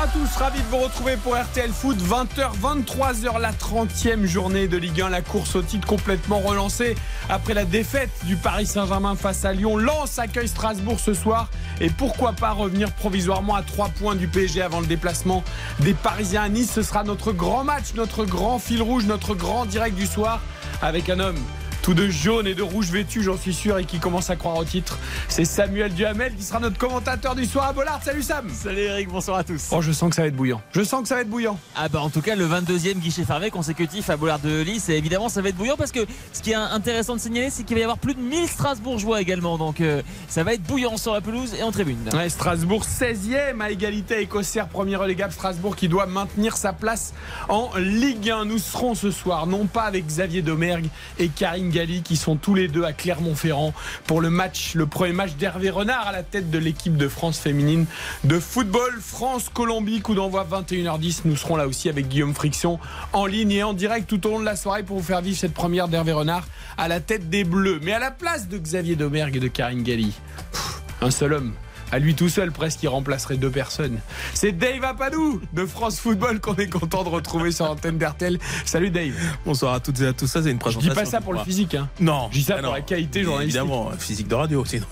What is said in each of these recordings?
Bonsoir à tous, ravi de vous retrouver pour RTL Foot, 20h, 23h, la 30e journée de Ligue 1, la course au titre complètement relancée après la défaite du Paris Saint-Germain face à Lyon. Lens accueille Strasbourg ce soir et pourquoi pas revenir provisoirement à 3 points du PSG avant le déplacement des Parisiens à Nice. Ce sera notre grand match, notre grand fil rouge, notre grand direct du soir avec un homme tout de jaune et de rouge vêtu, j'en suis sûr, et qui commence à croire au titre. C'est Samuel Duhamel qui sera notre commentateur du soir à Bollard. Salut Sam Salut Eric, bonsoir à tous. Oh, je sens que ça va être bouillant. Je sens que ça va être bouillant. Ah bah en tout cas le 22e guichet fermé consécutif à Bollard de Lys et évidemment ça va être bouillant parce que ce qui est intéressant de signaler c'est qu'il va y avoir plus de 1000 Strasbourgeois également donc euh, ça va être bouillant sur la pelouse et en tribune. Ouais, Strasbourg 16e à égalité avec Auxerre, premier relégable. Strasbourg qui doit maintenir sa place en Ligue 1. Nous serons ce soir, non pas avec Xavier Domergue et Karine Galli qui sont tous les deux à Clermont-Ferrand pour le match, le premier match d'Hervé Renard à la tête de l'équipe de France féminine de football. France-Colombie, coup d'envoi 21h10. Nous serons là aussi avec Guillaume Friction en ligne et en direct tout au long de la soirée pour vous faire vivre cette première d'Hervé Renard à la tête des Bleus. Mais à la place de Xavier Domergue et de Karine Galli, un seul homme. À lui tout seul, presque, il remplacerait deux personnes. C'est Dave Apadou de France Football qu'on est content de retrouver sur l'antenne d'RTL. Salut Dave. Bonsoir à toutes et à tous. Ça, c'est une Je dis présentation. pas ça pour le physique, hein. Non. Je dis ça Ah pour non. la qualité journalistique. Évidemment, physique de radio sinon.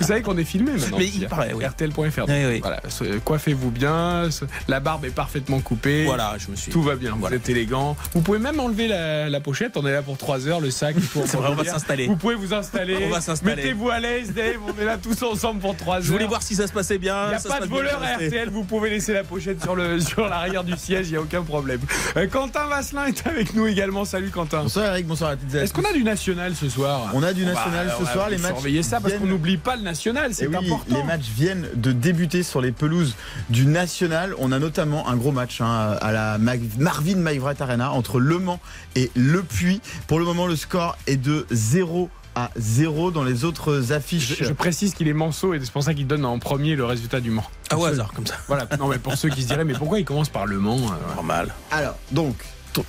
Vous savez qu'on est filmé maintenant. Mais il paraît, oui. RTL.fr. Oui, oui. Voilà, ce- coiffez-vous bien. La barbe est parfaitement coupée. Voilà, je me suis. Tout va bien, Voilà. vous êtes élégant. Vous pouvez même enlever la, la pochette, on est là pour 3 heures, le sac. Pour vrai, on va s'installer. Vous pouvez vous installer. On va s'installer. Mettez-vous à l'aise, Dave, on est là tous ensemble pour 3 heures. Je voulais voir si ça se passait bien. Il n'y a ça pas de voleur à. RTL, vous pouvez laisser la pochette sur le sur l'arrière du siège, il n'y a aucun problème. Euh, Quentin Vasselin est avec nous également. Salut Quentin. Bonsoir Eric, bonsoir à toutes et à Est-ce qu'on a du national ce soir? On a du On va- national on ce soir, les matchs. Surveillez ça parce qu'on viennent- n'oublie pas le national, c'est Eh oui, important. les matchs viennent de débuter sur les pelouses du National. On a notamment un gros match hein, à la Mag- Marvin Maivrat Arena entre Le Mans et Le Puy. Pour le moment, le score est de 0 à 0 dans les autres affiches. Je, je précise qu'il est manceau et c'est pour ça qu'il donne en premier le résultat du Mans. Ah, au hasard, comme ça. Voilà. Non mais pour ceux qui se diraient mais pourquoi il commence par le Mans euh, Normal. Alors, donc,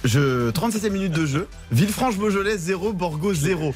je, 37e minute de jeu. Villefranche-Beaujolais 0, Borgo 0.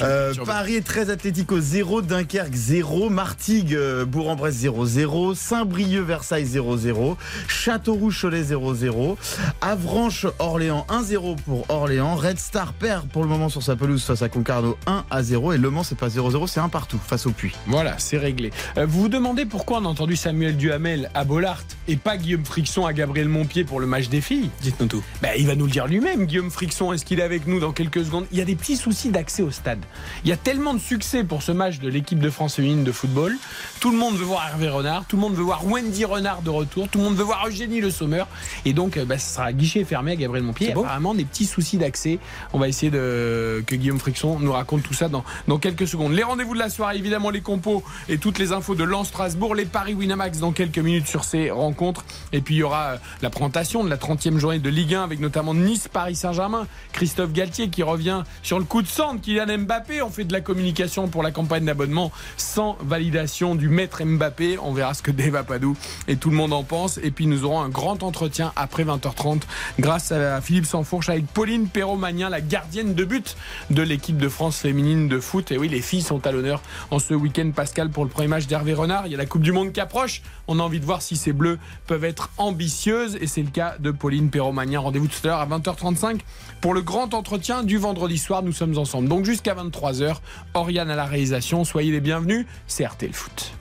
Euh, Paris est très athlético 0, Dunkerque 0, Martigues euh, Bourg-en-Bresse 0-0, Saint-Brieuc Versailles 0-0, Châteauroux-Cholet 0-0, Avranches-Orléans 1-0 pour Orléans, Red Star perd pour le moment sur sa pelouse face à Concarneau 1-0 et Le Mans c'est pas 0-0 c'est un partout face au Puy. Voilà, c'est réglé. Euh, vous vous demandez pourquoi on a entendu Samuel Duhamel à Bollard et pas Guillaume Frixon à Gabriel Montpied pour le match des filles? Dites-nous tout. Ben, il va nous le dire lui-même, Guillaume Frixon. Est-ce qu'il est avec nous dans quelques secondes? Il y a des petits soucis d'accès au stade. Il y a tellement de succès pour ce match de l'équipe de France féminine de football. Tout le monde veut voir Hervé Renard, tout le monde veut voir Wendy Renard de retour, tout le monde veut voir Eugénie Le Sommer. Et donc, euh, ben, ce sera guichet fermé à Gabriel Montpied. Beau. Apparemment, des petits soucis d'accès. On va essayer de, que Guillaume Frixon nous raconte tout ça dans, dans quelques secondes. Les rendez-vous de la soirée, évidemment, les compos et toutes les infos de Lens Strasbourg, les Paris Winamax dans quelques minutes sur ces rencontres. Et puis, il y aura euh, la présentation de la 30e journée de Ligue 1 avec notamment Nice-Paris Saint-Germain. Christophe Galtier qui revient sur le coup de de Kylian Mbappé. On fait de la communication pour la campagne d'abonnement sans validation du maître Mbappé. On verra ce que Dave Apadou et tout le monde en pense. Et puis nous aurons un grand entretien après 20h30 grâce à Philippe Sansfourche avec Pauline Perromagnin, la gardienne de but de l'équipe de France féminine de foot. Et oui, les filles sont à l'honneur en ce week-end Pascal pour le premier match d'Hervé Renard. Il y a la Coupe du Monde qui approche. On a envie de voir si ces bleus peuvent être ambitieuses. Et c'est le cas de Pauline Perromagnin. Rendez-vous tout à l'heure à 20h35 pour le grand entretien du vendredi soir. Nous sommes ensemble. Donc jusqu'à 23h, Oriane à la réalisation. Soyez les bienvenus. C'est RTL Foot.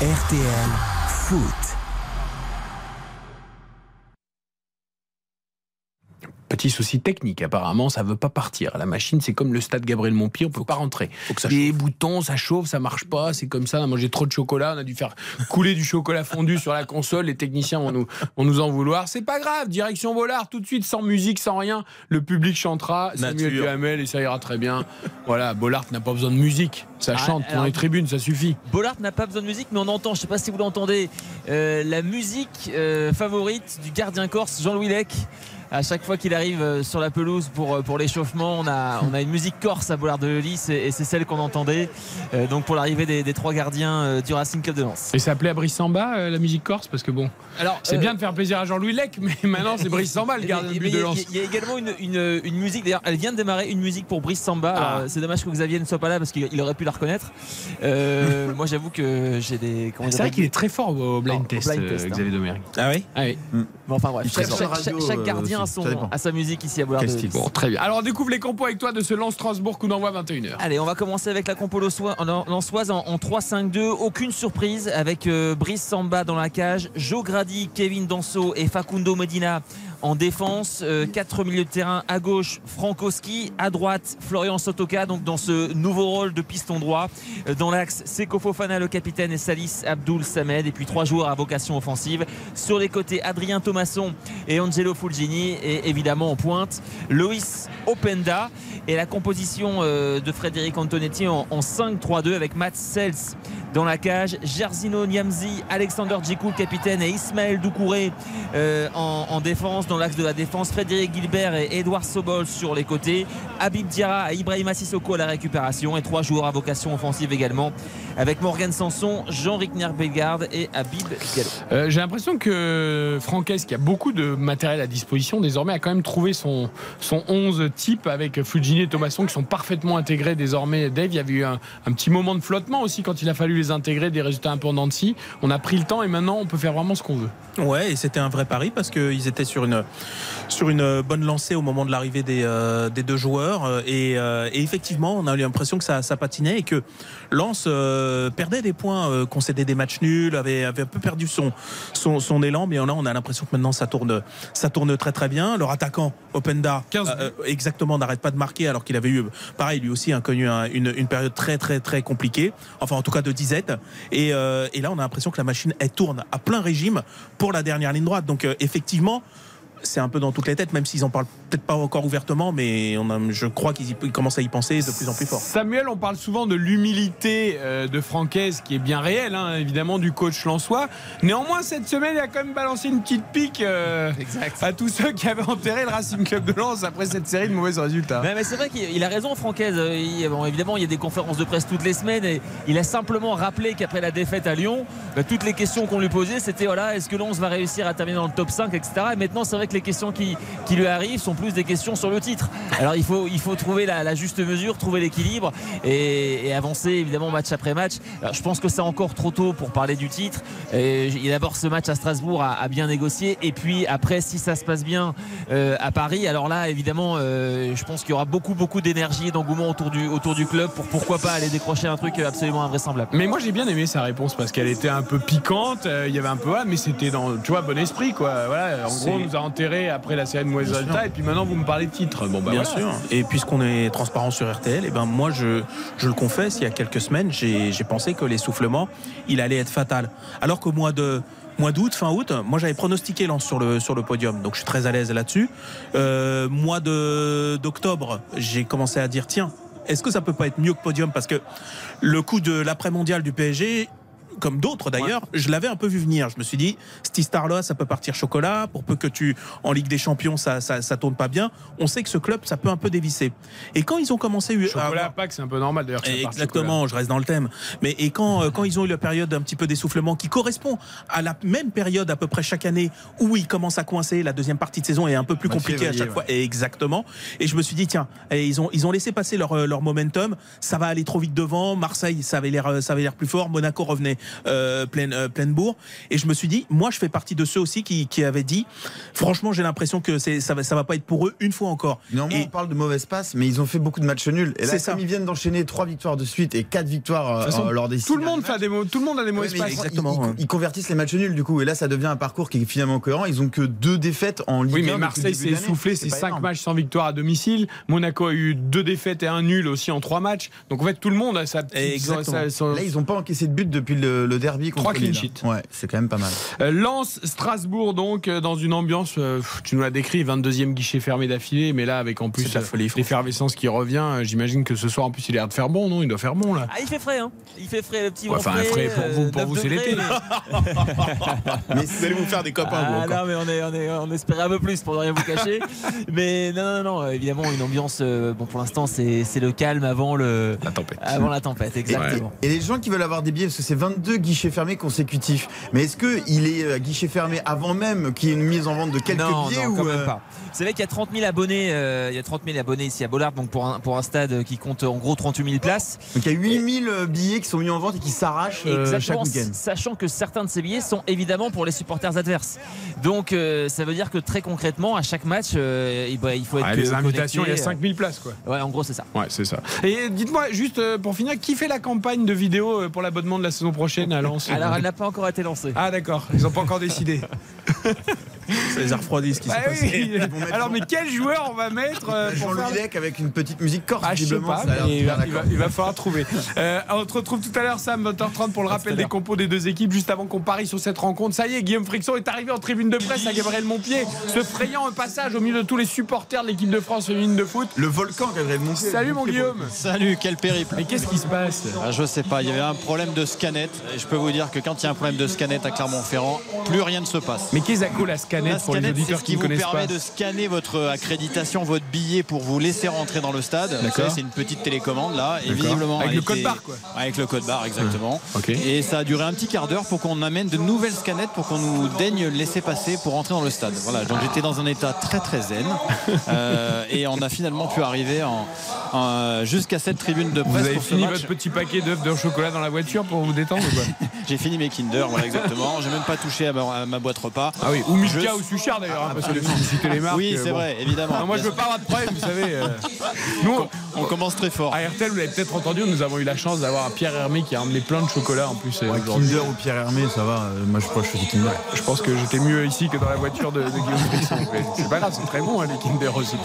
RTL Foot. Petit souci technique, apparemment, ça veut pas partir. La machine, c'est comme le stade Gabriel Montpied, on peut pas rentrer. faut que ça Les boutons, ça chauffe, ça marche pas, c'est comme ça. On a mangé trop de chocolat, on a dû faire couler du chocolat fondu sur la console. Les techniciens vont nous, vont nous en vouloir. C'est pas grave, direction Bollard, tout de suite, sans musique, sans rien. Le public chantera, Samuel Nature. Duhamel, et ça ira très bien. Voilà, Bollard n'a pas besoin de musique. Ça Ah, chante dans les tribunes, ça suffit. Bollard n'a pas besoin de musique mais on entend, je sais pas si vous l'entendez, euh, la musique euh, favorite du gardien corse Jean-Louis Lec. À chaque fois qu'il arrive euh, sur la pelouse pour, euh, pour l'échauffement, on a, on a une musique corse à Bollard de Lys et, et c'est celle qu'on entendait euh, donc pour l'arrivée des, des trois gardiens euh, du Racing Club de Lens. Et ça s'appelait à Brice Samba, euh, la musique corse Parce que bon, Alors, c'est euh, bien de faire plaisir à Jean-Louis Lec, mais maintenant c'est Brice Samba le gardien de mais but il y de a- Lens. Il y a également une, une- une musique, d'ailleurs, elle vient de démarrer une musique pour Brice Samba. Ah. Alors, C'est dommage que Xavier ne soit pas là parce qu'il il aurait pu la reconnaître. Euh, moi, j'avoue que j'ai des. C'est vrai qu'il est très fort au blind au test, blind test, hein. Xavier Domergue. Ah oui Ah oui. Bon, enfin bref, chaque, chaque- chaque gardien son, a sa musique ici à de. Bon, très bien. Alors on découvre les compos avec toi de ce Lens Strasbourg coup d'envoi 21h. Allez, on va commencer avec la compo Lensois- en- lensoise en, en 3-5-2. Aucune surprise avec euh, Brice Samba dans la cage, Joe Grady, Kevin Danso et Facundo Medina en défense. Euh, quatre milieux de terrain à gauche, Frankowski. À droite, Florian Sotoka, donc dans ce nouveau rôle de piston droit. Euh, Dans l'axe, Seko Fofana, le capitaine, et Salis Abdul Samed. Et puis trois joueurs à vocation offensive. Sur les côtés, Adrien Thomasson et Angelo Fulgini. Et évidemment en pointe, Loïs Openda. Et la composition euh, de Frédéric Antonetti en, en 5-3-2 avec Matt Sels dans la cage, Gersino Niamzi, Alexander Djikou, capitaine, et Ismaël Doucouré euh, en, en défense, dans l'axe de la défense, Frédéric Gilbert et Edouard Sobol sur les côtés, Habib Diarra et Ibrahima Sissoko à la récupération, et trois joueurs à vocation offensive également, avec Morgan Sanson, Jean-Rickner Bellegarde et Habib Diallo. Euh, J'ai l'impression que Franquès, qui a beaucoup de matériel à disposition désormais, a quand même trouvé son, son 11 type avec Fujini et Thomasson qui sont parfaitement intégrés désormais. Dave, il y avait eu un, un petit moment de flottement aussi quand il a fallu les intégrer, des résultats un peu en scie. On a pris le temps et maintenant on peut faire vraiment ce qu'on veut. Ouais, et c'était un vrai pari parce qu'ils étaient sur une, sur une bonne lancée au moment de l'arrivée des, euh, des deux joueurs. euh, Et, euh, et effectivement, on a eu l'impression que ça, ça patinait et que Lens euh, perdait des points, euh, concédait des matchs nuls, avait, avait un peu perdu son, son, son élan. Mais là, on a l'impression que maintenant, ça tourne, ça tourne très très bien. Leur attaquant, Openda, 15 euh, exactement, n'arrête pas de marquer alors qu'il avait eu, pareil, lui aussi, hein, connu un- une, une période très très très compliquée. Enfin, en tout cas, de euh, et là, on a l'impression que la machine, elle tourne à plein régime pour la dernière ligne droite. Donc, euh, effectivement, c'est un peu dans toutes les têtes, même s'ils en parlent peut-être pas encore ouvertement, mais on a, je crois qu'ils commencent à y penser de plus en plus fort. Samuel, on parle souvent de l'humilité euh, de Francaise qui est bien réelle, hein, évidemment, du coach Lançois. Néanmoins, cette semaine, il a quand même balancé une petite pique euh, à tous ceux qui avaient enterré le Racing Club de Lens après cette série de mauvais résultats. Mais, mais c'est vrai qu'il il a raison, Francaise. Il- bon, évidemment, il y a des conférences de presse toutes les semaines et il a simplement rappelé qu'après la défaite à Lyon, bah, toutes les questions qu'on lui posait, c'était voilà, est-ce que Lens va réussir à terminer dans le top 5, etc. Et maintenant, c'est vrai que les questions qui, qui lui arrivent sont plus des questions sur le titre. Alors, il faut, il faut trouver la, la juste mesure, trouver l'équilibre et, et avancer évidemment match après match. Alors, je pense que c'est encore trop tôt pour parler du titre. Et il y a d'abord ce match à Strasbourg à, à bien négocier et puis après, si ça se passe bien euh, à Paris, alors là, évidemment, euh, je pense qu'il y aura beaucoup, beaucoup d'énergie et d'engouement autour du, autour du club pour pourquoi pas aller décrocher un truc absolument invraisemblable. Mais moi j'ai bien aimé sa réponse parce qu'elle était un peu piquante, euh, il y avait un peu ah, mais c'était dans tu vois bon esprit quoi. Voilà, en gros on nous a enterré après la série de mauvais résultats et puis maintenant vous me parlez de titre. Bon bah Bien voilà. sûr. Et puisqu'on est transparent sur RTL, et ben moi je, je le confesse, il y a quelques semaines, j'ai pensé que l'essoufflement, il allait être fatal. Alors qu'au mois de mois d'août, fin août, moi j'avais pronostiqué Lens sur le sur le podium, donc je suis très à l'aise là-dessus. Euh, mois d'octobre, j'ai commencé à dire tiens, est-ce que ça peut pas être mieux que podium? Parce que le coup de l'après-mondial du PSG comme d'autres d'ailleurs, je l'avais un peu vu venir. Je me suis dit, cette histoire-là, ça peut partir chocolat. Pour peu que tu, en Ligue des Champions, ça, ça, ça tourne pas bien. On sait que ce club, ça peut un peu dévisser. Et quand ils ont commencé à Chocolat avoir- à Pâques, c'est un peu normal d'ailleurs. Exactement, je reste dans le thème. Mais et quand euh, quand ils ont eu la période un petit peu d'essoufflement qui correspond à la même période à peu près chaque année où ils commencent à coincer, la deuxième partie de saison est un peu plus compliquée à chaque fois. Et exactement. Et je me suis dit tiens, et ils ont ils ont laissé passer leur euh, leur momentum. Ça va aller trop vite devant. Marseille, ça avait l'air euh, ça avait l'air plus fort. Monaco revenait euh, pleine euh. Et je me suis dit moi je fais partie de ceux aussi qui qui avaient dit franchement j'ai l'impression que ça va ça va pas être pour eux une fois encore. Et- on parle de mauvaise passe, mais ils ont fait beaucoup de matchs nuls. Et là, ça. comme ils viennent d'enchaîner trois victoires de suite et quatre victoires euh, De toute façon, lors des Tout six le monde fait matchs. des tout le monde a des mauvais Ouais, passes. ils- exactement, Ils, convertissent les matchs nuls du coup. Et là, ça devient un parcours qui est finalement cohérent. Ils ont que deux défaites en Ligue Oui, 1 mais Marseille s'est essoufflé, c'est pas 5 énorme. matchs sans victoire à domicile. Monaco a eu deux défaites et un nul aussi en 3 matchs. Donc en fait, tout le monde a sa petite. Exactement. sa- sa- Là, ils n'ont pas encaissé de but depuis le le, le derby contre Trois clean sheets. Ouais, c'est quand même pas mal. Euh, Lens, Strasbourg, donc, euh, dans une ambiance, euh, tu nous l'as décrit, 22e guichet fermé d'affilée, mais là, avec en plus euh, l'effervescence qui revient, euh, j'imagine que ce soir, en plus, il a l'air de faire bon, non? Il doit faire bon, là. Ah, il fait frais, hein. Il fait frais, le petit Ouais, enfin, frais pour vous, pour 9 vous, c'est l'été. mais- Mais vous allez vous faire des copains, Ah non mais on, est, on, est, on espérait un peu plus pour ne rien vous cacher mais non non non évidemment une ambiance euh, bon pour l'instant c'est c'est le calme avant le La tempête. avant la tempête exactement Et les gens qui veulent avoir des billets, parce que c'est 22 guichets fermés consécutifs, mais est-ce qu'il est à guichet fermé avant même qu'il y ait une mise en vente de quelques non, billets non, ou quand euh, même pas. C'est vrai qu'il y a 30 000 abonnés, euh, il y a 30 000 abonnés ici à Bollard, donc pour un, pour un stade qui compte en gros 38 000 places. Donc il y a 8000 billets qui sont mis en vente et qui s'arrachent euh, chaque Exactement, week-end. sachant que certains de ces billets sont évidemment pour les supporters adverses. Donc euh, ça veut dire que très concrètement, à chaque match, euh, il, bah, il faut être Ah, les connecté, invitations, il y a euh, 5000 places, quoi. Ouais, en gros c'est ça. Ouais, c'est ça. Et dites-moi, juste pour finir, qui fait la campagne de vidéo pour l'abonnement de la saison prochaine à Lens? Alors elle n'a pas encore été lancée. Ah, d'accord, ils n'ont pas encore décidé. Ça les a refroidis ce qui s'est Ah passé. oui. Alors, mais quel joueur on va mettre euh, pour Jean-Louis faire Lec avec une petite musique corse, Ah, je sais visiblement. pas, mais il, va, il va- d'accord. il va falloir trouver. Euh, on te retrouve tout à l'heure, Sam, 20h30 pour le rappel des compos des deux équipes, juste avant qu'on parie sur cette rencontre. Ça y est, Guillaume Frixon est arrivé en tribune de presse à Gabriel Montpied, se frayant un passage au milieu de tous les supporters de l'équipe de France féminine de foot. Le volcan, Gabriel Montier. Salut mon Guillaume Salut, quel périple Mais qu'est-ce qui se passe? Ah, Je sais pas, il y avait un problème de scanette. Et je peux vous dire que quand il y a un problème de scanette à Clermont-Ferrand, plus rien ne se passe. Mais qu'est-ce que la La scanette pour les auditeurs ce qui qui ne vous permet de scanner votre accréditation, votre billet pour vous laisser rentrer dans le stade. C'est une petite télécommande là. Et D'accord. visiblement, Avec le code barre, quoi. Avec le code barre, exactement. Ok. Et ça a duré un petit quart d'heure pour qu'on amène de nouvelles scanettes pour qu'on nous daigne laisser passer pour rentrer dans le stade. Voilà, donc j'étais dans un état très très zen. Euh, et on a finalement pu arriver en, en- jusqu'à cette tribune de presse. Vous avez pour ce fini match. votre petit paquet d'œufs de chocolat dans la voiture pour vous détendre ou quoi J'ai fini mes Kinder, voilà exactement. J'ai même pas touché à ma, à ma boîte repas. Ah oui, ou Ou Suchard d'ailleurs, hein, parce que si vous citez les marques. Oui, euh, c'est vrai, évidemment. Moi je veux pas avoir de problème, vous savez. euh. Nous, on- commence très fort. à RTL, vous l'avez peut-être entendu, nous avons eu la chance d'avoir Pierre Hermé qui a emmené plein de chocolat en plus. euh. Kinder ou Pierre Hermé, ça va. Moi, je crois que je du Kinder. Je pense que j'étais mieux ici que dans la voiture de, Guillaume Frisson. C'est pas grave, c'est très bon hein, les Kinder aussi.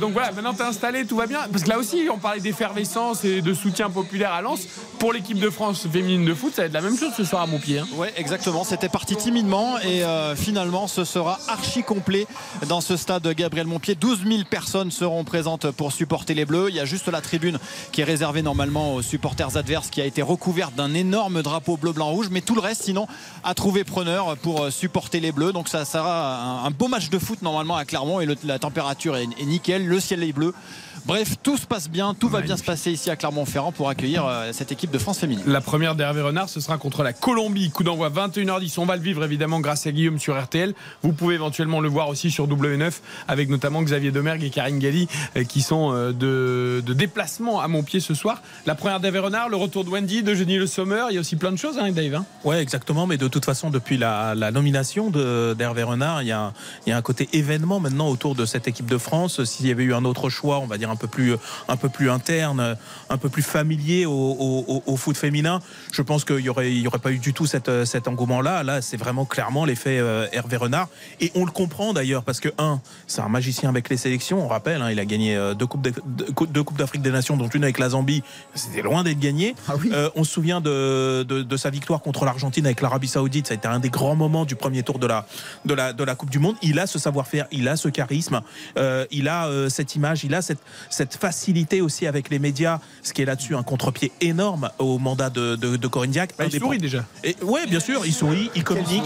Donc voilà, maintenant t'es installé, tout va bien? Parce que là aussi, on parlait d'effervescence et de soutien populaire à Lens. Pour l'équipe de France féminine de foot, ça va être la même chose ce soir à Montpied. hein. Ouais, exactement. C'était parti timidement et finalement, ce sera archi complet dans ce stade Gabriel Montpied. 12 000 personnes seront présentes pour supporter les Bleus. Il y a juste la tribune qui est réservée normalement aux supporters adverses qui a été recouverte d'un énorme drapeau bleu, blanc, rouge. Mais tout le reste, sinon, a trouvé preneur pour euh, supporter les Bleus. Donc ça sera un, beau match de foot normalement à Clermont et la température est nickel. Le ciel est bleu. Bref, tout se passe bien, tout va bien se passer ici à Clermont-Ferrand pour accueillir euh, cette équipe de France féminine. La première d'Hervé Renard, ce sera contre la Colombie. Coup d'envoi 21h10. On va le vivre évidemment grâce à Guillaume sur RTL. Vous pouvez éventuellement le voir aussi sur W9 avec notamment Xavier Demergue et Karine Galli euh, qui sont euh, de, de déplacement à Montpied ce soir. La première d'Hervé Renard, le retour de Wendy, de Jenny Le Sommer. Il y a aussi plein de choses, hein, Dave. hein. Ouais, exactement. Mais de toute façon, depuis la, la nomination d'Hervé Renard, il y, a, un- il y a un côté événement maintenant autour de cette équipe de France. S'il y avait eu un autre choix, on va dire un peu plus, un peu plus interne, un peu plus familier au, au- au- au foot féminin, je pense qu'il y aurait, il y aurait pas eu du tout cette, cet engouement-là. Là, c'est vraiment clairement l'effet euh, Hervé Renard. Et on le comprend d'ailleurs parce que un, c'est un magicien avec les sélections. On rappelle, hein, il a gagné euh, deux coupes, deux d'Afrique des Nations, dont une avec la Zambie. C'était loin d'être gagné. Ah oui. Euh, on se souvient de, de- de sa victoire contre l'Argentine avec l'Arabie Saoudite. Ça a été un des grands moments du premier tour de la, de la, de la Coupe du Monde. Il a ce savoir-faire, il a ce charisme, euh, il a euh, cette image, il a cette, cette facilité aussi avec les médias, ce qui est là-dessus un contre-pied énorme au mandat de, de, de Corinne Diacre. Bah, il sourit déjà. et, ouais, bien sûr, il sourit, il communique,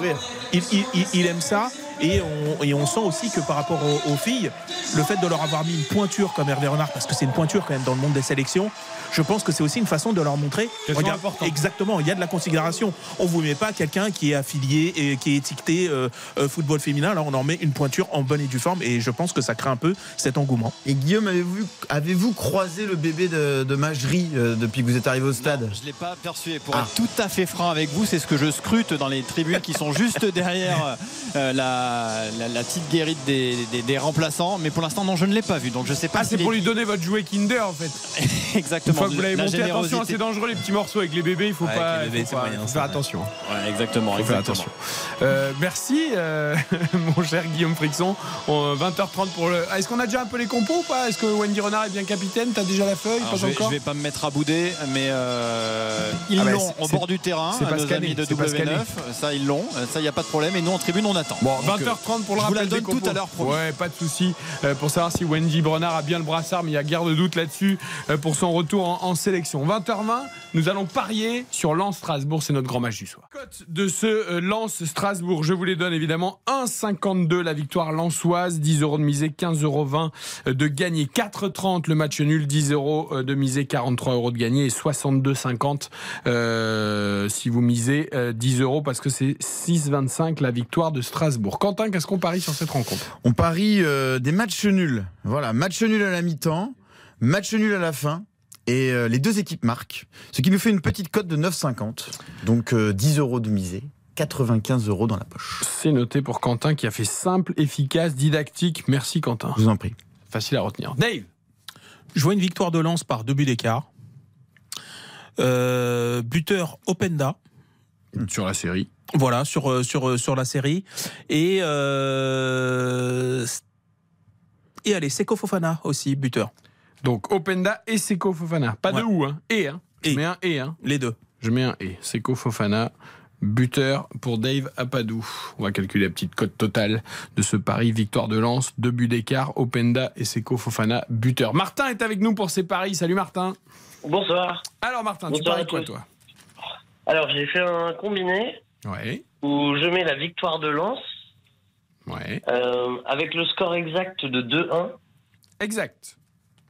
il, il- il- il aime ça. Et on, et on sent aussi que par rapport aux, aux filles, le fait de leur avoir mis une pointure comme Hervé Renard, parce que c'est une pointure quand même dans le monde des sélections, je pense que c'est aussi une façon de leur montrer. Importantes. exactement, il y a de la considération. On vous met pas quelqu'un qui est affilié et qui est étiqueté euh, euh, football féminin. Là, on en met une pointure en bonne et due forme, et je pense que ça crée un peu cet engouement. Et Guillaume, avez-vous avez croisé le bébé de, de Majerie euh, depuis que vous êtes arrivé au stade? Non, je ne l'ai pas aperçu. Et pour Ah. être tout à fait franc avec vous, c'est ce que je scrute dans les tribunes qui sont juste derrière euh, la, la- la petite guérite des, des- des remplaçants. Mais pour l'instant, non, je ne l'ai pas vu. Donc je ne sais pas Ah, c'est pour lui donner votre jouet Kinder en fait. Exactement. Fois que vous l'avez La monté, attention, générosité. c'est dangereux les petits morceaux avec les bébés, il faut pas, les bébés, il faut pas- moyen, faut c'est faire attention. Ouais, exactement. Faut faire exactement. attention. Euh, merci, euh, mon cher Guillaume Frixon. On- 20h30 pour le. Ah, Est-ce qu'on a déjà un peu les compos ou pas? Est-ce que Wendy Renard est bien capitaine? T'as déjà la feuille? Alors, Pas je, vais, encore? je vais pas me mettre à bouder, mais euh, Ils Ah bah, l'ont au bord du terrain, c'est pas amis de c'est pas scanné. W9. Ça, ils l'ont. Ça, il n'y a pas de problème. Et nous, en tribune, on attend. Bon, Donc, euh, 20h30 pour le je vous la rappel donne tout à l'heure. Ouais, pas de souci. Euh, pour savoir si Wendy Brenard a bien le brassard, mais il y a guère de doute là-dessus euh, pour son retour en, en sélection. 20h20, nous allons parier sur Lens Strasbourg, c'est notre grand match du soir. Cote de ce euh, Lens Strasbourg, je vous les donne évidemment 1,52 la victoire lensoise, 10 euros de misée, 15,20 euros de gagné, 4,30 le match nul, 10 euros euh, de misée, 43 euros de gagné et 62,50 euh, si vous misez euh, 10 euros parce que c'est 6,25 la victoire de Strasbourg. Quentin, qu'est-ce qu'on parie sur cette rencontre? On parie euh, des matchs nuls. Voilà, match nul à la mi-temps, match nul à la fin. Et euh, les deux équipes marquent, ce qui nous fait une petite cote de 9,50. Donc euh, 10 euros de misée, 95 euros dans la poche. C'est noté pour Quentin qui a fait simple, efficace, didactique. Merci Quentin. Je vous en prie. Facile à retenir. Dave Je vois une victoire de Lens par deux buts d'écart. Euh, buteur Openda. sur la série. Voilà, sur, euh, sur, euh, sur la série. Et, euh, et allez, Seko Fofana aussi, buteur. Donc Openda et Seko Fofana. Pas de ou, hein. Et, hein. Je Et. mets un et, hein. Les deux. Je mets un et. Seko Fofana, buteur pour Dave Apadou. On va calculer la petite cote totale de ce pari. Victoire de Lens, deux buts d'écart. Openda et Seko Fofana, buteur. Martin est avec nous pour ces paris. Salut Martin. Bonsoir. Alors Martin, tu paries à quoi toi? Alors, j'ai fait un combiné Ouais. où je mets la victoire de Lens Ouais. euh, avec le score exact de 2-1. Exact.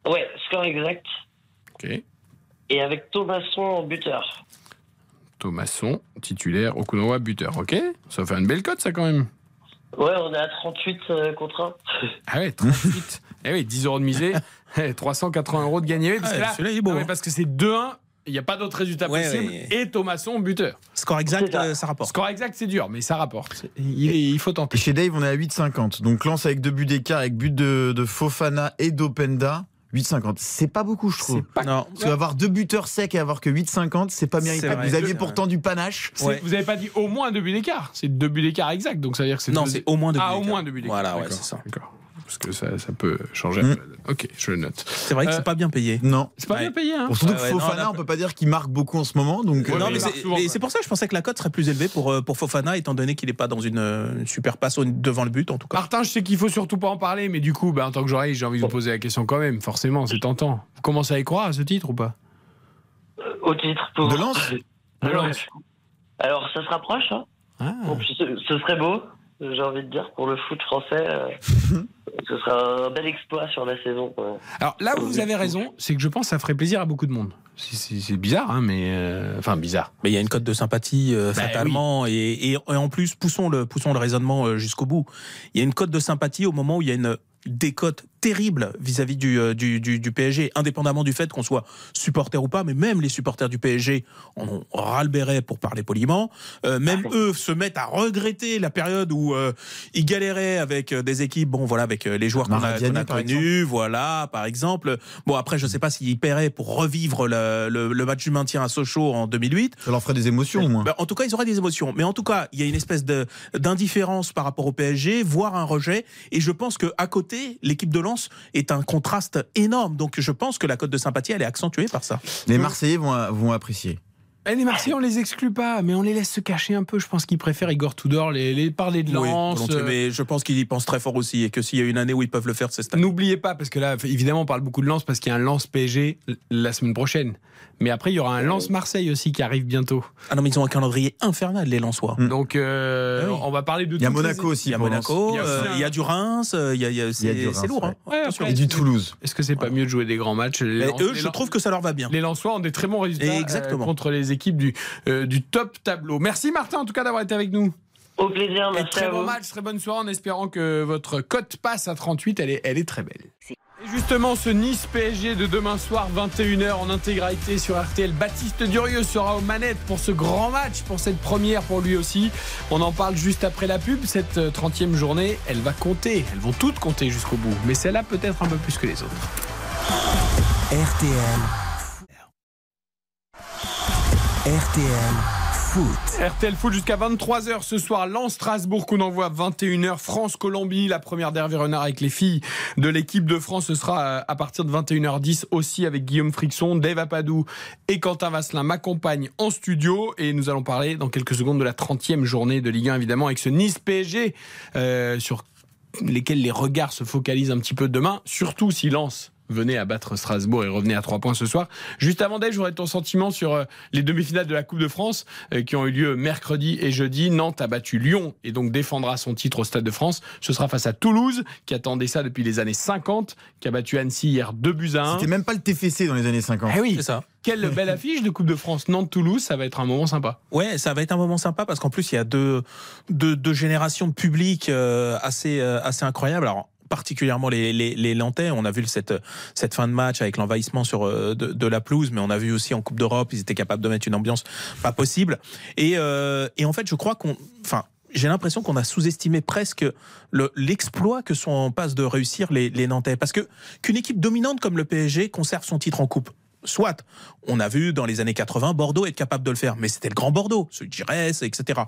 Ouais, score exact. Ok. Et avec Thomasson en buteur. Thomasson, titulaire, Okunowa, buteur. Ok Ça fait une belle cote ça quand même. Ouais, on est à 38 euh, contre 1. Ah ouais, 38. eh oui, 10 euros de misée, eh, 380 euros de gagné. Oui, Parce que Ah, hein. parce que c'est 2-1, il n'y a pas d'autre résultat Ouais, possible. ouais. Et Thomasson, buteur. Score exact, ça. euh, ça rapporte. Score exact, c'est dur, mais ça rapporte. Il, faut Et tenter. chez Dave, on est à 8,50. Donc lance avec deux buts d'écart, avec but de, de Fofana et d'Openda. 8,50. C'est pas beaucoup, je trouve. pas- Non. Parce qu'avoir deux buteurs secs et avoir que 8,50, c'est pas méritable. vrai, Vous aviez pourtant du panache. Ouais. Vous n'avez pas dit au moins deux buts d'écart. C'est deux buts d'écart exact. Donc ça veut dire que c'est. Non, deux- c'est au moins deux buts Ah, au d'écart. moins deux buts d'écart. Voilà, ouais, c'est ça. D'accord. Parce que ça, ça peut changer. Mm. Ok, je le note. C'est vrai que Euh, c'est pas bien payé. Non. C'est pas Ouais. bien payé, hein Bon, surtout Ouais, que ouais, non, Fofana, on peut pas dire qu'il marque beaucoup en ce moment. Donc, Ouais, non, mais mais c'est pour ça que je pensais que la cote serait plus élevée pour, euh, pour Fofana, étant donné qu'il n'est pas dans une, euh, une super passe devant le but, en tout cas. Martin, je sais qu'il faut surtout pas en parler, mais du coup, bah, en tant que journaliste, j'ai envie de vous poser la question quand même. Forcément, c'est tentant. Vous commencez à y croire à ce titre ou pas? Euh, Au titre pour. De Lens De. Lens. Alors, ça se rapproche, hein Ah. Ce, ce serait beau, j'ai envie de dire, pour le foot français. euh, ce serait un bel exploit sur la saison. Alors là où vous avez raison, c'est que je pense que ça ferait plaisir à beaucoup de monde. C'est- bizarre, hein, mais euh, enfin bizarre. Mais il y a une cote de sympathie euh, Bah fatalement et, et- et en plus poussons le poussons le raisonnement euh, jusqu'au bout. Il y a une cote de sympathie au moment où il y a une décote terrible vis-à-vis du, du, du, du PSG, indépendamment du fait qu'on soit supporter ou pas, mais même les supporters du PSG en ont ras le béret pour parler poliment. Euh, même eux se mettent à regretter la période où euh, ils galéraient avec des équipes, bon voilà, avec les joueurs qu'on a, connus, voilà, par exemple. Bon après, je sais pas s'ils paieraient pour revivre le, le, le match du maintien à Sochaux en 2008. ça leur ferait des émotions au moins. Ben, en tout cas, ils auraient des émotions. Mais en tout cas, il y a une espèce d'indifférence par rapport au PSG, voire un rejet. Et je pense que à côté, l'équipe de Lens est un contraste énorme. Donc, je pense que la cote de sympathie, elle est accentuée par ça. Les Marseillais vont, vont apprécier. Eh, les Marseillais, on les exclut pas, mais on les laisse se cacher un peu. Je pense qu'ils préfèrent Igor Tudor, les, les parler de Lens. volontiers. euh, mais je pense qu'ils y pensent très fort aussi, et que s'il y a une année où ils peuvent le faire, c'est cette. N'oubliez pas, parce que là, évidemment, on parle beaucoup de Lens parce qu'il y a un Lens PSG la semaine prochaine. Mais après, il y aura un Lens Marseille aussi qui arrive bientôt. Ah non, mais ils ont un calendrier infernal, les Lensois. Mm. Donc, euh, Ah oui. on va parler de Il y a les- Monaco aussi. Il y a Monaco, Il y a euh, il y a du Reims, euh, il y a, c'est Reims, c'est lourd. hein. Ouais, Attention. après, Et du Toulouse. Est-ce que c'est pas mieux de jouer des grands matchs les Lens- eux, les je trouve que ça leur va bien. Les Lensois ont des très bons résultats Exactement. euh, contre les équipes du, euh, du top tableau. Merci Martin en tout cas d'avoir été avec nous. Au plaisir, Et merci très à bon vous. match, très bonne soirée en espérant que votre cote passe à 38. Elle est, elle est très belle. Justement, ce Nice PSG de demain soir, 21h en intégralité sur RTL. Baptiste Durieux sera aux manettes pour ce grand match, pour cette première pour lui aussi. On en parle juste après la pub. Cette euh, 30e journée, elle va compter. Elles vont toutes compter jusqu'au bout. Mais celle-là peut-être un peu plus que les autres. RTL. RTL RTL Foot jusqu'à 23h ce soir. Lens Strasbourg qu'on envoie à 21h. France Colombie, la première d'Hervé Renard avec les filles de l'équipe de France. Ce sera euh, à partir de 21h10 aussi avec Guillaume Frixon, Dave Apadou et Quentin Vasselin m'accompagnent en studio et nous allons parler dans quelques secondes de la 30e journée de Ligue 1 évidemment avec ce Nice PSG euh, sur lesquels les regards se focalisent un petit peu demain, surtout si venait à battre Strasbourg et revenait à 3 points ce soir. Juste avant Dave, j'aurais ton sentiment sur euh, les demi-finales de la Coupe de France euh, qui ont eu lieu mercredi et jeudi. Nantes a battu Lyon et donc défendra son titre au Stade de France. Ce sera face à Toulouse qui attendait ça depuis les années 50, qui a battu Annecy hier 2 buts à 1. C'était même pas le TFC dans les années 50. Eh oui, C'est ça. quelle belle affiche de Coupe de France. Nantes-Toulouse, ça va être un moment sympa. Ouais, ça va être un moment sympa parce qu'en plus il y a deux, deux, deux générations de public euh, assez, assez incroyables. Alors particulièrement les, les, les Nantais. On a vu cette, cette fin de match avec l'envahissement sur euh, de, la pelouse, mais on a vu aussi en Coupe d'Europe, ils étaient capables de mettre une ambiance pas possible. Et, euh, et en fait, je crois qu'on, enfin, j'ai l'impression qu'on a sous-estimé presque le- l'exploit que sont en passe de réussir les, les Nantais. Parce que qu'une équipe dominante comme le PSG conserve son titre en coupe. Soit, on a vu dans les années 80 Bordeaux être capable de le faire, mais c'était le grand Bordeaux, celui de Giresse, etc.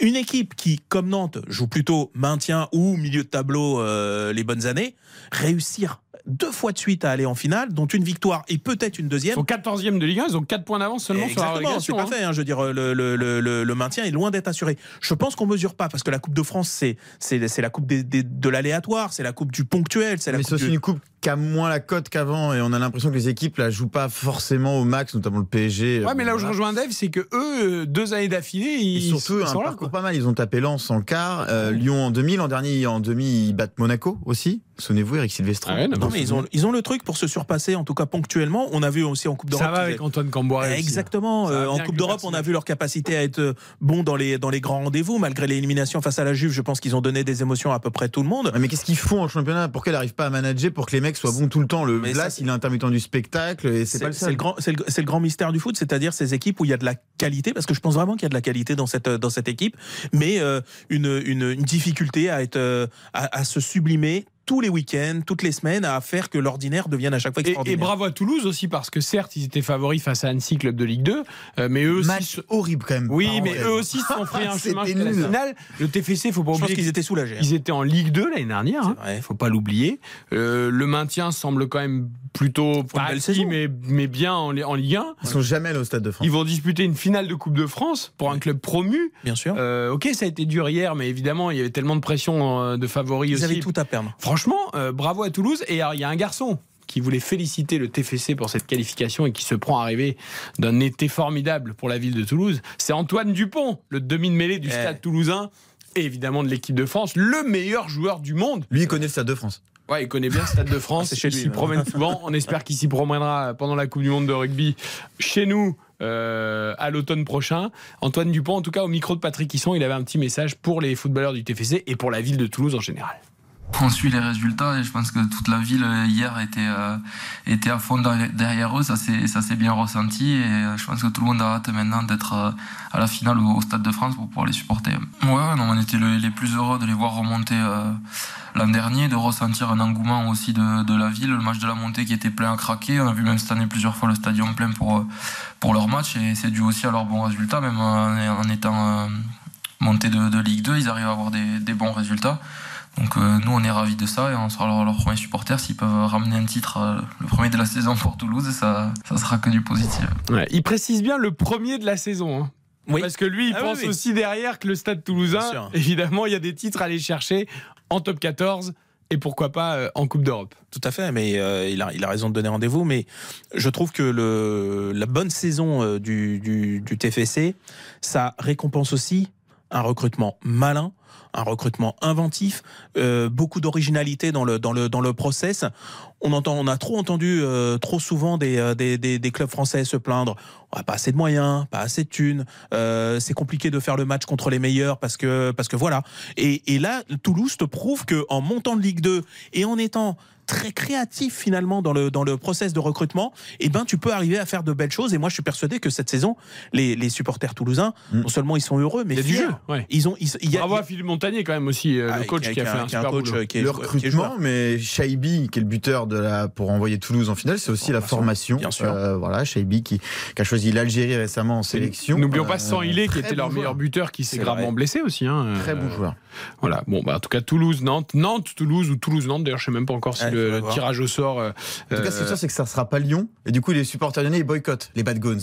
Une équipe qui, comme Nantes, joue plutôt maintien ou milieu de tableau euh, les bonnes années, réussir deux fois de suite à aller en finale, dont une victoire et peut-être une Ils deuxième. sont 14e de Ligue 1, ils ont 4 points d'avance seulement sur la Exactement, c'est relégation. pas hein. fait. hein, je veux dire, le, le, le, le- le maintien est loin d'être assuré. Je pense qu'on mesure pas parce que la Coupe de France, c'est c'est c'est la coupe des- des- de l'aléatoire, c'est la coupe du ponctuel, c'est la Mais c'est aussi du- une coupe qui a moins la cote qu'avant et on a l'impression que les équipes la jouent pas forcément au max, notamment le PSG. Ouais, mais là où je rejoins Dave, c'est que eux, euh, deux années d'affilée, Et ils, surtout ils un sont là. parcours quoi. pas mal. Ils ont tapé Lens en quart, euh, Lyon en demi. L'an dernier, en demi, ils battent Monaco aussi. Souvenez-vous, Eric Silvestro. Ah ouais, Non, mais ils ont, ils ont le truc pour se surpasser, en tout cas ponctuellement. On a vu aussi en Coupe d'Europe. Ça va qu'ils avec Antoine Camboire. Exactement. Euh, en Coupe d'Europe, on a vu leur capacité à être euh, bon dans les, dans les grands rendez-vous. Malgré l'élimination face à la Juve, je pense qu'ils ont donné des émotions à peu près tout le monde. Mais qu'est-ce qu'ils font en championnat? Pourquoi ils n'arrivent pas à manager pour que les mecs soient bons tout le temps? Le Blas, il est intermittent du spectacle et c'est pas le C'est seul. le, grand, c'est le- c'est le grand mystère du foot, c'est-à-dire ces équipes où il y a de la qualité, parce que je pense vraiment qu'il y a de la qualité dans cette, dans cette équipe, mais euh, une, une, une difficulté à, être, euh, à, à se sublimer tous les week-ends, toutes les semaines, à faire que l'ordinaire devienne à chaque fois Et, et extraordinaire. bravo à Toulouse aussi, parce que certes, ils étaient favoris face à Annecy, club de Ligue 2, euh, mais eux aussi. Match horrible quand même. Oui, mais eux aussi se sont pris un chemin jusqu'à la nul. finale. Le TFC, faut pas je pense oublier qu'ils étaient soulagés. hein. qu'ils étaient en Ligue 2 l'année dernière. Hein. Faut pas l'oublier. Euh, le maintien semble quand même plutôt pas acquis, saison. mais, mais bien en, en Ligue 1. Ils sont jamais allés au Stade de France. Ils vont disputer une finale de Coupe de France pour un club promu. Bien sûr. Euh, ok, ça a été dur hier, mais évidemment, il y avait tellement de pression euh, de favoris Ils aussi. avaient tout à perdre. Franchement, euh, bravo à Toulouse. Et alors, il y a un garçon qui voulait féliciter le TFC pour cette qualification et qui se prend arriver d'un été formidable pour la ville de Toulouse. C'est Antoine Dupont, le demi de mêlée du Eh. stade toulousain et évidemment de l'équipe de France, le meilleur joueur du monde. Lui, il connaît le Stade de France. Ouais, il connaît bien le Stade de France. C'est chez il s'y promène souvent. On espère qu'il s'y promènera pendant la Coupe du Monde de rugby chez nous euh, à l'automne prochain. Antoine Dupont, en tout cas, au micro de Patrick Hisson, il avait un petit message pour les footballeurs du TFC et pour la ville de Toulouse en général. On suit les résultats et je pense que toute la ville euh, hier était, euh, était à fond derrière- eux, ça s'est bien ressenti et euh, je pense que tout le monde a hâte maintenant d'être à la finale au, Stade de France pour pouvoir les supporter. Ouais, non, on était le- les plus heureux de les voir remonter l'an dernier, de ressentir un engouement aussi de, la ville, le match de la montée qui était plein à craquer. On a vu même cette année plusieurs fois le stadion plein pour, pour leur match et c'est dû aussi à leurs bons résultats, même en, étant euh, de, Ligue 2, ils arrivent à avoir des bons résultats. Donc euh, nous on est ravis de ça et on sera leur, leur premier supporter s'ils peuvent ramener un titre euh, le premier de la saison pour Toulouse ça ça sera que du positif. Ouais, il précise bien le premier de la saison. hein. Oui. Parce que lui, il Ah pense oui, oui. aussi derrière que le stade toulousain, évidemment, il y a des titres à aller chercher en top 14 et pourquoi pas euh, en Coupe d'Europe. Tout à fait, mais euh, il, a, il a raison de donner rendez-vous. Mais je trouve que le, la bonne saison du, du, du TFC, ça récompense aussi un recrutement malin, un recrutement inventif, euh, beaucoup d'originalité dans le, process. On, a trop entendu euh, trop souvent euh, des clubs français se plaindre. On a pas assez de moyens, pas assez de thunes. euh, c'est compliqué de faire le match contre les meilleurs parce que, parce que voilà. Et, et là, Toulouse te prouve que en montant de Ligue 2 et en étant très créatif finalement dans le dans le process de recrutement, eh ben tu peux arriver à faire de belles choses. Et moi, je suis persuadé que cette saison, les, les supporters toulousains, Mm. non seulement ils sont heureux, mais Il y a du jeu. Ouais. Ils ont, ils- il y a, Bravo à Philippe Montagne. Montagnier quand même aussi, euh, Ah, le coach qui qui a fait un qui super coach boulot. euh, qui est le jou- qui est recrutement, mais Shaibi, qui est le buteur de la, pour envoyer Toulouse en finale, c'est aussi la formation. bien sûr. Euh, voilà, Shaibi qui, qui a choisi l'Algérie récemment en sélection. N'oublions Euh, pas Sanilé qui très était leur bon meilleur buteur qui s'est gravement vrai. blessé aussi. hein. Très bon Euh, joueur. Voilà. Bon, bah, en tout cas, Toulouse, Nantes, Nantes, Toulouse ou Toulouse, Nantes. D'ailleurs, je sais même pas encore si le tirage au sort. euh, En tout cas, ce qui est sûr, c'est que ça ne sera pas Lyon. Et du coup, les supporters lyonnais, ils boycottent les Bad Guns.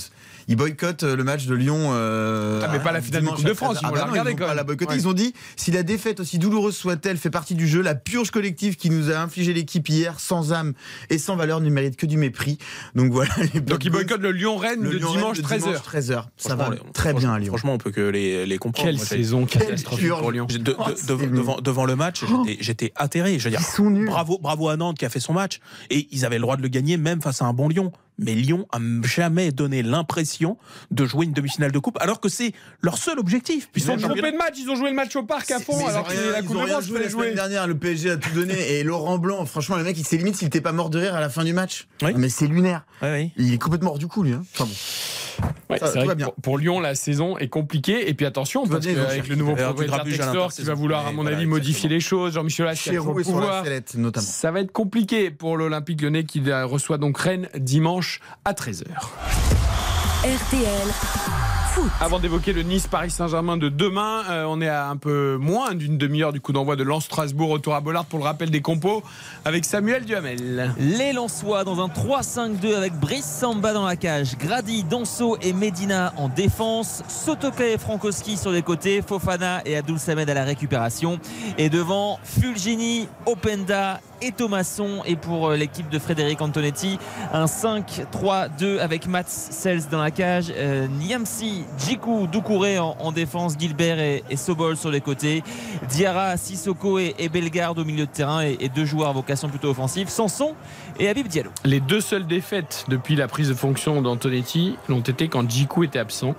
Ils boycottent euh, le match de Lyon. euh, Ah, mais pas la finale de Coupe de France, 13. ils vont Ah, la non, regarder vont quand pas même. la boycotter. Ouais. Ils ont dit si la défaite, aussi douloureuse soit-elle, fait partie du jeu, la purge collective qui nous a infligé l'équipe hier, sans âme et sans valeur, ne mérite que du mépris. Donc voilà. Les Donc, ils boycottent le Lyon-Rennes le de Lyon-Rennes dimanche de 13h. 13h. Ça va les- très bien à Lyon. Franchement, on peut que les, les comprendre. Quelle Moi, saison Quelle catastrophique purge. pour Lyon. de- de- Oh, de- c'est devant, devant le match, j'étais- j'étais atterré. Je veux dire, bravo, bravo à Nantes qui a fait son match. Et ils avaient le droit de le gagner même face à un bon Lyon. Mais Lyon a jamais donné l'impression de jouer une demi-finale de coupe, alors que c'est leur seul objectif. Ils Puisque- trompés de match, ils ont joué le match au parc à fond, alors ont que rien- la ils Coupe ont de France, joué la semaine jouer. dernière. Le PSG a tout donné et Laurent Blanc, franchement, le mec, il s'est limite s'il était pas mort de rire à la fin du match. Oui. Mais c'est lunaire. Il est complètement hors du coup, lui. hein. Enfin bon. Ouais, Ça, vrai que bien. pour, pour Lyon, la saison est compliquée. Et puis attention, Tout parce bien, ont qu'avec le nouveau propriétaire Textor qui va vouloir, à mon voilà, avis, modifier les choses, Jean-Michel pouvoir. notamment. Ça va être compliqué pour l'Olympique lyonnais qui reçoit donc Rennes dimanche à 13h. RTL Foot. Avant d'évoquer le Nice-Paris Saint-Germain de demain, euh, on est à un peu moins d'une demi-heure du coup d'envoi de Lens-Strasbourg, retour à Bollard pour le rappel des compos avec Samuel Duhamel. Les Lensois dans un 3-5-2 avec Brice Samba dans la cage, Grady, Danso et Medina en défense, Sotoka et Frankowski sur les côtés, Fofana et Abdul Samed à la récupération. Et devant Fulgini, Openda et Thomasson. Et pour euh, l'équipe de Frédéric Antonetti, un 5-3-2 avec Mats Sels dans la cage, euh, Niamsi, Djikou, Doucouré en, en défense, Gilbert et, Sobol sur les côtés, Diarra, Sissoko et, et Bellegarde au milieu de terrain et, et deux joueurs à vocation plutôt offensive, Sanson et Habib Diallo. Les deux seules défaites depuis la prise de fonction d'Antonetti l'ont été quand Djikou était absent.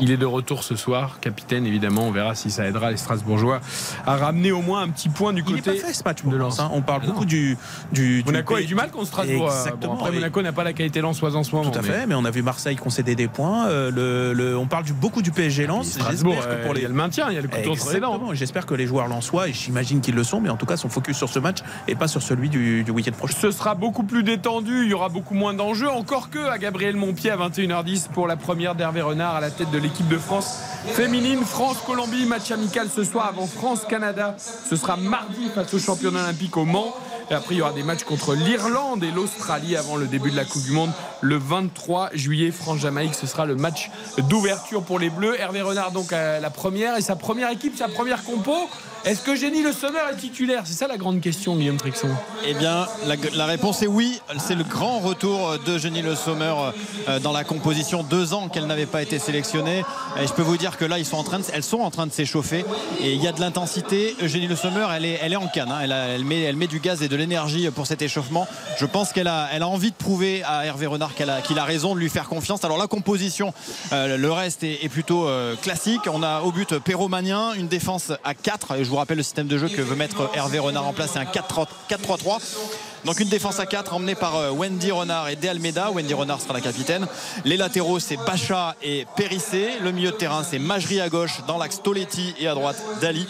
Il est de retour ce soir, capitaine évidemment. On verra si ça aidera les Strasbourgeois à ramener au moins un petit point du Il côté. pas fait ce match de de Lens. Hein. On parle Ah beaucoup du, du, du Monaco a eu du mal contre Strasbourg. euh, Exactement. Bon, après, Et- Monaco n'a pas la qualité lensoise en ce moment. Tout à mais- fait, mais on a vu Marseille concéder des points. Euh, le, le- on parle du, beaucoup du PSG Lens. Strasbourg, que euh, pour il y les a le maintien, il y a le les dents. Exactement. J'espère que les joueurs lensois, et j'imagine qu'ils le sont, mais en tout cas sont focus sur ce match et pas sur celui du, du week-end prochain. Ce sera beaucoup plus détendu, il y aura beaucoup moins d'enjeux, encore que à Gabriel Montpied à 21h10 pour la première d'Hervé Renard à la tête de l'équipe de France féminine. France-Colombie, match amical ce soir avant France-Canada. Ce sera mardi face au championnat olympique au Mans. Et après, il y aura des matchs contre l'Irlande et l'Australie avant le début de la Coupe du Monde le 23 juillet. France-Jamaïque, ce sera le match d'ouverture pour les Bleus. Hervé Renard, donc, à la première et sa première équipe, sa première compo. Est-ce que Génie Le Sommer est titulaire? C'est ça la grande question, Guillaume Trixon. Eh bien, la, réponse est oui. C'est le grand retour de Jenny Le Sommer euh, dans la composition. Deux ans qu'elle n'avait pas été sélectionnée. Et je peux vous dire que là, elles sont en train de s'échauffer. Et il y a de l'intensité. Eugénie Le Sommer, elle est, elle est en canne. hein. Elle, met, elle met du gaz et de l'énergie pour cet échauffement. Je pense qu'elle a, elle a envie de prouver à Hervé Renard qu'elle a, qu'il a raison de lui faire confiance. Alors la composition, euh, le reste est, plutôt euh, classique. On a au but Perrault Magnien, une défense à 4. Et je vous rappelle le système de jeu que veut mettre Hervé Renard en place. C'est un 4-3-3. Donc une défense à 4 emmenée par euh, Wendy Renard et De Almeida. Wendy Renard sera la capitaine. Les latéraux c'est Bacha et Périssé. Le milieu de terrain c'est Majri à gauche dans l'axe Toletti et à droite Dali.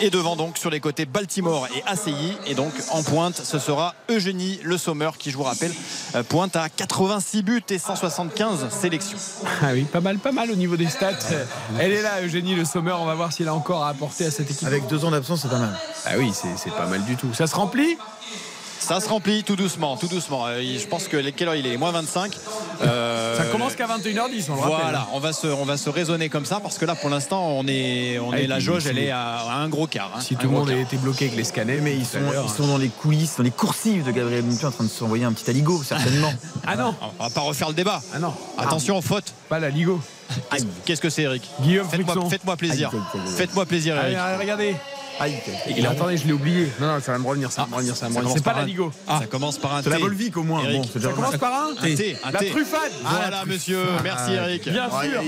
Et devant donc sur les côtés Baltimore et ACI. Et donc en pointe ce sera Eugénie Le Sommer qui je vous rappelle euh, pointe à 86 buts et 175 sélections. Ah oui, pas mal, pas mal au niveau des stats. Elle est là, Eugénie Le Sommer. On va voir s'il a encore à apporter à cette équipe. Avec deux ans d'absence, c'est pas mal. Ah oui, c'est c'est pas mal du tout. Ça se remplit? Ça se remplit tout doucement, tout doucement. Euh, Je pense que quelle heure il est? Moins 25. Euh, Ça commence qu'à 21h10, on le rappelle. Voilà, on va se, on va se raisonner comme ça parce que là, pour l'instant, on est, on Ah, est la jauge, elle est à, à un gros quart. hein. Si tout le monde été bloqué avec les scanners, Mais ils sont, ils sont dans les coulisses, dans les coursives de Gabriel Montpied en train de s'envoyer un petit aligot, certainement. Ah non, On va pas refaire le débat. ah non. Attention, faute. Pas la Ligo. Qu'est-ce- que c'est, Eric? Guillaume Faites-moi plaisir. Faites-moi plaisir, Eric. allez, regardez. Aïe. Et attendez, je l'ai oublié. Non, non, ça va me revenir, ça va me revenir, ça va me revenir. C'est pas la Ligo. Ça commence par un C'est la T. Volvic au moins. Bon, Ça commence par un T. un La T. truffade. Voilà, monsieur. Merci, Eric. Bien sûr.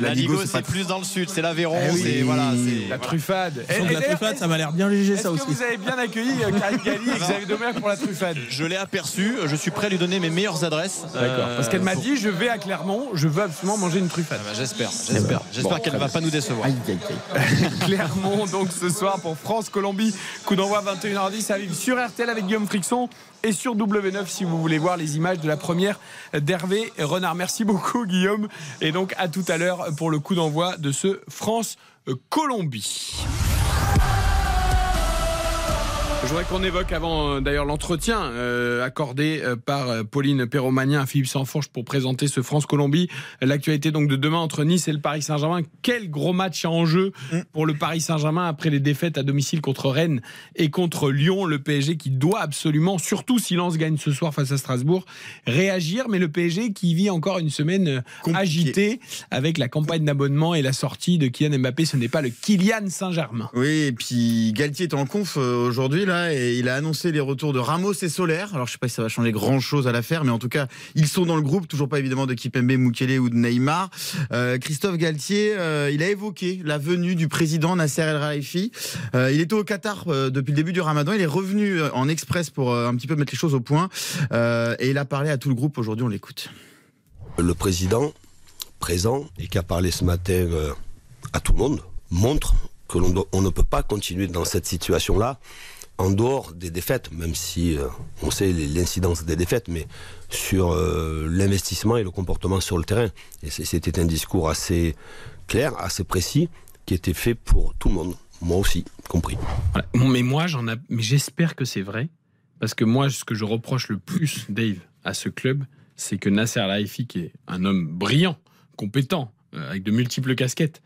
La Ligo, c'est plus dans le sud, c'est l'Aveyron, Eh c'est voilà, La truffade. La truffade, ça m'a l'air bien léger, Est-ce ça que aussi. vous avez bien accueilli euh, Karine Galli et Xavier Domer pour la truffade? Je l'ai aperçu, je suis prêt à lui donner mes meilleures adresses. D'accord. Euh, Parce qu'elle m'a dit, je vais à Clermont, je veux absolument manger une truffade. Ah bah, J'espère, j'espère. J'espère Bon, qu'elle ne va pas nous décevoir. Aïe, aïe, aïe. Clermont, donc ce soir pour France-Colombie. Coup d'envoi 21h10 à vivre sur RTL avec Guillaume Frixon et sur W9 si vous voulez voir les images de la première d'Hervé Renard. Merci beaucoup Guillaume. Et donc à tout à l'heure pour le coup d'envoi de ce France-Colombie. Je voudrais qu'on évoque avant euh, d'ailleurs l'entretien euh, accordé euh, par euh, Pauline Perromagnin à Philippe Sanfourche pour présenter ce France-Colombie. L'actualité donc de demain entre Nice et le Paris Saint-Germain. Quel gros match en jeu pour le Paris Saint-Germain après les défaites à domicile contre Rennes et contre Lyon. Le PSG qui doit absolument, surtout si Lens gagne ce soir face à Strasbourg, réagir. Mais le PSG qui vit encore une semaine Compliqué. agitée avec la campagne d'abonnement et la sortie de Kylian Mbappé. Ce n'est pas le Kylian Saint-Germain. Oui, et puis Galtier est en conf aujourd'hui et il a annoncé les retours de Ramos et Solaire. Alors je sais pas si ça va changer grand chose à l'affaire, mais en tout cas ils sont dans le groupe. Toujours pas évidemment de Kipembe, Mukele ou de Neymar. Euh, Christophe Galtier, euh, il a évoqué la venue du président Nasser El Khelaifi. Euh, il était au Qatar depuis le début du Ramadan. Il est revenu en express pour un petit peu mettre les choses au point et il a parlé à tout le groupe. Aujourd'hui, on l'écoute. Le président présent et qui a parlé ce matin à tout le monde montre que l'on ne peut pas continuer dans cette situation-là en dehors des défaites, même si euh, on sait l'incidence des défaites, mais sur euh, l'investissement et le comportement sur le terrain. Et c'était un discours assez clair, assez précis, qui était fait pour tout le monde, moi aussi, compris. Mais moi, j'espère que c'est vrai. Parce que moi, ce que je reproche le plus, Dave, à ce club, c'est que Nasser Laifi, qui est un homme brillant, compétent, euh, avec de multiples casquettes,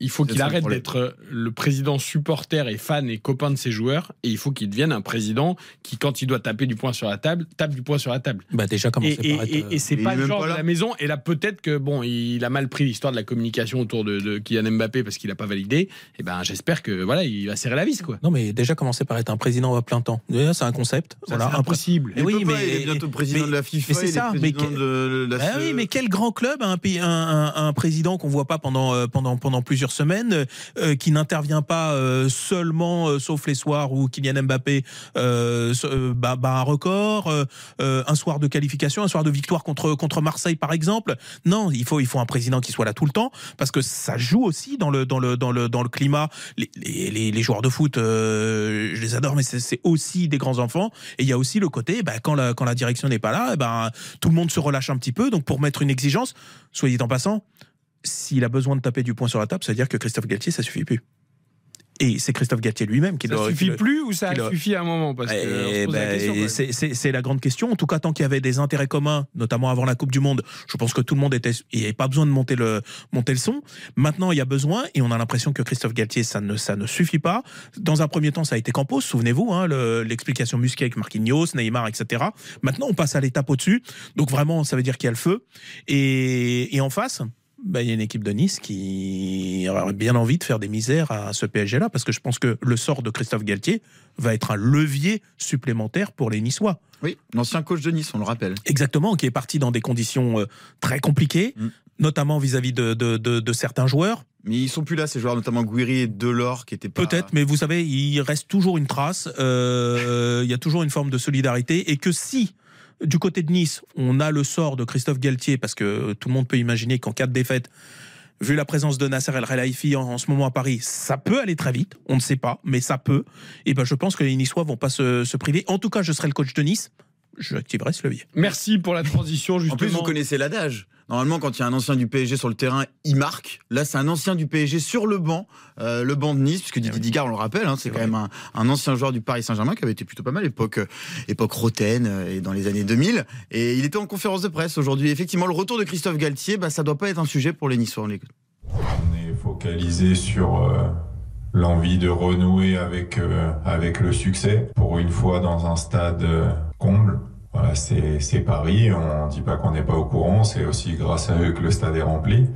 il faut qu'il arrête d'être euh, le président supporter et fan et copain de ses joueurs, et il faut qu'il devienne un président qui, quand il doit taper du poing sur la table, tape du poing sur la table. Bah déjà Et, commencer et- par être, et- euh, et c'est pas le genre pas de là. la maison. Et là, peut-être que bon, il a mal pris l'histoire de la communication autour de, de Kylian Mbappé parce qu'il a pas validé. Et ben, j'espère que voilà, il va serrer la vis, quoi. Non, mais déjà commencer par être un président à plein temps? C'est un concept. Ça, voilà, impossible. Mais Il oui, peut pas, mais- il est bientôt président mais- de la FIFA. mais c'est ça, mais président que- de la. Ah oui, mais quel grand club a un, pays- un, un- un président qu'on voit pas pendant, euh, pendant, pendant plusieurs semaines, euh, qui n'intervient pas euh, seulement, euh, sauf les soirs où Kylian Mbappé bat, bat un record, un soir de qualification, un soir de victoire contre, contre Marseille par exemple. Non, il faut, il faut un président qui soit là tout le temps, parce que ça joue aussi dans le, dans le, dans le, dans le climat. Les, les, joueurs de foot, je les adore, mais c'est aussi des grands enfants. Et il y a aussi le côté, bah, quand, la, quand la direction n'est pas là, eh ben, tout le monde se relâche un petit peu. Donc pour mettre une exigence, soyez en passant, s'il a besoin de taper du poing sur la table, ça veut dire que Christophe Galtier, ça suffit plus. Et c'est Christophe Galtier lui-même qui Ça qui suffit plus ou ça a- suffit à un moment? Parce que eh la ben, c'est- la grande question. En tout cas, tant qu'il y avait des intérêts communs, notamment avant la Coupe du Monde, je pense que tout le monde était. Il n'y avait pas besoin de monter le, monter le son. Maintenant, il y a besoin, et on a l'impression que Christophe Galtier, ça ne, ça ne suffit pas. Dans un premier temps, ça a été Campos, souvenez-vous, hein, le- l'explication musquée avec Marquinhos, Neymar, etc. Maintenant, on passe à l'étape au-dessus. Donc vraiment, ça veut dire qu'il y a le feu. Et, et en face, bah, il y a une équipe de Nice qui aurait bien envie de faire des misères à ce PSG-là, parce que je pense que le sort de Christophe Galtier va être un levier supplémentaire pour les Niçois. Oui, l'ancien coach de Nice, on le rappelle. Exactement, qui est parti dans des conditions euh, très compliquées, Mm. notamment vis-à-vis de, de- de- de certains joueurs. Mais ils sont plus là, ces joueurs, notamment Guiri et Delors, qui étaient pas. Peut-être, mais vous savez, il reste toujours une trace, euh, il y a toujours une forme de solidarité, et que si, du côté de Nice, on a le sort de Christophe Galtier, parce que tout le monde peut imaginer qu'en cas de défaite, vu la présence de Nasser El Khelaifi en, en ce moment à Paris, ça peut aller très vite, on ne sait pas, mais ça peut, et ben je pense que les Niçois vont pas se, se priver. En tout cas, je serai le coach de Nice, j'activerai ce levier. Merci pour la transition En justement. plus, vous connaissez l'adage. Normalement, quand il y a un ancien du PSG sur le terrain, il marque. Là, c'est un ancien du PSG sur le banc, euh, le banc de Nice, puisque Didier Digard, on le rappelle, hein, c'est quand même un, un ancien joueur du Paris Saint-Germain qui avait été plutôt pas mal, époque, euh, époque Roten euh, et dans les années 2000. Et il était en conférence de presse aujourd'hui. Effectivement, le retour de Christophe Galtier, bah, ça doit pas être un sujet pour les Niçois. On est focalisé sur euh, l'envie de renouer avec, euh, avec le succès. Pour une fois dans un stade euh, comble, voilà, c'est Paris. On dit pas qu'on n'est pas au courant. C'est aussi grâce à eux que le stade est rempli.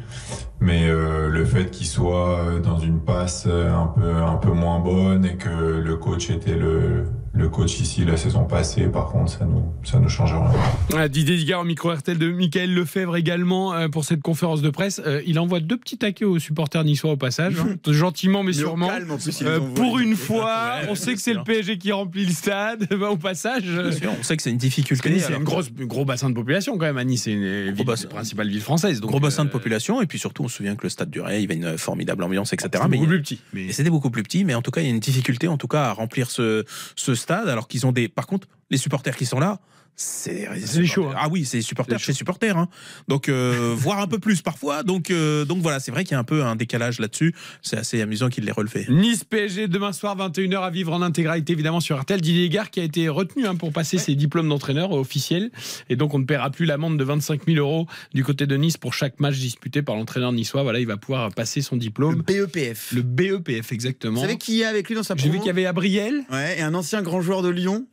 Mais euh, le fait qu'ils soient euh, dans une passe euh, un peu un peu moins bonne et que le coach était le le coach ici la saison passée, par contre, ça nous ça nous change rien. Ah, Didier Digard au micro RTL de Michael Lefebvre également euh, pour cette conférence de presse. Euh, il envoie deux petits taquets aux supporters niçois au passage, hein. gentiment mais Mais sûrement. calme, en plus, il les Euh, pour une fois, Ouais, on sait que c'est le. PSG qui remplit le stade. Bah, au passage, sûr, on sait que c'est une difficulté. Nice, c'est un gros bassin de population quand même. À Nice, c'est une ville, bassin. principale ville française. Donc, gros bassin de population et puis surtout on se souvient que le stade du Ray il y avait une formidable ambiance etc c'est mais beaucoup plus petit. Mais c'était beaucoup plus petit mais en tout cas il y a une difficulté en tout cas à remplir ce, ce stade alors qu'ils ont des par contre les supporters qui sont là c'est chauds, hein. ah oui c'est supporters C'est chez supporters hein. donc euh, voire un peu plus parfois donc euh, donc voilà c'est vrai qu'il y a un peu un décalage là-dessus c'est assez amusant qu'il l'ait relevé Nice PSG demain soir 21h à vivre en intégralité évidemment sur RTL. Didier Gare qui a été retenu hein, pour passer ses diplômes d'entraîneur officiels et donc on ne paiera plus l'amende de 25 000 euros du côté de Nice pour chaque match disputé par l'entraîneur niçois. Voilà, il va pouvoir passer son Le diplôme. BEPF. Le BEPF Vous exactement. savez qui est avec lui dans sa J'ai vu qu'il y avait Abriel. Ouais, et un ancien grand joueur de Lyon,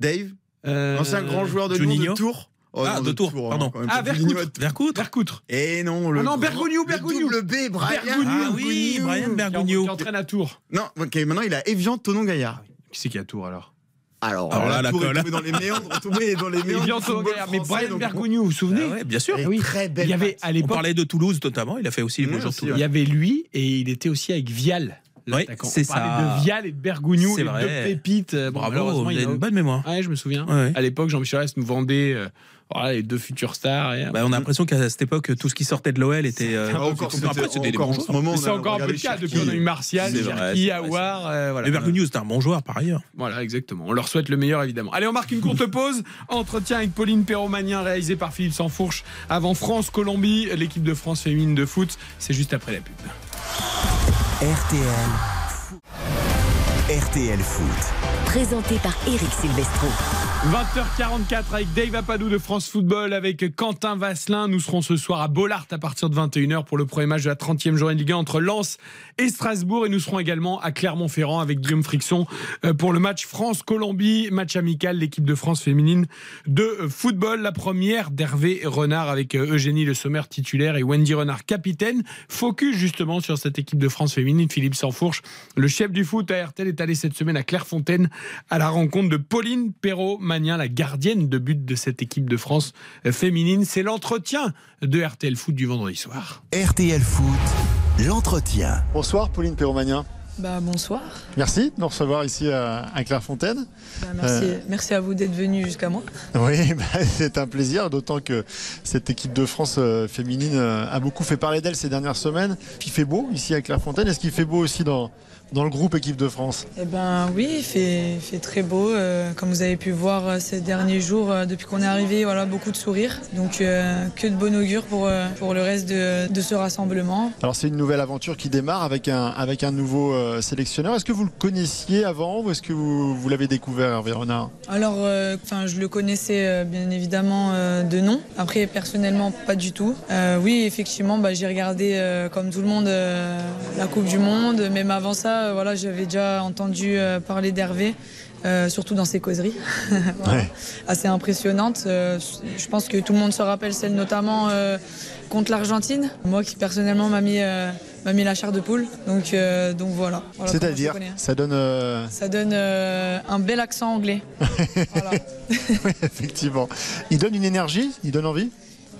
Dave. Euh, Ancien grand joueur de Lyon Juninho de Tours. Oh, Ah, non, de Tours, hein, pardon. Ah, de- Vercoutre. Et non, le. Ah non, Bergogneau, le Bergogneau. double B, Brian. Bergogneau. ah oui Brian Qui Bergogneau entraîne à Tours. Non, ok, maintenant il a Evian Tonon Gaillard. Qui c'est qui est à Tours alors Alors, Alors là, la Tour est colle. tombé dans les méandres, dans les méandres. Gaillard. Mais français, Brian Bergogneau, vous vous souvenez Ah ouais, bien sûr et oui. Très belle Il y avait patte. à on parlait de Toulouse notamment il a fait aussi les beaux jours de Toulouse Il y avait lui et il était aussi avec Vial. Oui, c'est ça. de Vial et de Bergogneau, C'est les vrai. deux pépites. Euh, bon, bravo il a- une bonne mémoire Ouais, je me souviens. Ouais. À l'époque, Jean-Michel Aulas nous vendait euh, voilà, les deux futures stars. et- Bah, on a l'impression qu'à cette époque, tout ce qui sortait de l'OL était. euh, encore, c'était- après, c'était des encore en ce moment, c'est encore un peu le cas. Depuis, on a eu Martial, C'est Cherki, c'est Aouar. euh. Mais Bergogneau, c'était un bon joueur par ailleurs. Voilà, exactement. On leur souhaite le meilleur, évidemment. Allez, on marque une courte pause. Entretien avec Pauline Perromanien, réalisé par Philippe Sansfourche. Avant France-Colombie, l'équipe de France féminine de foot. C'est juste après la pub. RTL. RTL Foot. Présenté par Eric Silvestro. 20h44 avec Dave Apadou de France Football, avec Quentin Vasselin. Nous serons ce soir à Bollard à partir de 21h pour le premier match de la 30e journée de Ligue 1 entre Lens et Strasbourg. Et nous serons également à Clermont-Ferrand avec Guillaume Frixon euh, pour le match France-Colombie, match amical, l'équipe de France féminine de football. La première d'Hervé Renard avec euh, Eugénie Le Sommer titulaire et Wendy Renard capitaine. Focus justement sur cette équipe de France féminine. Philippe Sansfourche, le chef du foot à RTL, est allé cette semaine à Clairefontaine à la rencontre de Pauline Perrault-Magnin, la gardienne de but de cette équipe de France féminine. C'est l'entretien de RTL Foot du vendredi soir. RTL Foot. L'entretien. Bonsoir Pauline Perromagnin. Bah, bonsoir. Merci de nous recevoir ici à, à Clairefontaine. Bah, merci, Euh. merci à vous d'être venu jusqu'à moi. Oui, bah, c'est un plaisir, d'autant que cette équipe de France euh, féminine euh, a beaucoup fait parler d'elle ces dernières semaines. Il fait beau ici à Clairefontaine. Est-ce qu'il fait beau aussi dans, dans le groupe équipe de France? Eh ben oui, il fait, il fait très beau. euh, comme vous avez pu voir euh, ces derniers jours, euh, depuis qu'on est arrivé, voilà, beaucoup de sourires. Donc euh, que de bon augure pour, pour le reste de, de ce rassemblement. Alors c'est une nouvelle aventure qui démarre avec un, avec un nouveau sélectionneur. Est-ce que vous le connaissiez avant ou est-ce que vous, vous l'avez découvert Hervé Renard Alors, enfin, je le connaissais bien évidemment de nom. Après, personnellement, pas du tout. Oui, effectivement, bah, j'ai regardé comme tout le monde la Coupe du Monde. Même avant ça, euh, voilà, j'avais déjà entendu euh, parler d'Hervé. euh, surtout dans ses causeries, Voilà. Ouais. assez impressionnantes. Euh, je pense que tout le monde se rappelle celle notamment euh, contre l'Argentine. Moi qui personnellement m'a mis, la chair de poule. Donc, donc voilà. C'est-à-dire, connais. ça donne Ça donne un bel accent anglais. Oui, effectivement. Il donne une énergie, il donne envie?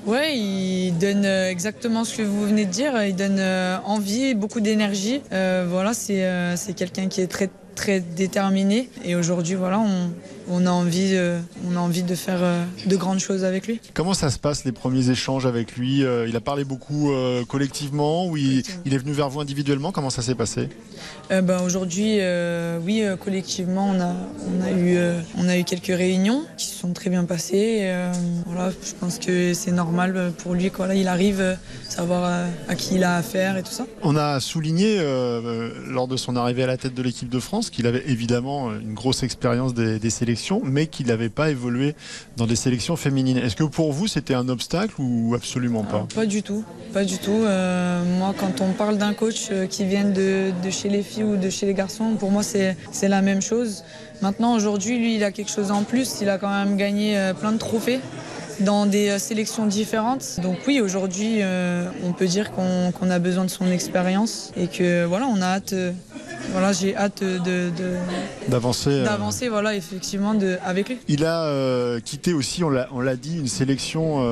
Ouais, il donne euh, exactement ce que vous venez de dire. Il donne euh, envie, beaucoup d'énergie. Euh, voilà, c'est c'est quelqu'un qui est très très déterminé. Et aujourd'hui, voilà, on, on a envie, euh, on a envie de faire euh, de grandes choses avec lui. Comment ça se passe les premiers échanges avec lui Euh, Il a parlé beaucoup collectivement ou il, il est venu vers vous individuellement Comment ça s'est passé? Ben, aujourd'hui, oui, collectivement, on a, on, a eu, on a eu quelques réunions qui se sont très bien passées. Voilà, je pense que c'est normal pour lui. Quoi. Là, il arrive, euh, savoir à qui il a affaire et tout ça. On a souligné lors de son arrivée à la tête de l'équipe de France qu'il avait évidemment une grosse expérience des, des sélections mais qu'il n'avait pas évolué dans des sélections féminines. Est-ce que pour vous, c'était un obstacle ou absolument pas Pas du tout, pas du tout. Euh, moi, quand on parle d'un coach euh, qui vient de, chez les filles ou de chez les garçons, pour moi, c'est c'est la même chose. Maintenant, aujourd'hui, lui, il a quelque chose en plus. Il a quand même gagné euh, plein de trophées dans des euh, sélections différentes. Donc oui, aujourd'hui, euh, on peut dire qu'on a besoin de son expérience et que voilà, on a hâte. euh, voilà, j'ai hâte de- D'avancer. d'avancer, voilà, effectivement, de, avec lui. Il a euh, quitté aussi, on l'a dit, une sélection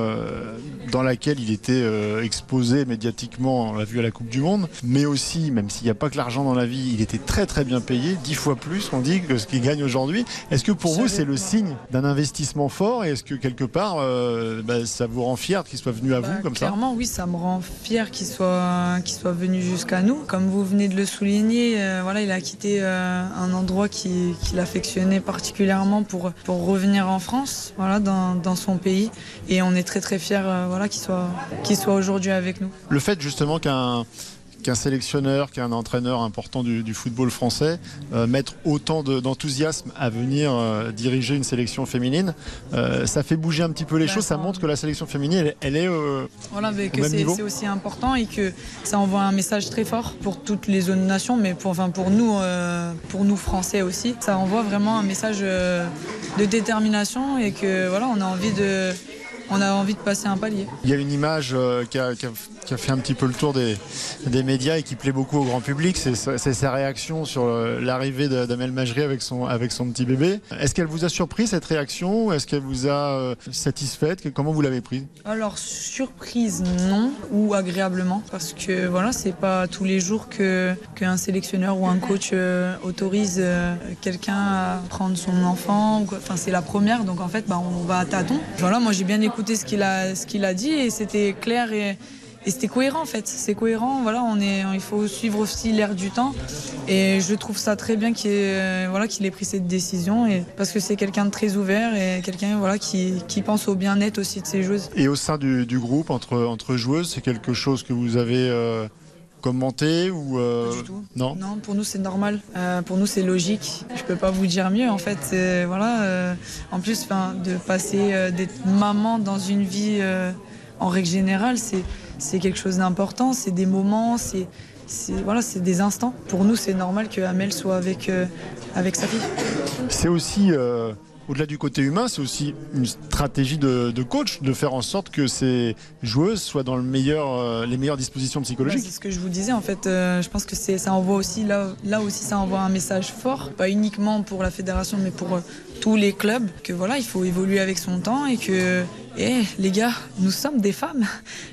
dans laquelle il était exposé médiatiquement, on l'a vu à la Coupe du Monde, mais aussi, même s'il n'y a pas que l'argent dans la vie, il était très très bien payé, dix fois plus, on dit, que ce qu'il gagne aujourd'hui. Est-ce que pour vous, c'est le signe d'un investissement fort? Et est-ce que quelque part, euh, bah, ça vous rend fier qu'il soit venu à vous comme ça Clairement, oui, ça me rend fier qu'il soit, qu'il soit venu jusqu'à nous. Comme vous venez de le souligner, euh, voilà, il a quitté euh, un endroit qui- qu'il affectionnait particulièrement pour, pour revenir en France, voilà, dans, dans son pays. Et on est très très fiers voilà, qu'il soit, qu'il soit aujourd'hui avec nous. Le fait justement qu'un qu'un sélectionneur, qu'un entraîneur important du, du football français euh, mettre autant de- d'enthousiasme à venir euh, diriger une sélection féminine, euh, ça fait bouger un petit peu les choses. Ça montre que la sélection féminine, elle, elle est Voilà, mais au que même c'est niveau. c'est aussi important et que ça envoie un message très fort pour toutes les zones nations, mais pour, enfin, pour, nous, pour nous Français aussi. Ça envoie vraiment un message de détermination et que voilà, on a envie de, on a envie de passer un palier. Il y a une image euh, qui, a, qui a- qui a fait un petit peu le tour des, des médias et qui plaît beaucoup au grand public, c'est sa- réaction sur euh, l'arrivée d'Amel Majri avec son, avec son petit bébé. Est-ce qu'elle vous a surpris cette réaction Est-ce qu'elle vous a euh, satisfaite? Comment vous l'avez prise Alors surprise non ou agréablement parce que voilà c'est pas tous les jours que qu'un sélectionneur ou un coach euh, autorise quelqu'un à prendre son enfant ou quoi. enfin c'est la première donc en fait bah, on va à tâtons. Voilà moi j'ai bien écouté ce qu'il a ce a dit et c'était clair et c'était cohérent en fait, c'est cohérent. Voilà, on est, il faut suivre aussi l'air du temps. Et je trouve ça très bien qu'il ait, voilà, qu'il ait pris cette décision. Et, parce que c'est quelqu'un de très ouvert et quelqu'un voilà, qui, qui pense au bien-être aussi de ses joueuses. Et au sein du, du groupe, entre, entre joueuses, c'est quelque chose que vous avez euh, commenté ou euh, Non? Non, pour nous c'est normal. Euh, pour nous c'est logique. Je peux pas vous dire mieux en fait. C'est- Voilà. euh, en plus, de passer euh, d'être maman dans une vie euh, en règle générale, c'est c'est quelque chose d'important. C'est des moments, c'est c'est voilà, c'est des instants. Pour nous, c'est normal que Amel soit avec euh, avec sa fille. C'est aussi, euh, au-delà du côté humain, c'est aussi une stratégie de, de coach de faire en sorte que ces joueuses soient dans le meilleur, euh, les meilleures dispositions Ouais, psychologiques. c'est ce que je vous disais en fait. euh, je pense que ça envoie aussi là là aussi ça envoie un message fort, pas uniquement pour la fédération mais pour euh, tous les clubs que voilà il faut évoluer avec son temps et que eh, les gars nous sommes des femmes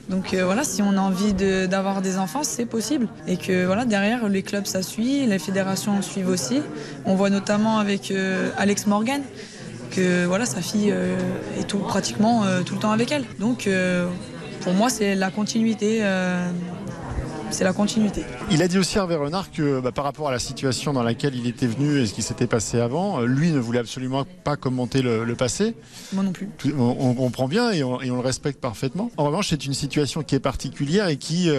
donc euh, voilà si on a envie de- d'avoir des enfants c'est possible et que voilà derrière les clubs ça suit, les fédérations suivent aussi. On voit notamment avec euh, Alex Morgan que voilà sa fille euh, est tout pratiquement euh, tout le temps avec elle. Donc euh, pour moi c'est la continuité. c'est la continuité. Il a dit aussi Hervé Renard que bah, par rapport à la situation dans laquelle il était venu et ce qui s'était passé avant, lui ne voulait absolument pas commenter le, le passé. Moi non plus. On, on comprend bien et on, et on le respecte parfaitement. En revanche, c'est une situation qui est particulière et qui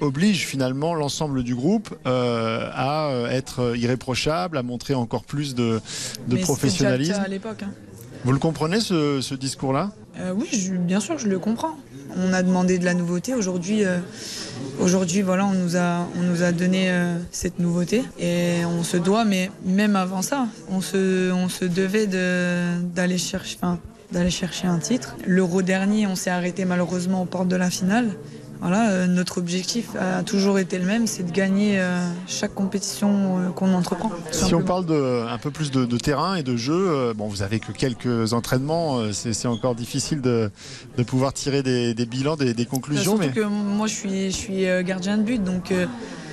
oblige finalement l'ensemble du groupe euh, à euh, être irréprochable, à montrer encore plus de, de Mais c'était déjà le professionnalisme. cas à l'époque. hein. Vous le comprenez ce, ce discours-là? Euh, oui, je- bien sûr, je le comprends. On a demandé de la nouveauté. Aujourd'hui, euh, aujourd'hui, voilà, on nous a, on nous a donné euh, cette nouveauté et on se doit, mais même avant ça, on se, on se devait de- d'aller chercher, enfin, d'aller chercher un titre. L'Euro dernier, on s'est arrêté malheureusement aux portes de la finale. Voilà, euh, notre objectif a toujours été le même, c'est de gagner euh, chaque compétition euh, qu'on entreprend. Si on parle de, un peu plus de, de terrain et de jeu, bon, vous avez que quelques entraînements, c'est encore difficile de, de pouvoir tirer des, des bilans, des, des conclusions, Surtout mais, que moi, je suis, je suis gardien de but, donc.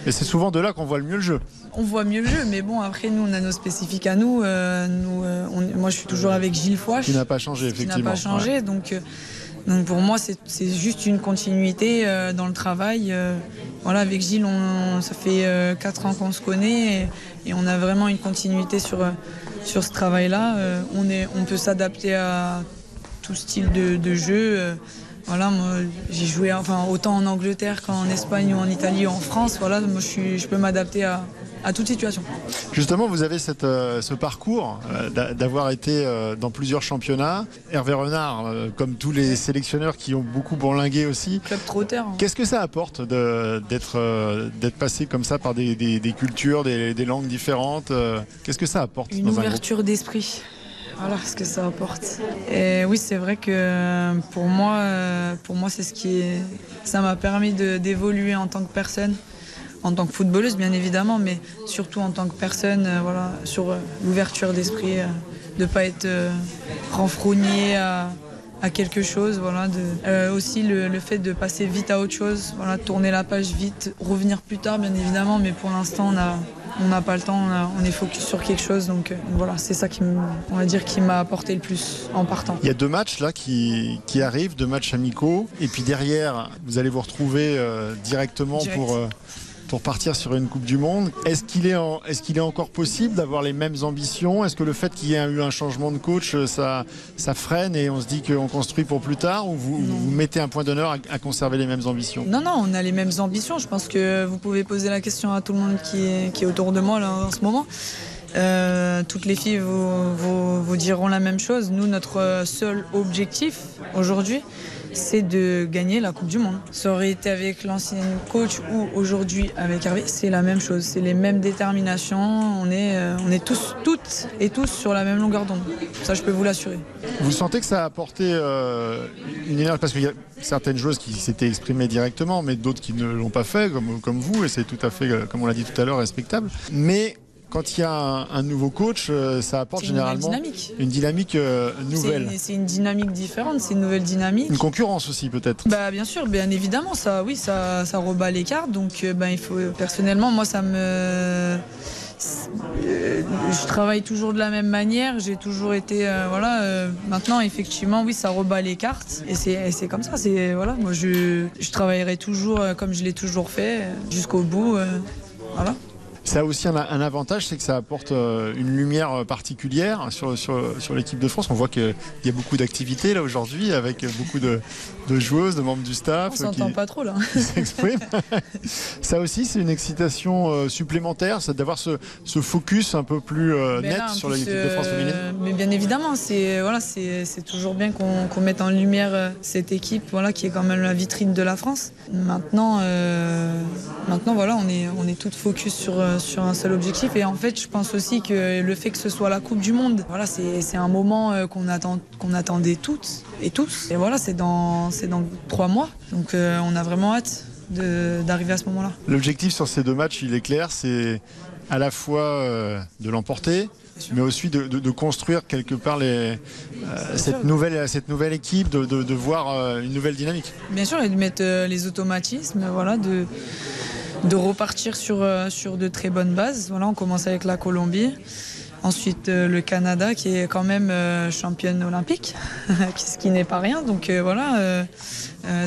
mais c'est souvent de là qu'on voit le mieux le jeu. On voit mieux le jeu, mais bon, après, nous, on a nos spécifiques à nous. euh, nous euh, on- moi, je suis toujours avec Gilles Fouache. Qui n'a pas changé, Qui n'a effectivement. pas changé. Ouais. Donc, euh, donc, pour moi, c'est juste une continuité euh, dans le travail. euh, voilà, avec Gilles, ça fait 4 ans qu'on se connaît et, on a vraiment une continuité sur, euh, sur ce travail-là. Euh, on, on peut s'adapter à tout style de, jeu. euh, voilà, j'ai joué enfin, autant en Angleterre qu'en Espagne ou en Italie ou en France. Voilà, moi, je peux m'adapter à, à toute situation. Justement, vous avez cette, euh, ce parcours euh, d'a- d'avoir été euh, dans plusieurs championnats. Hervé Renard, comme tous les sélectionneurs qui ont beaucoup bourlingué aussi. Club Trotter. hein. Qu'est-ce que ça apporte d'être d'être passé comme ça par des, des- des cultures, des, des langues différentes Qu'est-ce que ça apporte Une dans un groupe? ouverture d'esprit. Voilà ce que ça apporte. Et oui, c'est vrai que pour moi, pour moi, c'est ce qui est, ça m'a permis d'évoluer en tant que personne, en tant que footballeuse bien évidemment, mais surtout en tant que personne, euh, voilà, sur euh, l'ouverture d'esprit, euh, de pas être renfrogné à, à quelque chose, voilà, de, aussi le, le fait de passer vite à autre chose, voilà, tourner la page vite, revenir plus tard bien évidemment, mais pour l'instant on a on n'a pas le temps, on, a- on est focus sur quelque chose, donc euh, voilà, c'est ça qui, on va dire, qui m'a apporté le plus en partant. Il y a deux matchs là qui, qui arrivent, deux matchs amicaux. Et puis derrière, vous allez vous retrouver euh, directement Direct. pour, euh, pour partir sur une Coupe du Monde. Est-ce qu'il est, est, encore possible d'avoir les mêmes ambitions? Est-ce que le fait qu'il y ait eu un changement de coach, euh, ça, ça freine et on se dit qu'on construit pour plus tard? Ou vous, vous mettez un point d'honneur à, à conserver les mêmes ambitions? Non, non, on a les mêmes ambitions. Je pense que vous pouvez poser la question à tout le monde qui est, qui est autour de moi là, en ce moment. Euh, toutes les filles vous, vous- vous diront la même chose. Nous, notre seul objectif aujourd'hui, c'est de gagner la Coupe du Monde. Ça aurait été avec l'ancien coach ou aujourd'hui avec Hervé, c'est la même chose. C'est les mêmes déterminations. On est, euh, on est tous, toutes et tous sur la même longueur d'onde. Ça, je peux vous l'assurer. Vous sentez que ça a apporté euh, une énergie? Parce qu'il y a certaines choses qui s'étaient exprimées directement, mais d'autres qui ne l'ont pas fait, comme, comme vous, et c'est tout à fait, euh, comme on l'a dit tout à l'heure, respectable. Mais quand il y a un, un nouveau coach, euh, ça apporte une généralement dynamique. une dynamique euh, nouvelle. C'est- une dynamique différente, c'est une nouvelle dynamique. Une concurrence aussi peut-être. Bah bien sûr, bien évidemment, ça, oui, ça, ça rebat les cartes. Donc, euh, ben il faut. Personnellement, moi, ça me. je travaille toujours de la même manière. J'ai toujours été, euh, voilà. euh, maintenant, effectivement, oui, ça rebat les cartes. Et c'est, comme ça. C'est voilà. Moi, je, je travaillerai toujours comme je l'ai toujours fait, jusqu'au bout. euh, voilà. Ça a aussi un, un avantage, c'est que ça apporte euh, une lumière euh, particulière sur, sur, sur l'équipe de France. On voit qu'il y a beaucoup d'activités là aujourd'hui avec beaucoup de, de joueuses, de membres du staff. On s'entend pas trop là. ça aussi, c'est une excitation euh, supplémentaire, c'est d'avoir ce, ce focus un peu plus net là, sur l'équipe de France féminine. Mais bien évidemment, c'est voilà, c'est toujours bien qu'on qu'on mette en lumière cette équipe, voilà, qui est quand même la vitrine de la France. Maintenant, euh, maintenant voilà, on est on est toutes focus sur sur un seul objectif. Et en fait, je pense aussi que le fait que ce soit la Coupe du Monde, voilà, c'est un moment euh, qu'on attend qu'on attendait toutes et tous. Et voilà, c'est dans dans trois mois, donc euh, on a vraiment hâte d'arriver à ce moment-là. L'objectif sur ces deux matchs, il est clair, c'est à la fois euh, de l'emporter, mais aussi de, de- de construire quelque part les, euh, cette, nouvelle, cette nouvelle équipe, de, voir euh, une nouvelle dynamique. Bien sûr, et de mettre euh, les automatismes, voilà, de, repartir sur, sur de très bonnes bases. Voilà, on commence avec la Colombie. Ensuite, le Canada, qui est quand même championne olympique, ce qui n'est pas rien. Donc voilà,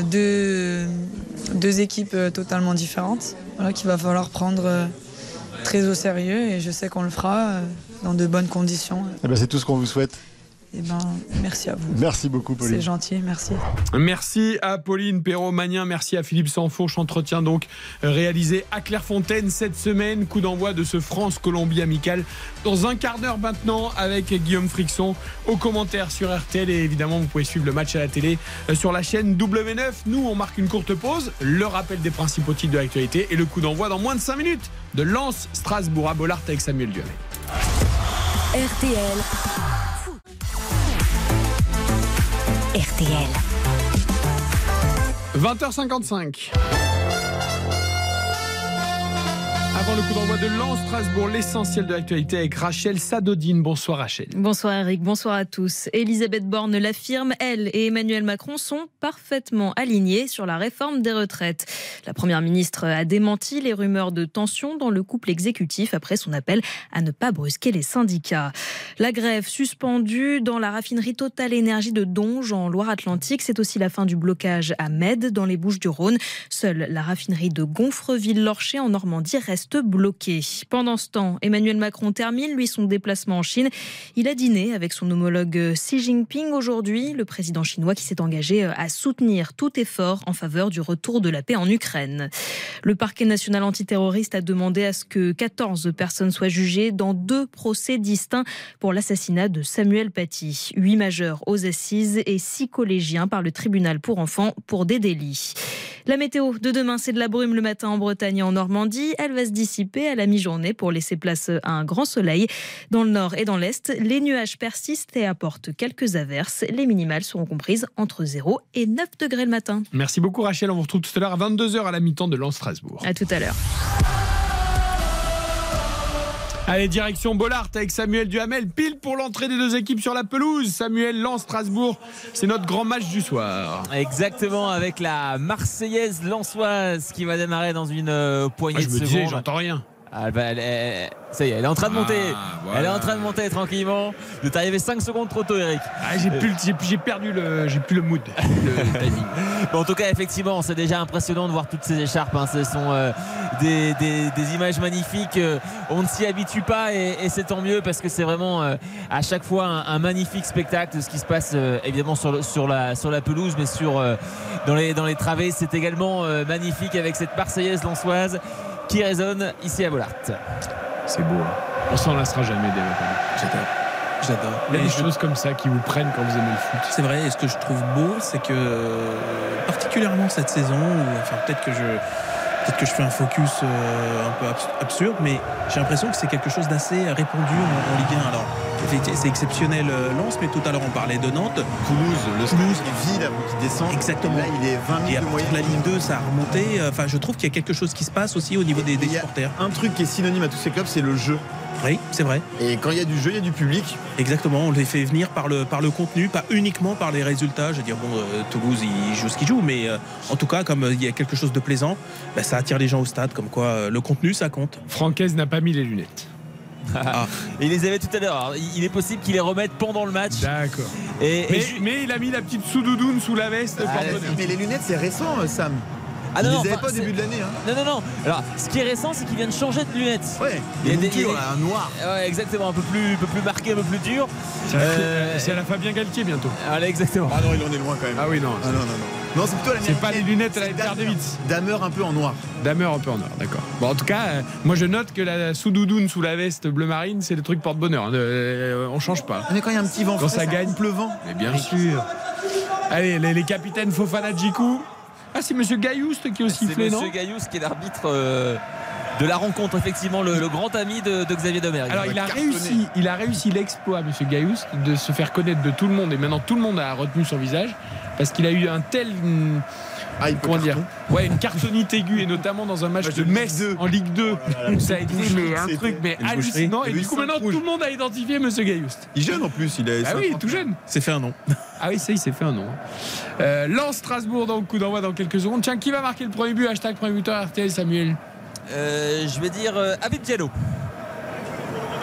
deux, deux équipes totalement différentes voilà, qu'il va falloir prendre très au sérieux. Et je sais qu'on le fera dans de bonnes conditions. Eh ben, c'est tout ce qu'on vous souhaite. Et ben, merci à vous. Merci beaucoup, Pauline. C'est gentil, merci. Merci à Pauline Perrault-Magnin, merci à Philippe Sansfourche. Entretien donc euh, réalisé à Clairefontaine cette semaine. Coup d'envoi de ce France-Colombie amical dans un quart d'heure maintenant avec Guillaume Frixon aux commentaires sur RTL. Et évidemment, vous pouvez suivre le match à la télé euh, sur la chaîne W9. Nous, on marque une courte pause, le rappel des principaux titres de l'actualité et le coup d'envoi dans moins de 5 minutes de Lens Strasbourg à Bollard avec Samuel Duhamel. RTL. RTL. 20h55. Le coup d'envoi de Lens Strasbourg, l'essentiel de l'actualité avec Rachel Sadodine. Bonsoir Rachel. Bonsoir Eric, bonsoir à tous. Elisabeth Borne l'affirme, elle et Emmanuel Macron sont parfaitement alignés sur la réforme des retraites. La Première ministre a démenti les rumeurs de tension dans le couple exécutif après son appel à ne pas brusquer les syndicats. La grève suspendue dans la raffinerie Total Énergie de Donge en Loire-Atlantique. C'est aussi la fin du blocage à Med dans les Bouches-du-Rhône. Seule la raffinerie de Gonfreville-Lorcher en Normandie reste bloquée. Pendant ce temps, Emmanuel Macron termine lui son déplacement en Chine. Il a dîné avec son homologue Xi Jinping aujourd'hui, le président chinois qui s'est engagé à soutenir tout effort en faveur du retour de la paix en Ukraine. Le parquet national antiterroriste a demandé à ce que 14 personnes soient jugées dans deux procès distincts pour l'assassinat de Samuel Paty. Huit majeurs aux assises et six collégiens par le tribunal pour enfants pour des délits. La météo de demain, c'est de la brume le matin en Bretagne et en Normandie. Elle va se dissiper à la mi-journée pour laisser place à un grand soleil. Dans le nord et dans l'est, les nuages persistent et apportent quelques averses. Les minimales seront comprises entre 0 et 9 degrés le matin. Merci beaucoup Rachel, on vous retrouve tout à l'heure à 22h à la mi-temps de Lens Strasbourg. À tout à l'heure. Allez, direction Bollard avec Samuel Duhamel, pile pour l'entrée des deux équipes sur la pelouse. Samuel lance Strasbourg, c'est notre grand match du soir. Exactement, avec la Marseillaise Lançoise qui va démarrer dans une euh, poignée Ah, je de me secondes. disais, j'entends rien. Ah, bah, elle est- ça y est, elle est en train de monter. Ah, voilà. Elle est en train de monter tranquillement. De t'arriver 5 secondes trop tôt, Eric. Ah, j'ai plus j'ai perdu le, j'ai plus le mood, le timing. Bon, en tout cas, effectivement, c'est déjà impressionnant de voir toutes ces écharpes. hein. Ce sont euh, des, des- des images magnifiques. Euh, On ne s'y habitue pas et, et c'est tant mieux parce que c'est vraiment euh, à chaque fois un, un magnifique spectacle de ce qui se passe euh, évidemment sur, le- sur, la, sur la pelouse, mais sur, euh, dans, les, dans les travées. C'est également euh, magnifique avec cette Marseillaise lançoise qui résonne ici à Bollard. C'est beau. hein. On s'en lassera jamais des J'adore. J'adore. Il y a des je- choses comme ça qui vous prennent quand vous aimez le foot. C'est vrai, et ce que je trouve beau, c'est que euh, particulièrement cette saison, ou enfin peut-être que je peut-être que je fais un focus euh, un peu abs- absurde, mais j'ai l'impression que c'est quelque chose d'assez répandu en, en Ligue 1. Alors c'est exceptionnel euh, Lens, mais tout à l'heure on parlait de Nantes. Toulouse, le Toulouse est vide avant qu'il descende. Exactement. Là, il est 20 Et 000 à partir de la Ligue 2, ça a remonté. Enfin, je trouve qu'il y a quelque chose qui se passe aussi au niveau des, des supporters. un truc qui est synonyme à tous ces clubs, c'est le jeu. Oui, c'est vrai. Et quand il y a du jeu, il y a du public. Exactement, on les fait venir par le, par le contenu, pas uniquement par les résultats. Je veux dire, bon, euh, Toulouse, il joue ce qu'il joue, mais euh, en tout cas, comme euh, il y a quelque chose de plaisant, bah, ça attire les gens au stade, comme quoi euh, le contenu, ça compte. Francaise n'a pas mis les lunettes. Et il les avait tout à l'heure. Il est possible qu'il les remette pendant le match. D'accord. Et, et Mais, il a mis la petite sous-doudoune sous la veste. Ah, mais les lunettes, c'est récent, Sam. Ah Ils non, non, enfin, pas au début de l'année. Hein. Non, non, non. Alors, ce qui est récent, c'est qu'il vient de changer de lunettes. Ouais, Il y a des- montures, un noir. Ouais, exactement, un peu plus, un peu plus marqué, un peu plus dur. C'est à la- Euh, à la Fabien Galtier bientôt. Voilà, exactement. Ah non, il en est loin quand même. Ah oui, non. Ah non, non, non. Non, c'est plutôt la C'est pas les lunettes à la Daredevils. Damer un peu en noir. Damer un peu en or, d'accord. Bon, en tout cas, euh, moi je note que la sous-doudoune sous la veste bleu marine, c'est le truc porte-bonheur. hein. Euh, on change pas. Mais quand il y a un petit vent Quand frais, ça gagne. coupe le vent. Mais bien sûr. Allez, les, les capitaines Fofana Djikou. Ah, c'est Monsieur Gaillouste qui est aussi C'est sifflé, non Monsieur Gaillous qui est l'arbitre euh, de la rencontre, effectivement, le, le grand ami de, de Xavier Domergue. Alors, il a cartonné. réussi, il a réussi l'exploit, Monsieur Gaillouste, de se faire connaître de tout le monde. Et maintenant, tout le monde a retenu son visage parce qu'il a eu un tel. Ah, il Comment dire. Ouais, une cartonite aiguë et notamment dans un match de Ligue Metz 2. en Ligue 2 où ça a été mais un truc mais hallucinant et du coup maintenant tout le monde a identifié Monsieur Gaillouste. Il est jeune en plus, il est. Ah oui, tout jeune. C'est fait un nom. Ah oui, ça il s'est fait un nom. Euh, Lance Strasbourg donc coup d'envoi dans quelques secondes. Tiens, qui va marquer le premier but Hashtag premier buteur RTL Samuel. Euh, je vais dire euh, Habib Diallo.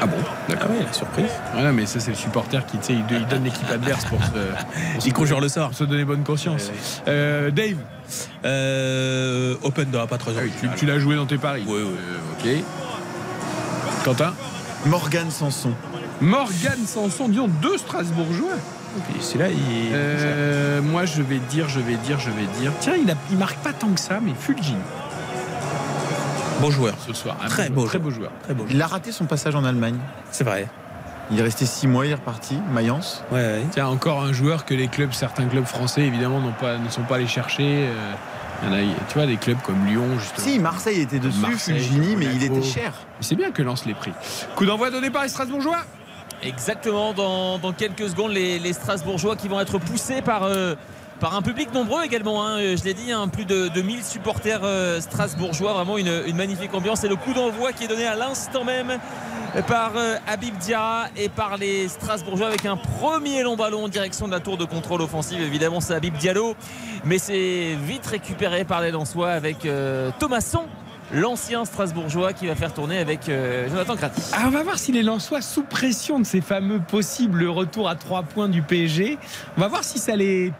Ah bon Ah ouais, la surprise. Voilà, mais ça c'est le supporter qui tu sais, il, il donne l'équipe adverse pour se, pour se- Il conjure le sort. pour se donner bonne conscience. Euh, Dave, Euh, Open door, pas très ah oui, tu, original. tu l'as joué dans tes paris. Oui, oui. Ok. Quentin Morgan Sanson. Morgane Sanson, disons deux Strasbourgeois. Et c'est là, il. Euh, moi, je vais dire, je vais dire, je vais dire. Tiens, il, a, il marque pas tant que ça, mais Fulgin Bon joueur. ce soir. Un Très beau, beau très joueur. beau joueur. Très beau. Il a raté son passage en Allemagne. C'est vrai. Il est resté 6 mois, il est reparti. Mayence. Ouais, ouais. Tiens, encore un joueur que les clubs, certains clubs français, évidemment, n'ont pas, ne sont pas allés chercher. Euh, il y en a, tu vois, des clubs comme Lyon, justement. Si, Marseille était dessus, Marseille, Fulgini, mais il était cher. Mais C'est bien que Lens les prix. Coup d'envoi donné par les Strasbourgeois. Exactement, dans, dans quelques secondes, les, les Strasbourgeois qui vont être poussés par, euh, par un public nombreux également. hein. Je l'ai dit, hein, plus de, de 1000 supporters euh, strasbourgeois. Vraiment une, magnifique ambiance. Et le coup d'envoi qui est donné à l'instant même par euh, Habib Diarra et par les Strasbourgeois avec un premier long ballon en direction de la tour de contrôle offensive. Évidemment, c'est Habib Diallo, mais c'est vite récupéré par les Lensois avec euh, Thomasson l'ancien Strasbourgeois qui va faire tourner avec euh, Jonathan Crati. Ah, on va voir si les Lensois, sous pression de ces fameux possibles retours à 3 points du PSG, on va voir si ça les.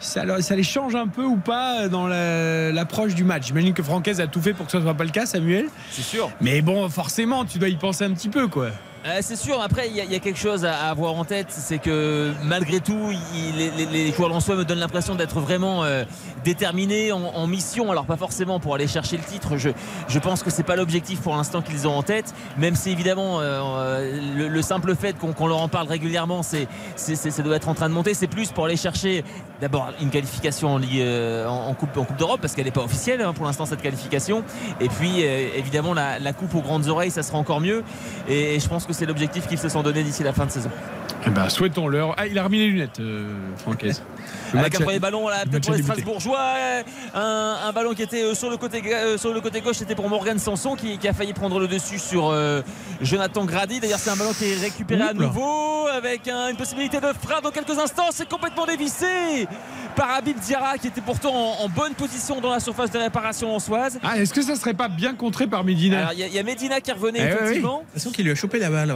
Ça, ça les change un peu ou pas dans l'approche du match? J'imagine que Francaise a tout fait pour que ce ne soit pas le cas, Samuel. C'est sûr. Mais bon, forcément, tu dois y penser un petit peu, quoi. Euh, c'est sûr, après il y, a quelque chose à, avoir en tête, c'est que malgré tout, les, joueurs lensois me donnent l'impression d'être vraiment euh, déterminés en, mission, alors pas forcément pour aller chercher le titre, je, pense que c'est pas l'objectif pour l'instant qu'ils ont en tête, même si évidemment euh, le, simple fait qu'on leur en parle régulièrement, ça doit être en train de monter, c'est plus pour aller chercher d'abord une qualification en, Coupe, d'Europe, parce qu'elle n'est pas officielle hein, pour l'instant cette qualification, et puis évidemment la, Coupe aux grandes oreilles, ça sera encore mieux, et je pense que c'est l'objectif qu'ils se sont donné d'ici la fin de saison. Eh ben, souhaitons-leur. Ah, il a remis les lunettes, euh, Francaise. Avec un premier ballon peut-être pour les Strasbourgeois. Un, ballon qui était euh, sur le côté, euh, sur le côté gauche, c'était pour Morgan Sanson qui, a failli prendre le dessus sur euh, Jonathan Grady. D'ailleurs, c'est un ballon qui est récupéré à nouveau avec une possibilité de frappe dans quelques instants. C'est complètement dévissé par Abib Diarra qui était pourtant en, bonne position dans la surface de réparation ansoise. Ah, est-ce que ça serait pas bien contré par Medina Il y, a Medina qui revenait eh effectivement. J'ai l'impression qu'il lui a chopé la balle.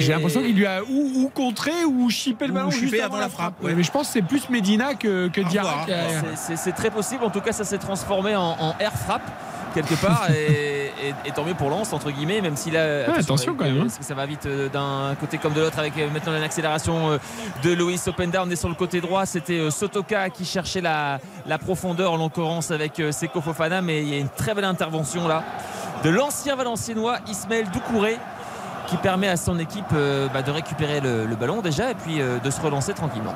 J'ai l'impression qu'il lui a ou, contré ou chippé le ballon ou juste avant, la frappe. mais je pense que c'est plus Medina que, que Diarra. C'est très possible. En tout cas, ça s'est transformé en, air frappe quelque part et, tant mieux pour Lens entre guillemets même si là attention, quand même hein. parce que ça va vite euh, d'un côté comme de l'autre avec euh, maintenant une accélération euh, de Loïs Openda? On est sur le côté droit c'était Sotoka qui cherchait la, profondeur en l'occurrence avec Seko Fofana mais il y a une très belle intervention là de l'ancien Valenciennois Ismaël Doucouré qui permet à son équipe bah, de récupérer le, le, ballon déjà et puis de se relancer tranquillement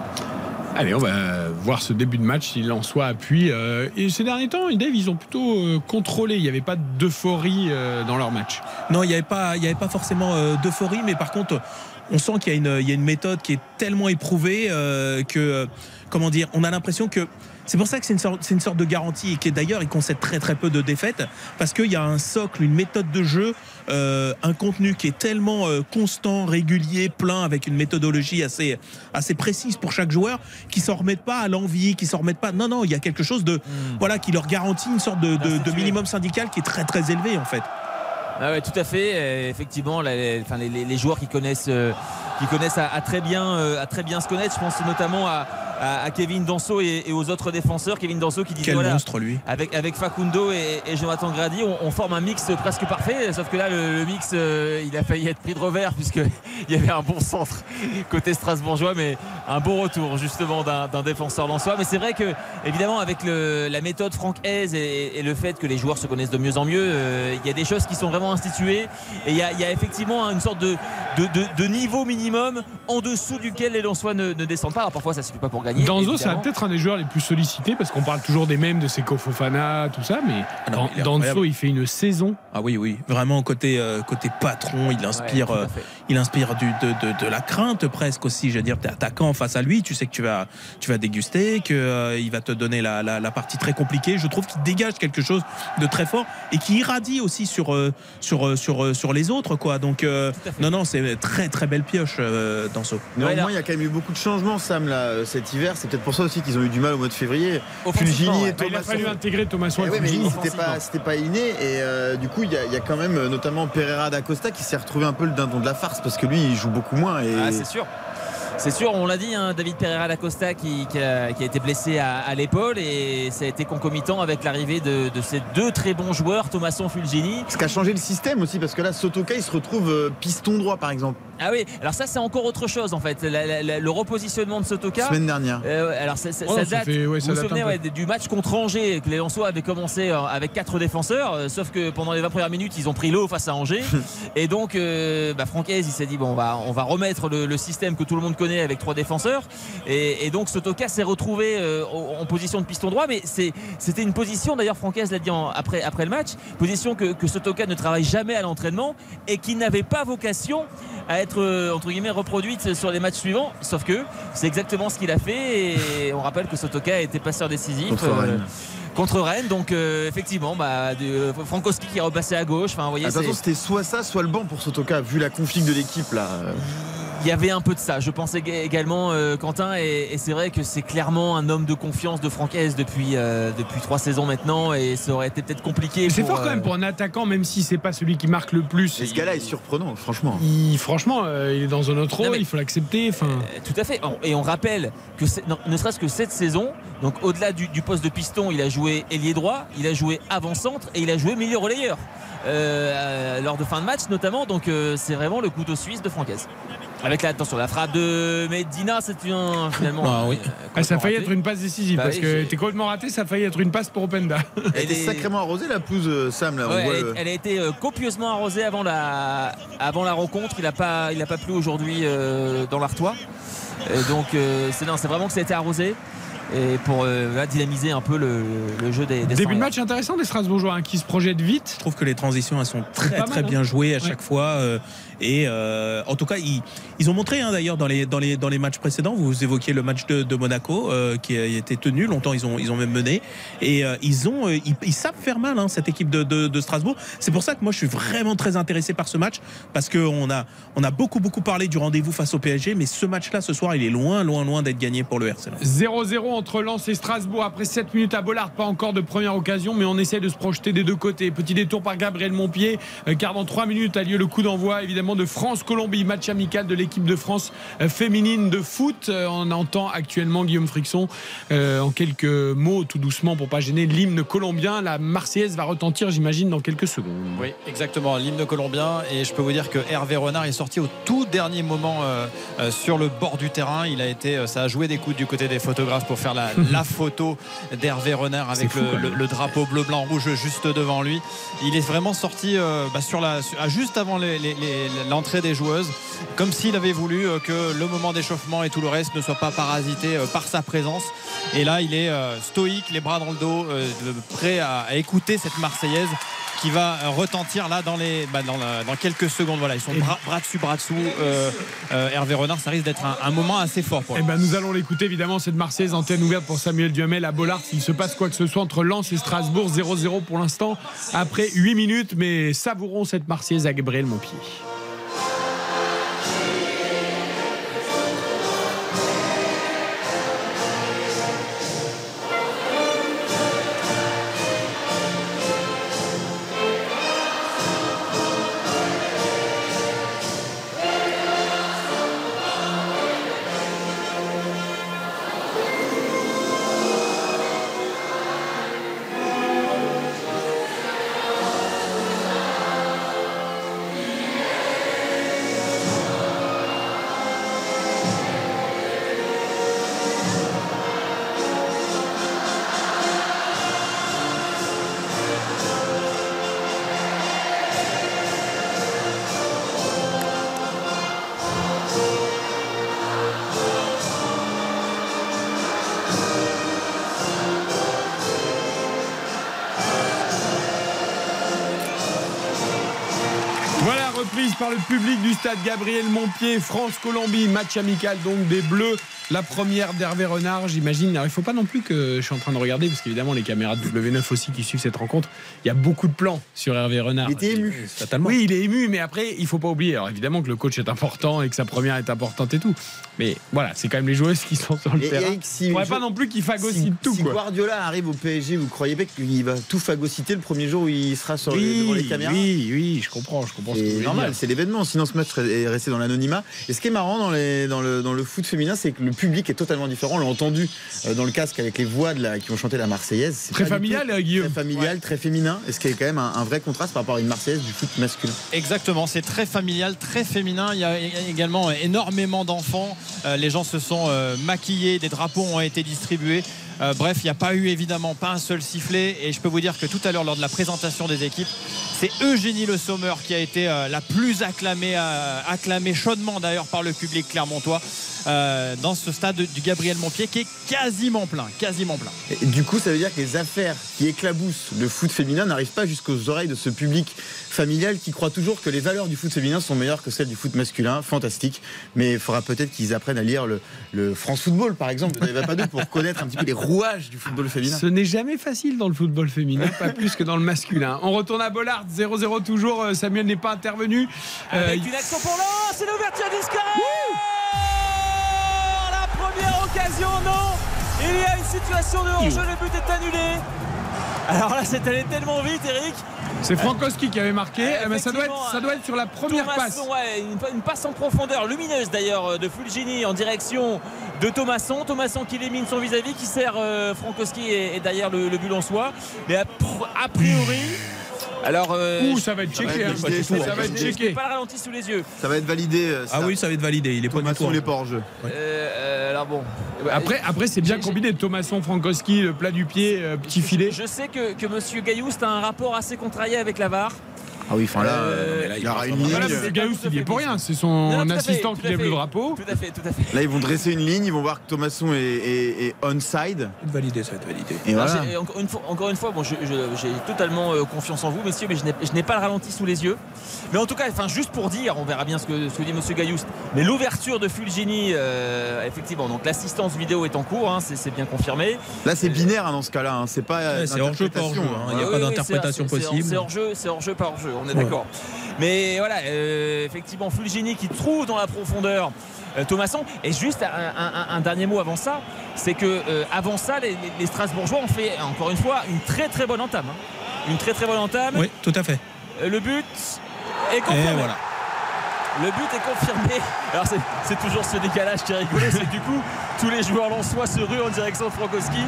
Allez, on va voir ce début de match s'il en soit appui. Euh, et ces derniers temps, Dave, ils ont plutôt euh, contrôlé. Il n'y avait pas d'euphorie euh, dans leur match. Non, il n'y avait, pas, avait pas forcément d'euphorie, mais par contre, on sent qu'il y, y, a une méthode qui est tellement éprouvée que, comment dire, on a l'impression que c'est pour ça que c'est une, sorte, une sorte de garantie et qui d'ailleurs il concède très très peu de défaites parce qu'il y a un socle, une méthode de jeu, euh, un contenu qui est tellement euh, constant, régulier, plein avec une méthodologie assez assez précise pour chaque joueur qui s'en remettent pas à l'envie, qui s'en remettent pas. Non non, il y a quelque chose de hmm. voilà qui leur garantit une sorte de, minimum syndical qui est très très élevé en fait. Ah ouais, tout à fait. effectivement, les, les, joueurs qui connaissent, euh, qui connaissent à, très bien, à très bien se connaître. Je pense notamment à, à, Kevin Danso et, aux autres défenseurs. Kevin Danso qui dit Quel monstre lui avec, avec Facundo et, Jonathan Grady, on, forme un mix presque parfait. Sauf que là, le, mix, euh, il a failli être pris de revers puisqu'il y avait un bon centre côté strasbourgeois, mais un bon retour justement d'un défenseur soi Mais c'est vrai que, évidemment, avec la méthode Franck Hez et, le fait que les joueurs se connaissent de mieux en mieux, euh, il y a des choses qui sont vraiment instituées. Et il y a, effectivement une sorte de, de, niveau minimum en dessous duquel les Lensois ne, ne descendent pas. Alors parfois, ça ne suffit pas pour gagner. Danzo, c'est peut-être un des joueurs les plus sollicités parce qu'on parle toujours des mêmes de Seko Fofana, tout ça, mais ah il Danzo, il fait une saison. Ah oui, oui, vraiment côté euh, côté patron, il inspire, euh, il inspire du, de, de, la crainte presque aussi. Je veux dire, t'es attaquant face à lui, tu sais que tu vas tu vas déguster, que euh, il va te donner la, la, partie très compliquée. Je trouve qu'il dégage quelque chose de très fort et qui irradie aussi sur sur sur sur les autres, quoi. Donc non, non, c'est très très belle pioche, Danzo. Néanmoins, il y a quand même eu beaucoup de changements, Sam, là, cet hiver. C'est peut-être pour ça aussi qu'ils ont eu du mal au mois de février. Fulgini et Thomas. Il a fallu intégrer Thomas eh mais c'était pas, c'était pas inné. Et euh, du coup, il y, a quand même euh, notamment Pereira d'Acosta qui s'est retrouvé un peu le dindon de la farce parce que lui, il joue beaucoup moins. Et... Ah, c'est sûr. C'est sûr, on l'a dit, hein, David Pereira d'Acosta qui, qui, a, été blessé à, l'épaule et ça a été concomitant avec l'arrivée de, ces deux très bons joueurs, Thomasson Fulgini. Ce qui a changé le système aussi parce que là, Sotoka il se retrouve euh, piston droit par exemple. Ah oui, alors ça c'est encore autre chose en fait. le repositionnement de Sotoka. Semaine dernière. Euh, alors ça, oh, date. vous vous souvenez du match contre Angers que les Lensois avaient commencé euh, avec quatre défenseurs, sauf que pendant les 20 premières minutes ils ont pris l'eau face à Angers et donc bah, Francaise il s'est dit bon on va on va remettre le, le système que tout le monde connaît avec trois défenseurs. Et, donc Sotoka s'est retrouvé euh, en position de piston droit, mais c'était une position, d'ailleurs Francaise l'a dit après, après le match, position que, que Sotoka ne travaille jamais à l'entraînement et qui n'avait pas vocation à être euh, entre guillemets reproduite sur les matchs suivants. Sauf que c'est exactement ce qu'il a fait et on rappelle que Sotoka était passeur décisif. Contre euh, Rennes. Donc effectivement, bah, Frankowski qui est repassé à gauche. Enfin, voyez, c'était soit ça, soit le banc pour Sotoka, vu la config de l'équipe là Il y avait un peu de ça. Je pensais également, euh, Quentin, et, et c'est vrai que c'est clairement un homme de confiance de Francaise depuis, euh, depuis trois saisons maintenant, et ça aurait été peut-être compliqué. C'est fort quand même euh, pour un attaquant, même si c'est pas celui qui marque le plus. Et ce gars-là est surprenant, franchement. Il, franchement, euh, il est dans un autre rôle, mais- il faut l'accepter. Euh, Tout à fait. Et on rappelle que non, ne serait-ce que cette saison, donc au-delà du, du poste de piston, il a joué ailier droit, il a joué avant-centre et il a joué milieu relayeur lors de fin de match notamment. Donc euh, c'est vraiment le couteau suisse de Francaise. Avec la, attention, la frappe de Medina, c'est un finalement. Ah oui. euh, ah, ça a failli raté. être une passe décisive Bah parce que t'es complètement raté. Ça a failli être une passe pour Openda. Elle était est- sacrément arrosée la pelouse, euh, Sam. Là, on Ouais, voit elle, le- est- elle a été euh, copieusement arrosée avant la, avant la rencontre. Il n'a pas, il a pas plu aujourd'hui euh, dans l'Artois. Donc euh, c'est non, c'est vraiment que ça a été arrosé et pour euh, dynamiser un peu le, le jeu des, des Début de match intéressant des Strasbourgeois hein, qui se projettent vite. Je trouve que les transitions elles sont très très mal, bien hein. jouées à Ouais. chaque fois. euh, et euh, en tout cas, ils, ont montré hein, d'ailleurs dans les, matchs précédents. Vous évoquiez le match de, Monaco euh, qui a été tenu longtemps. Ils ont, même mené. Et euh, ils, savent faire mal hein, cette équipe de, Strasbourg. C'est pour ça que moi je suis vraiment très intéressé par ce match parce qu'on a, beaucoup beaucoup parlé du rendez-vous face au PSG. Mais ce match-là ce soir, il est loin loin loin d'être gagné pour le RC Lens. 0-0 entre Lens et Strasbourg après 7 minutes à Bollard. Pas encore de première occasion, mais on essaie de se projeter des deux côtés. Petit détour par Gabriel Montpied, car dans 3 minutes a lieu le coup d'envoi évidemment de France-Colombie, match amical de l'équipe de France euh, féminine de foot. Euh, On entend actuellement Guillaume Frixon euh, en quelques mots, tout doucement pour pas gêner, l'hymne colombien. La Marseillaise va retentir, j'imagine, dans quelques secondes. Oui, exactement, l'hymne colombien. Et je peux vous dire que Hervé Renard est sorti au tout dernier moment euh, euh, sur le bord du terrain. Il a été, ça a joué des coups du côté des photographes pour faire la, la photo d'Hervé Renard avec fou, le, drapeau bleu, blanc, rouge juste devant lui. Il est vraiment sorti bah, sur la, juste avant les- les- les- l'entrée des joueuses, comme s'il avait voulu euh, que le moment d'échauffement et tout le reste ne soit pas parasité euh, par sa présence. Et là, il est euh, stoïque, les bras dans le dos, prêt à, écouter cette Marseillaise qui va retentir là dans, les, bah, dans, la- dans quelques secondes. Voilà, ils sont bras, bras dessus, bras dessous. Euh, euh, Hervé Renard, ça risque d'être un, un moment assez fort pour Eh ben, nous allons l'écouter évidemment cette Marseillaise antenne ouverte pour Samuel Duhamel à Bollard s'il se passe quoi que ce soit entre Lens et Strasbourg 0-0 pour l'instant après 8 minutes mais savourons cette Marseillaise à Gabriel Montpied. Le public du stade Gabriel Montpied, France-Colombie, match amical donc des Bleus. La première d'Hervé Renard, j'imagine. Il ne faut pas non plus que je suis en train de regarder, parce qu'évidemment, les caméras de W9 aussi qui suivent cette rencontre, il y a beaucoup de plans sur Hervé Renard. Il était ému. Totalement. Oui, il est ému, mais après, il faut pas oublier. Alors, évidemment que le coach est important et que sa première est importante et tout. Mais voilà, c'est quand même les joueuses qui sont sur le Et terrain. Eric, si- Il faudrait pas non plus qu'il Si, phagocyte tout. si quoi. Guardiola arrive au PSG, vous croyez pas qu'il va tout phagocyter le premier jour où il sera sur les, devant les Oui, caméras oui, oui, je comprends, je comprends C'est normal, c'est l'événement. Sinon, ce match serait- est resté dans l'anonymat. Et ce qui est marrant dans, les- dans le, dans le foot féminin, c'est que le public est totalement différent. On l'a entendu euh, dans le casque avec les voix de la, qui ont chanté la Marseillaise. C'est Très familial, tout- euh, Guillaume. Très familial, très féminin. Et ce qui est quand même un, un vrai contraste par rapport à une Marseillaise du foot masculin. Exactement, c'est très familial, très féminin. Il y a également énormément d'enfants. Euh, les gens se sont maquillés, des drapeaux ont été distribués. Euh, bref, il n'y a pas eu évidemment pas un seul sifflet. Et je peux vous dire que tout à l'heure, lors de la présentation des équipes, c'est Eugénie Le Sommer qui a été euh, la plus acclamée, euh, acclamée chaudement d'ailleurs par le public clermontois euh, dans ce stade du Gabriel Montpied qui est quasiment plein, quasiment plein. Et du coup, ça veut dire que les affaires qui éclaboussent le foot féminin n'arrivent pas jusqu'aux oreilles de ce public familial qui croit toujours que les valeurs du foot féminin sont meilleures que celles du foot masculin. Fantastique. Mais il faudra peut-être qu'ils apprennent à lire le, le France Football, par exemple, de David pour connaître un petit peu les rouages du football féminin. Ce n'est jamais facile dans le football féminin, pas plus que dans le masculin. On retourne à Bollard, 0-0 toujours. euh, Samuel n'est pas intervenu. Euh, une pour c'est l'ouverture discrète La première occasion, non Il y a une situation de hors-jeu, le but est annulé. Alors là, c'est allé tellement vite, Eric. C'est Frankowski qui avait marqué, Euh, mais ça doit, être, ça doit être sur la première Thomasson, passe. ouais, une, une passe en profondeur, lumineuse d'ailleurs, euh, de Fulgini en direction de Thomasson. Thomasson qui élimine son vis-à-vis, qui sert euh, Frankowski et, et derrière le, le but en soi. Mais a, a priori. Alors, euh, Ouh, ça va être checké. hein. Ça va être je n'ai checké. pas le ralenti sous les yeux. Ça va être validé. euh, Ah ça. oui, ça va être validé. Il est pas du tout. Thomasson, en il est jeu. pas hors jeu. Euh, euh, alors bon. Après, après c'est bien combiné. Thomasson, Frankowski, le plat du pied, euh, petit filet. Je sais que, que Monsieur Gailloust a un rapport assez contrarié avec la VAR. Ah oui, enfin là, Euh, euh, là, il y aura une ligne. Voilà, il y est pour rien. C'est son Non, non, tout à fait, assistant tout qui à lève fait. le drapeau. Tout à fait, tout à fait. Là, ils vont dresser une ligne, ils vont voir que Thomasson est, est, est onside. Ça va être validé, ça va être validé. Et voilà. encore, une fois, encore une fois, bon, j'ai totalement euh, confiance en vous, messieurs, mais je n'ai- pas le ralenti sous les yeux. Mais en tout cas, enfin, juste pour dire, on verra bien ce que, ce que dit Monsieur Gailloust. Mais l'ouverture de Fulgini, euh, effectivement, donc l'assistance vidéo est en cours, hein, c'est bien confirmé. Là, c'est binaire hein, dans ce cas-là. hein. C'est pas. euh, Ouais, c'est hors-jeu, pas hors-jeu, d'interprétation, hein. Il n'y a Oui, pas d'interprétation possible. C'est hors jeu, c'est hors jeu, pas hors jeu, on est Ouais. d'accord. Mais voilà, euh, effectivement, Fulgini qui trouve dans la profondeur euh, Thomasson. Et juste un, un- un dernier mot avant ça, c'est que euh, avant ça, les, Strasbourgeois ont fait encore une fois une très très bonne entame. hein. Une très très bonne entame. Oui, tout à fait. Euh, Le but est Et confirmé. voilà. Le but est confirmé. Alors c'est, toujours ce décalage qui est rigolo, c'est du coup tous les joueurs lensois se ruent en direction de Frankowski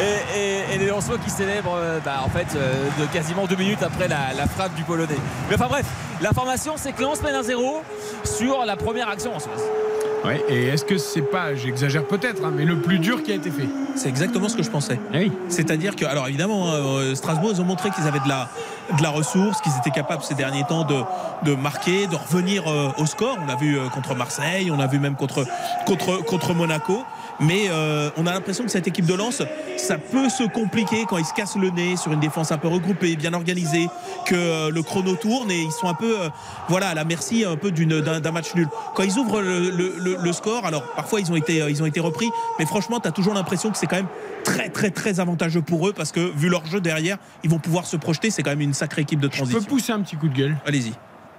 et, les lensois qui célèbrent euh, bah, en fait euh, de quasiment deux minutes après la, frappe du Polonais. Mais enfin bref, l'information c'est que Lens mène à zéro sur la première action en soi. Ouais, et est-ce que c'est pas, j'exagère peut-être, hein, mais le plus dur qui a été fait C'est exactement ce que je pensais. Oui. C'est-à-dire que, alors évidemment, hein, euh, Strasbourg, ils ont montré qu'ils avaient de la, de la ressource, qu'ils étaient capables ces derniers temps de, de marquer, de revenir euh, au score. On l'a vu euh, contre Marseille, on l'a vu même contre, contre, contre Monaco. Mais euh, on a l'impression que cette équipe de Lens, ça peut se compliquer quand ils se cassent le nez sur une défense un peu regroupée, bien organisée, que euh, le chrono tourne et ils sont un peu, euh, voilà, à la merci un peu d'une- d'un match nul. Quand ils ouvrent le, le- le- le score, alors parfois ils ont été, ils ont été repris, mais franchement, tu as toujours l'impression que c'est quand même très, très, très avantageux pour eux parce que vu leur jeu derrière, ils vont pouvoir se projeter. C'est quand même une sacrée équipe de Je peux transition. pousser un petit coup de gueule Allez-y.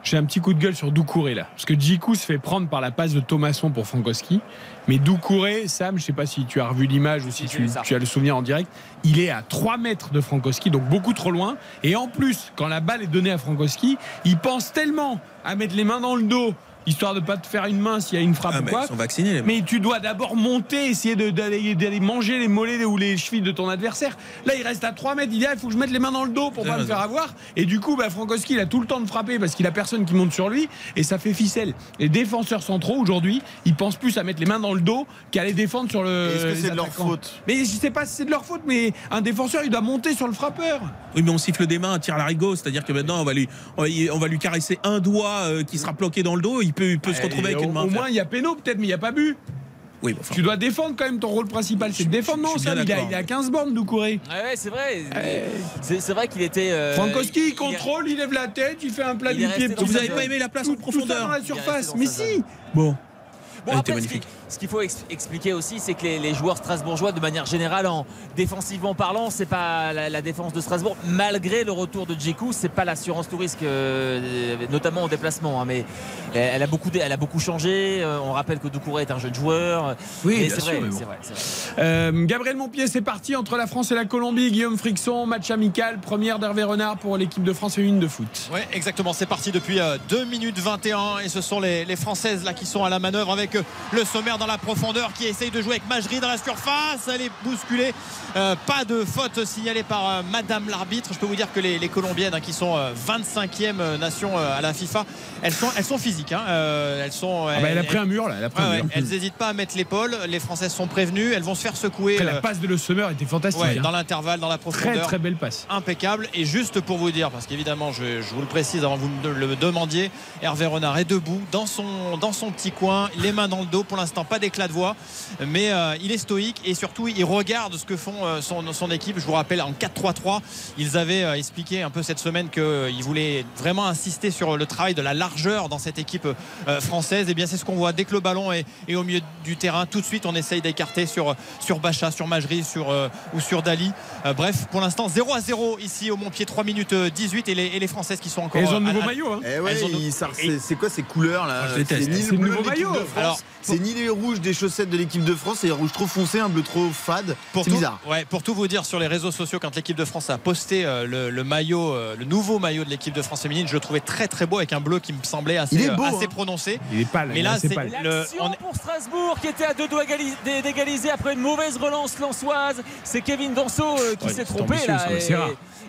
J'ai un petit coup de gueule sur Doucouré là. Parce que Djikou se fait prendre par la passe de Thomasson pour Frankowski. Mais Doucouré, Sam, je sais pas si tu as revu l'image ou si tu, tu as le souvenir en direct, il est à 3 mètres de Frankowski, donc beaucoup trop loin. Et en plus, quand la balle est donnée à Frankowski, il pense tellement à mettre les mains dans le dos, histoire de pas te faire une main s'il y a une frappe Ah, ou quoi. ils sont vaccinés, les. Mais tu dois d'abord monter, essayer d'aller d'aller manger les mollets ou les chevilles de ton adversaire. Là, il reste à 3 mètres. Il dit, ah, il faut que je mette les mains dans le dos pour pas me faire avoir. Et du coup, bah, Frankowski, il a tout le temps de frapper parce qu'il a personne qui monte sur lui. Et ça fait ficelle. Les défenseurs centraux, aujourd'hui, ils pensent plus à mettre les mains dans le dos qu'à les défendre sur le. Est-ce que c'est de leur faute Mais je sais pas si c'est de leur faute, mais un défenseur, il doit monter sur le frappeur. Oui, mais on siffle des mains, un tir à l'arigot, c'est-à-dire que maintenant on va lui, on va lui- on caresser un doigt euh, qui sera bloqué dans le dos. Il peut, il peut se retrouver Et avec au, une main. au moins, il y a péno peut-être, mais il n'y a pas but. Oui, enfin, Tu dois défendre quand même ton rôle principal, c'est de défendre. Non, Sam, il a, il a 15 bornes, Doucouré. Ouais, ouais, c'est vrai. C'est, c'est vrai qu'il était. euh, Frankowski, il il- contrôle, il lève la tête, il fait un plat du pied. tout vous n'avez ça. pas aimé la place tout, en tout ça dans profondeur la surface. Mais si. Bon. Bon, Elle après, était ce qui- magnifique. Ce qu'il faut ex- expliquer aussi, c'est que les, les joueurs strasbourgeois, de manière générale, en défensivement parlant, c'est pas la, la défense de Strasbourg. Malgré le retour de Djikou, c'est pas l'assurance tout risque, euh, notamment en déplacement. hein, mais elle, a beaucoup, elle a beaucoup changé. Euh, on rappelle que Doucouré est un jeune joueur. Oui, c'est vrai, bon. vrai, vrai. Euh, Gabriel Montpied, c'est parti entre la France et la Colombie. Guillaume Frixon, match amical, première d'Hervé Renard pour l'équipe de France féminine de foot. Oui, exactement. C'est parti depuis euh, 2 minutes 21 et ce sont les, les Françaises là qui sont à la manœuvre avec euh, le sommaire dans la profondeur qui essaye de jouer avec Majri dans la surface. Elle est bousculée. Euh, pas de faute signalée par euh, Madame l'arbitre. Je peux vous dire que les, les Colombiennes hein, qui sont euh, 25e nation euh, à la FIFA, elles sont, elles sont physiques. hein. Elles sont. Ah bah, elle a pris un mur là, elle a pris Ouais, un ouais, mur. elles n'hésitent pas à mettre l'épaule. Les Françaises sont prévenues. Elles vont se faire secouer Après, la passe de Le Semeur était fantastique. ouais, hein. dans l'intervalle, dans la profondeur Très très belle passe. impeccable. Et juste pour vous dire, parce qu'évidemment, je, je vous le précise avant que vous me le demandiez, Hervé Renard est debout dans son, dans son petit coin, les mains dans le dos. Pour l'instant, pas d'éclat de voix, mais euh, il est stoïque et surtout il regarde ce que font euh, son, son équipe. Je vous rappelle en 4-3-3, ils avaient euh, expliqué un peu cette semaine qu'ils voulaient vraiment insister sur le travail de la largeur dans cette équipe euh, française. Et bien c'est ce qu'on voit dès que le ballon est, est au milieu du terrain. Tout de suite, on essaye d'écarter sur sur Bacha, sur Majri, sur euh, ou sur Dali. Euh, bref, pour l'instant 0 à 0 ici au Montpied, 3 minutes euh, 18 et les, et les Françaises qui sont encore. Et ils ont le nouveau à- maillot, hein. Eh ouais, Elles ont- il- ça- et- c'est quoi ces couleurs là? Ah. C'est le nouveau de maillot. de France, Alors, c'est ni les rouges des chaussettes de l'équipe de France, c'est un rouge trop foncé, un bleu trop fade. Pour C'est tout, bizarre. ouais, pour tout vous dire sur les réseaux sociaux, quand l'équipe de France a posté euh, le, le maillot, euh, le nouveau maillot de l'équipe de France féminine, je le trouvais très très beau avec un bleu qui me semblait assez, Il est beau, euh, assez hein. prononcé. Il est pâle. Mais là, c'est le, L'action on- pour Strasbourg qui était à deux doigts gali- d'é- d'égaliser après une mauvaise relance lançoise. C'est Kevin Danso euh, qui Ouais, s'est trompé là.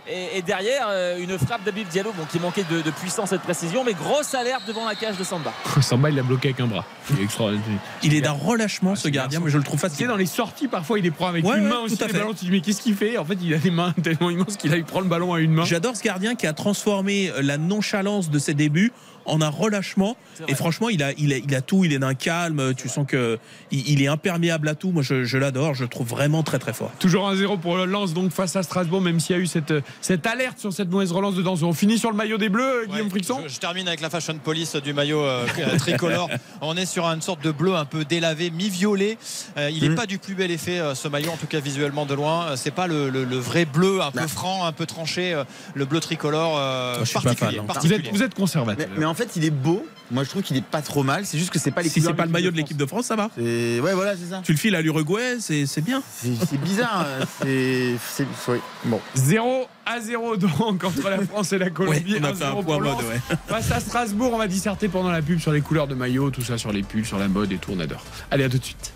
Et, derrière, euh, une frappe d'Abib Diallo bon, qui manquait de, de puissance et de précision, mais grosse alerte devant la cage de Samba. Samba, il l'a bloqué avec un bras. Il est extraordinaire. Il est d'un relâchement, ce gardien, mais je le trouve facile. dans les sorties, parfois, il les prend avec Ouais, une ouais, main tout aussi. à Les fait. ballons, tu dis, mais qu'est-ce qu'il fait? En fait, il a des mains tellement immenses qu'il prend le ballon à une main. J'adore ce gardien qui a transformé la nonchalance de ses débuts en un relâchement. Et franchement, il a, il, a, il a tout, il est d'un calme. Tu sens que il, il est imperméable à tout. Moi, je, je l'adore. Je le trouve vraiment très très fort. Toujours 1-0 pour le Lens, donc face à Strasbourg, même s'il y a eu cette, cette alerte sur cette mauvaise relance de Danso. On finit sur le maillot des Bleus, euh, Guillaume Ouais, Frixon je, je termine avec la fashion police du maillot euh, tricolore. On est sur une sorte de bleu un peu délavé, mi-violet. Euh, il n'est Mm. pas du plus bel effet euh, ce maillot, en tout cas visuellement de loin. C'est pas le, le- le vrai bleu un peu franc, un peu tranché, euh, le bleu tricolore euh, Moi, je suis pas particulier. fan, hein. vous êtes, vous êtes conservateur. Mais, mais en fait, il est beau. Moi, je trouve qu'il est pas trop mal. C'est juste que c'est pas les Si c'est pas le maillot de l'équipe de France, ça va. Ouais, voilà, c'est ça. Tu le files à l'Uruguay, c'est c'est bien. C'est bizarre. euh, c'est. oui. Bon. 0 à 0 donc entre la France et la Colombie. Ouais, on a 1-0 fait un point mode, ouais. Face à Strasbourg, on va disserter pendant la pub sur les couleurs de maillot, tout ça sur les pulls, sur la mode et tout, on adore. Allez, à tout de suite.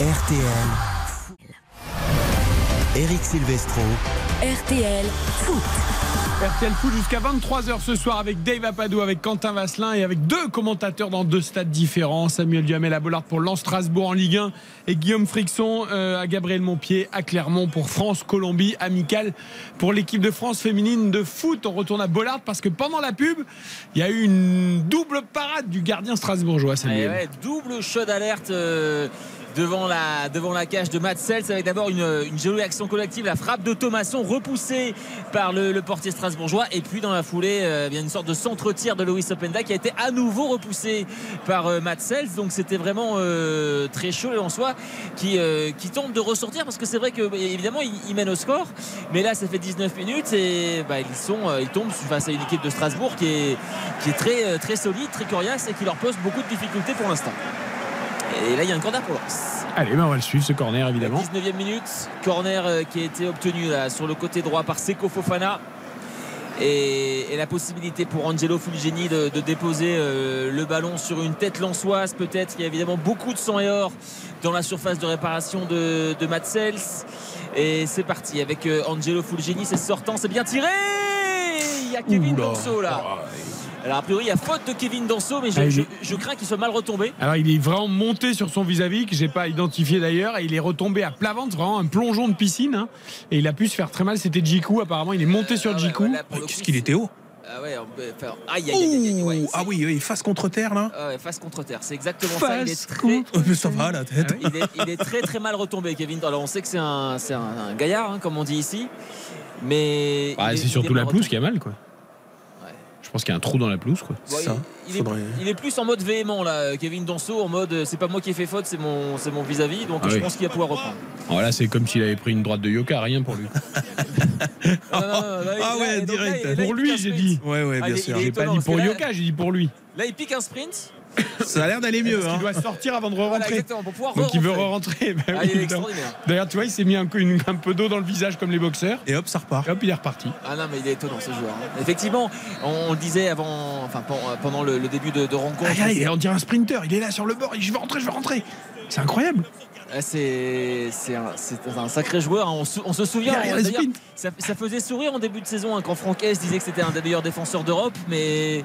RTL. Eric Silvestro. RTL Foot. RTL Foot jusqu'à 23h ce soir avec Dave Apadou, avec Quentin Vasselin et avec deux commentateurs dans deux stades différents. Samuel Duhamel à Bollard pour Lens Strasbourg en Ligue 1 et Guillaume Frixon euh, à Gabriel Montpied à Clermont pour France-Colombie amical pour l'équipe de France féminine de foot. On retourne à Bollard parce que pendant la pub, il y a eu une double parade du gardien strasbourgeois, Et Samuel. ouais, double show d'alerte euh, devant, la, devant la cage de Matt Sells. Avec d'abord une, jolie action collective, la frappe de Thomasson repoussée par le, portier strasbourgeois. Et puis dans la foulée euh, une sorte de centre-tir de Loïs Openda qui a été à nouveau repoussé par euh, Matt Sells. Donc c'était vraiment euh, très chaud en soi qui, euh, qui tente de ressortir parce que c'est vrai que bah, évidemment il, mène au score. Mais là ça fait 19 minutes et bah, ils, sont, euh, ils tombent face à une équipe de Strasbourg qui est, qui est très, très solide, très coriace et qui leur pose beaucoup de difficultés pour l'instant. Et là, il y a un corner pour Lens. Allez, ben on va le suivre ce corner évidemment. 19e minute, corner euh, qui a été obtenu là, sur le côté droit par Seko Fofana. Et, et la possibilité pour Angelo Fulgeni de, de déposer euh, le ballon sur une tête lançoise, peut-être. Il y a évidemment beaucoup de sang et or dans la surface de réparation de, de Matt Sells. Et c'est parti avec euh, Angelo Fulgeni, c'est sortant, c'est bien tiré Il y a Kevin Oula. Danso là. Alors a priori, il y a faute de Kevin Danso, mais je, Ah, je- crains qu'il soit mal retombé. Alors il est vraiment monté sur son vis-à-vis que j'ai pas identifié d'ailleurs et il est retombé à plat ventre, vraiment un plongeon de piscine hein. et il a pu se faire très mal. C'était Jiku apparemment, il est monté sur Ah ouais, Jiku. voilà, Qu'est-ce qu'il était haut Ah ouais, faire- Aïe, aïe, aïe, aïe, aïe, ouais, Ouh, Ah oui, oui, face contre terre là. Ah ouais, face contre terre, c'est exactement ça. Il est Face très, contre- ça va la tête. il est, il est très très mal retombé, Kevin. Alors on sait que c'est un, c'est un, un gaillard, hein, comme on dit ici, mais Ah, est- c'est surtout la pelouse qui a mal quoi. Je pense qu'il y a un trou dans la pelouse quoi. Bon, Ça, il, il est, faudrait- il est plus en mode véhément là, Kevin Danso, en mode euh, c'est pas moi qui ai fait faute, c'est mon, c'est mon vis-à-vis, donc Ah je oui. pense qu'il va pouvoir reprendre. Voilà, c'est comme s'il avait pris une droite de Yoka, rien pour lui. Non, non, non, là, Ah là, ouais, là, direct. là, Pour lui, j'ai dit. Ouais, ouais, Ah, bien sûr. J'ai pas dit pour là- Yoka, j'ai dit pour lui. Là, il pique un sprint. Ça a l'air d'aller mieux. Parce Hein. doit sortir avant de re-rentrer. exactement, pour pouvoir Donc il veut re-rentrer. Bah Ah, oui, il. D'ailleurs, tu vois, il s'est mis un, coup- une- un peu d'eau dans le visage comme les boxeurs. Et hop, ça repart. Et hop, il est reparti. Ah non, mais il est étonnant ce joueur. hein. Effectivement, on, on le disait avant, enfin pen- pendant le, le début de, de rencontre. Ah, il on dirait un sprinter. Il est là sur le bord. Il dit, Je veux rentrer, je veux rentrer. C'est incroyable. Ah, C'est un, sacré joueur. hein. On, se- on se souvient, ça, ça faisait sourire en début de saison hein, quand Franck Hess disait que c'était un des meilleurs défenseurs d'Europe, mais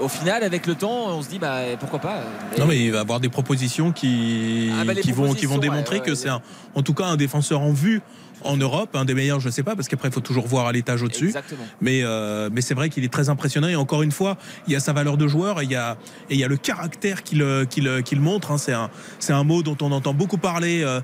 au final, avec le temps, on se dit bah, pourquoi pas. Non mais il va avoir des propositions qui, Ah, bah, vont, qui vont propositions, démontrer ouais, ouais, que c'est en tout cas un défenseur en vue en Europe, un des meilleurs, je sais pas, parce qu'après il faut toujours voir à l'étage au-dessus. Mais, euh, mais c'est vrai qu'il est très impressionnant et encore une fois, il y a sa valeur de joueur et il y a, et il y a le caractère qu'il qu'il qu'il montre. hein. C'est un, un mot dont on entend beaucoup parler euh, euh,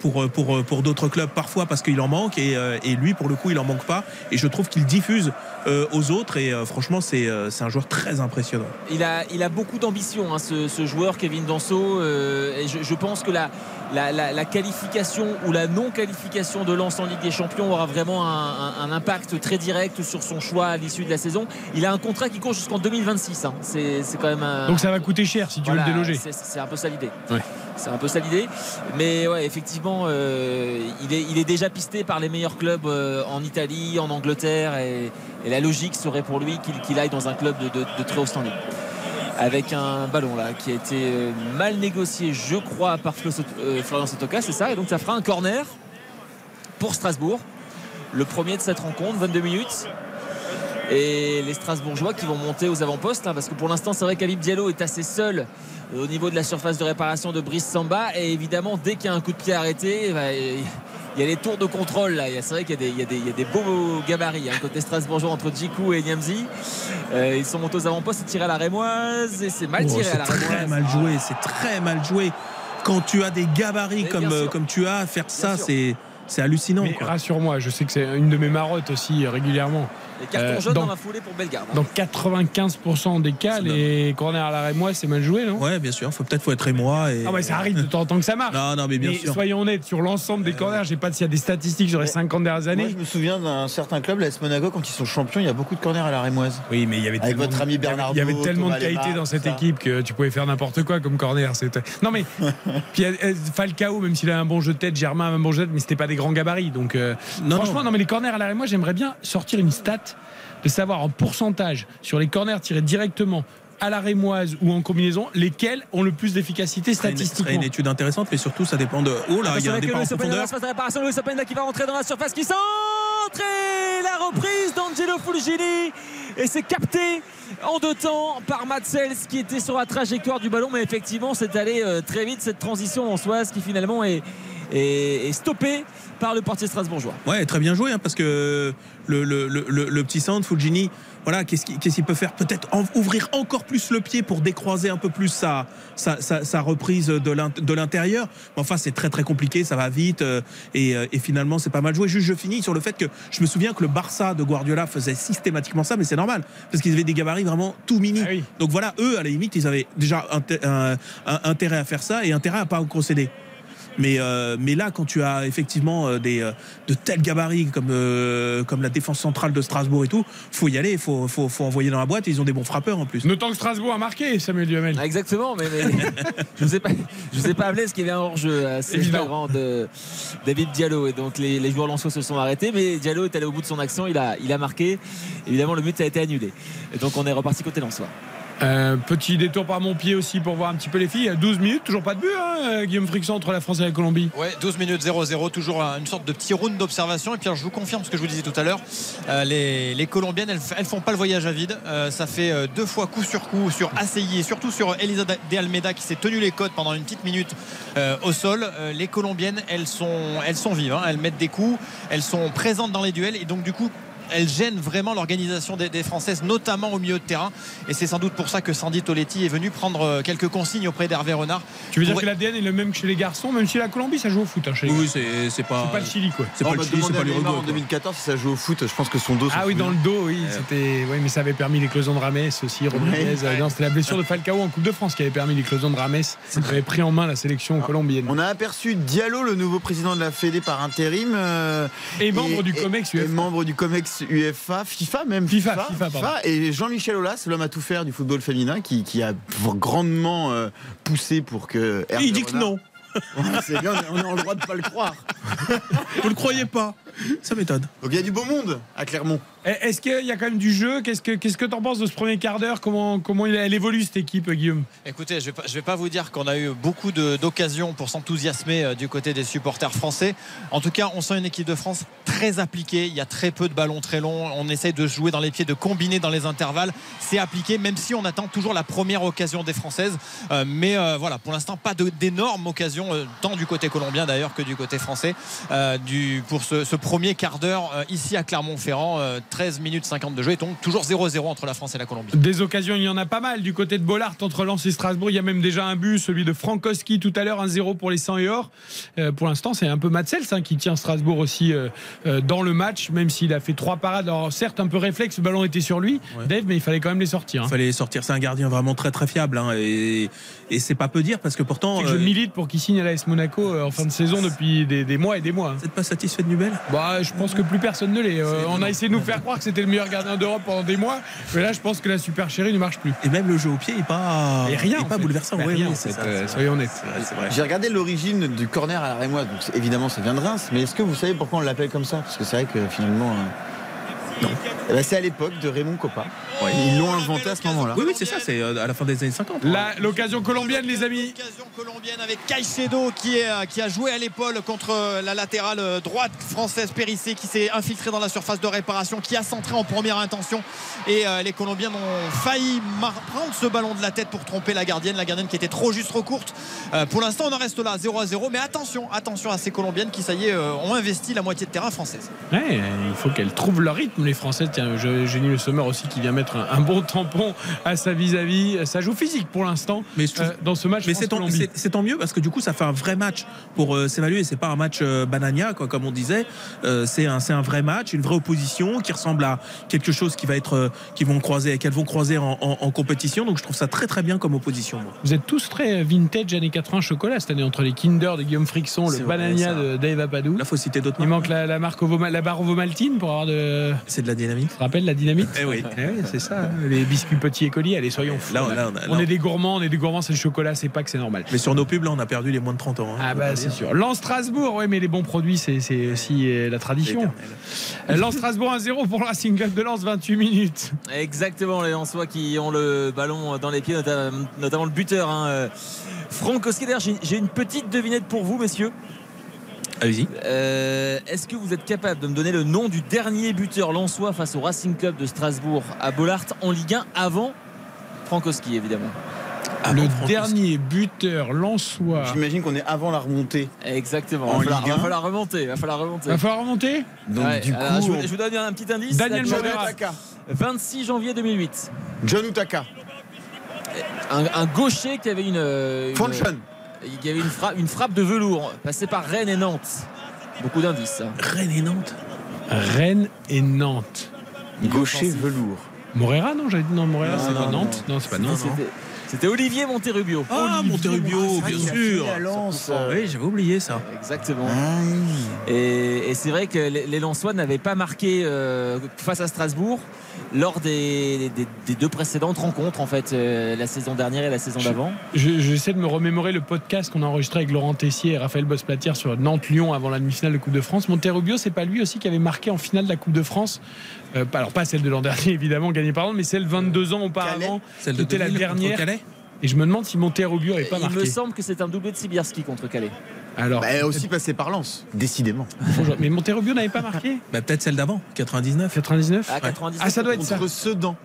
pour, pour, pour d'autres clubs parfois parce qu'il en manque et, euh, et lui pour le coup il en manque pas et je trouve qu'il diffuse euh, aux autres et euh, franchement c'est euh, c'est un joueur très impressionnant. Il a, il a beaucoup d'ambition, hein, ce, ce joueur Kevin Danso. euh, et je, je pense que la, la, la- la qualification ou la non-qualification de Lens en Ligue des Champions aura vraiment un, un- un impact très direct sur son choix à l'issue de la saison. Il a un contrat qui court jusqu'en 2026. hein. C'est c'est quand même un. Donc ça va coûter cher si tu veux le déloger. c'est- C'est un peu ça l'idée. Ouais. C'est un peu ça l'idée. Mais ouais, effectivement, euh, il, est, déjà pisté par les meilleurs clubs euh, en Italie, en Angleterre. Et, la logique serait pour lui qu'il aille dans un club de, très haut standing. Avec un ballon là qui a été euh, mal négocié, je crois, par Flo euh, Florian Sotoka, c'est ça. Et donc ça fera un corner pour Strasbourg. Le premier de cette rencontre, 22 minutes. Et les Strasbourgeois qui vont monter aux avant-postes, hein, parce que pour l'instant, c'est vrai qu'Habib Diallo est assez seul au niveau de la surface de réparation de Brice Samba. Et évidemment, dès qu'il y a un coup de pied arrêté, bah, il y a les tours de contrôle là. C'est vrai qu'il y, a des- il y a des- il y a des beaux gabarits hein, côté Strasbourgeois entre Djikou et Niamzi. Euh, ils sont montés aux avant-postes, ils tirent à la rémoise et c'est mal Oh, tiré à c'est la très rémoise. mal joué, c'est très mal joué. Quand tu as des gabarits Mais comme, tu as, faire ça, c'est c'est hallucinant. Mais quoi. rassure-moi, je sais que c'est une de mes marottes aussi euh, régulièrement. Les cartons Euh, jaunes dans- la foulée pour Bellegarde. hein. Dans 95% des cas, les corners à l'arrêt moi c'est mal joué, non? Ouais, bien sûr. Faut peut-être faut être émoi. Et... Ah ouais, ça arrive de temps en temps que ça marche. Non, non, mais bien Mais sûr. soyons honnêtes, sur l'ensemble des corners, je sais pas s'il y a des statistiques sur les 50 dernières Moi, années. je me souviens d'un certain club, l'AS Monaco, quand ils sont champions, il y a beaucoup de corners à la rémoise. Oui, mais il y avait Avec tellement votre de- ami Bernardo, Il y avait tellement Thomas de qualité dans cette ça. équipe que tu pouvais faire n'importe quoi comme corner. Non mais puis euh, Falcao, même s'il a un bon jeu de tête, Germain a un bon jeu de tête, mais c'était pas des grands gabarits. Donc euh, Non, franchement, non. non. mais les corners à l'arrêt, moi j'aimerais bien sortir une stat de savoir en pourcentage sur les corners tirés directement à la rémoise ou en combinaison, lesquels ont le plus d'efficacité Ce serait une- ce serait statistiquement. une étude intéressante, mais surtout ça dépend de. Oh là, il y a un départ en profondeur. de réparation. Luis Openda qui va rentrer dans la surface qui centre et la reprise d'Angelo Fulgini et c'est capté en deux temps par Matsels qui était sur la trajectoire du ballon mais effectivement c'est allé euh, très vite cette transition en Soise qui finalement est, est, est stoppée par le portier strasbourgeois. Ouais, très bien joué, hein, parce que le, le, le, le- le petit centre, Fulgini, voilà, qu'est-ce qu'il peut faire? Peut-être en- ouvrir encore plus le pied pour décroiser un peu plus sa, sa, sa- sa reprise de l'int- de l'intérieur. Mais enfin, c'est très très compliqué, ça va vite, euh, et, euh, et finalement, c'est pas mal joué. Juste, je finis sur le fait que je me souviens que le Barça de Guardiola faisait systématiquement ça, mais c'est normal, parce qu'ils avaient des gabarits vraiment tout mini. Ah oui. Donc voilà, eux, à la limite, ils avaient déjà intérêt à faire ça et intérêt à pas concéder. Mais, euh, mais là, quand tu as effectivement euh, des, euh, de tels gabarits comme, euh, comme la défense centrale de Strasbourg et tout, faut y aller, faut, faut, faut envoyer dans la boîte. Et ils ont des bons frappeurs en plus. Notant que Strasbourg a marqué, Samuel Duhamel. Ah, Exactement, mais, mais je vous ai pas, je vous ai pas appelé parce qu'il y avait un hors-jeu assez Évident. flagrant de David Diallo et donc les, les joueurs lensois se sont arrêtés, mais Diallo est allé au bout de son action, il a, il a marqué. Évidemment, le but a été annulé. Et donc on est reparti côté lensois. Euh, petit détour par mon pied aussi pour voir un petit peu les filles. 12 minutes, toujours pas de but, hein, euh, Guillaume Frixon entre la France et la Colombie. Ouais, 12 minutes 0-0, toujours une sorte de petit round d'observation. Et puis je vous confirme ce que je vous disais tout à l'heure. Euh, les, Colombiennes, elles, elles font pas le voyage à vide. Euh, ça fait euh, deux fois coup sur coup sur ACI et surtout sur Elisa de Almeida qui s'est tenu les côtes pendant une petite minute euh, au sol. Euh, les Colombiennes, elles sont, elles sont vives. hein. Elles mettent des coups, elles sont présentes dans les duels et donc du coup. Elles gênent vraiment l'organisation des, des Françaises, notamment au milieu de terrain. Et c'est sans doute pour ça que Sandy Toletti est venu prendre euh, quelques consignes auprès d'Hervé Renard. Tu veux dire que l'ADN est le même que chez les garçons, même si la Colombie ça joue au foot hein, chez les Oui, c'est pas. C'est pas le Chili quoi. C'est pas le Chili, c'est pas l'Uruguay. en quoi. 2014 si ça joue au foot. Je pense que son dos. Ah oui, dans le dos, oui, c'était, oui, mais ça avait permis l'éclosion de Rames aussi. Rodriguez, euh, c'était la blessure de Falcao en Coupe de France qui avait permis l'éclosion de Rames. Ça avait pris en main la sélection colombienne. On a aperçu Diallo, le nouveau président de la Fédé par intérim. euh, Et membre du COMEX et membre du COMEX UEFA, FIFA même. FIFA, FIFA, et Jean-Michel Aulas, l'homme à tout faire du football féminin, qui, qui a grandement euh, poussé pour que. Hervé il dit que non. Ouais, C'est bien, on a le droit de pas le croire. Vous le croyez pas Ça m'étonne. Donc il y a du beau monde à Clermont. Eh, Est-ce qu'il y a quand même du jeu? Qu'est-ce que qu'est-ce que t'en penses de ce premier quart d'heure? Comment comment elle évolue cette équipe, Guillaume? Écoutez, je vais pas, je vais pas vous dire qu'on a eu beaucoup de- d'occasions pour s'enthousiasmer euh, du côté des supporters français. En tout cas, on sent une équipe de France très appliquée. Il y a très peu de ballons très longs. On essaye de jouer dans les pieds, de combiner dans les intervalles. C'est appliqué, même si on attend toujours la première occasion des Françaises. Euh, mais euh, voilà, pour l'instant, pas d'énormes occasions, euh, tant du côté colombien d'ailleurs que du côté français, euh, du, pour ce, ce premier quart d'heure euh, ici à Clermont-Ferrand. euh, 13 minutes 50 de jeu et donc toujours 0-0 entre la France et la Colombie. Des occasions, il y en a pas mal. Du côté de Bollard, entre Lens et Strasbourg, il y a même déjà un but, celui de Frankowski tout à l'heure, 1-0 pour les 100 et or. Euh, pour l'instant, c'est un peu Matsels hein, qui tient Strasbourg aussi euh, euh, dans le match, même s'il a fait trois parades. Alors, certes, un peu réflexe, le ballon était sur lui, Dave, mais il fallait quand même les sortir. hein. Il fallait sortir. C'est un gardien vraiment très très fiable. hein, et et c'est pas peu dire parce que pourtant. Que je euh, milite pour qu'il signe à l'AS Monaco euh, en fin de saison depuis des, des mois et des mois. Vous n'êtes pas satisfait de Nubel? Bah, Je pense que plus personne ne l'est. Euh, on a essayé de nous faire croire que c'était le meilleur gardien d'Europe pendant des mois, mais là, je pense que la super chérie ne marche plus. Et même le jeu au pied n'est pas, Et rien, est pas fait. bouleversant. Bah, Oui, rien, oui, en c'est euh, soyons honnêtes. J'ai regardé l'origine du corner à la Rémoise, donc c'est- évidemment ça vient de Reims, mais est-ce que vous savez pourquoi on l'appelle comme ça? Parce que c'est vrai que finalement. euh, Non. Eh ben, c'est à l'époque de Raymond Coppa. Ils l'ont inventé à ce moment-là. Oui, oui, c'est ça. C'est euh, à la fin des années 50. La- L'occasion colombienne, les amis. Occasion colombienne avec Caicedo qui, est, euh, qui a joué à l'épaule contre euh, la latérale droite française Périssé qui s'est infiltré dans la surface de réparation, qui a centré en première intention. Et euh, les Colombiens ont failli prendre ce ballon de la tête pour tromper la gardienne, la gardienne qui était trop juste, trop courte. Euh, pour l'instant, on en reste là, 0 à 0. Mais attention, attention à ces Colombiennes qui, ça y est, euh, ont investi la moitié de terrain française. Ouais, il faut qu'elles trouvent leur rythme, les Français. Tiens, Génie Le Sommer aussi qui vient mettre un, un bon tampon à sa vis-à-vis. Ça joue physique pour l'instant Mais euh, dans ce match. Mais c'est tant, mieux parce que du coup ça fait un vrai match pour euh, s'évaluer. C'est pas un match euh, banania quoi, comme on disait. Euh, c'est un, un vrai match, une vraie opposition qui ressemble à quelque chose qui va être, qui vont croiser, qu'elles vont croiser en, en- en compétition. Donc je trouve ça très très bien comme opposition. moi. Vous êtes tous très vintage années 80 chocolat cette année entre les Kinder de Guillaume Frixon, le vrai, Banania ça. de Dave Apadou. Là faut citer d'autres. Il manque la, la marque Ovoma- la barre Ovomaltine pour avoir de. C'est de la dynamite. Tu te rappelles la dynamite Eh oui. Eh oui, c'est ça. hein. Les biscuits petits et colis, allez, soyons fous. Là, on a- on là, est des gourmands, on est des gourmands, c'est le chocolat, c'est pas que c'est normal. Mais sur nos pubs là on a perdu les moins de 30 ans. hein, Ah bah c'est sûr. Lens Strasbourg, oui, mais les bons produits, c'est aussi euh, la tradition. Lens Strasbourg 1-0 pour le Racing Club de Lens, 28 minutes. Exactement, les Lensois qui ont le ballon dans les pieds, nota- notamment le buteur. Hein. euh, Franck Oskeder, j'ai j'ai une petite devinette pour vous, messieurs. Allez-y. Euh, Est-ce que vous êtes capable de me donner le nom du dernier buteur lensois face au Racing Club de Strasbourg à Bollard en Ligue 1 avant Frankowski, évidemment le dernier buteur lensois. J'imagine qu'on est avant la remontée. Exactement. En Il va, falloir- Ligue va 1. falloir remonter. Va falloir remonter. Va falloir remonter Donc Ouais, du alors, coup, je, vous, je vous donne un petit indice. Daniel Moreira. date, 26 janvier 2008. John Utaka. Un, un gaucher qui avait une, euh, une- Fonchen. Il y avait une frappe, une frappe de velours passée par Rennes et Nantes. Beaucoup d'indices. hein. Rennes et Nantes. Rennes et Nantes. Gaucher velours. Moreira, non J'avais dit non, Moreira, Non, c'est pas non, Nantes. Non, c'est pas Nantes. C'était- Olivier Monterrubio. Ah Monterrubio, bien sûr. Lens. Oui j'avais oublié ça. Exactement. Ah. Et, et c'est vrai que les, Lensois n'avaient pas marqué euh, face à Strasbourg lors des, des- des deux précédentes rencontres, en fait, euh, la saison dernière et la saison d'avant. Je- J'essaie de me remémorer le podcast qu'on a enregistré avec Laurent Tessier et Raphaël Bosplatière sur Nantes-Lyon avant la demi-finale de Coupe de France. Monterrubio, c'est pas lui aussi qui avait marqué en finale de la Coupe de France Euh, pas- Alors pas celle de l'an dernier évidemment, gagnée par Nantes, mais celle 22 ans auparavant. Celle de C'était la 2000 contre dernière. Calais Et je me demande si Monterrubio n'avait pas Il marqué. me semble que c'est un doublé de Sibierski contre Calais. Alors, Bah, aussi passé par Lens, décidément. bonjour. mais Monterrubio n'avait pas marqué Bah, peut-être celle d'avant, 99. 99 À 99. Ah, ça doit être ça. Contre Sedan.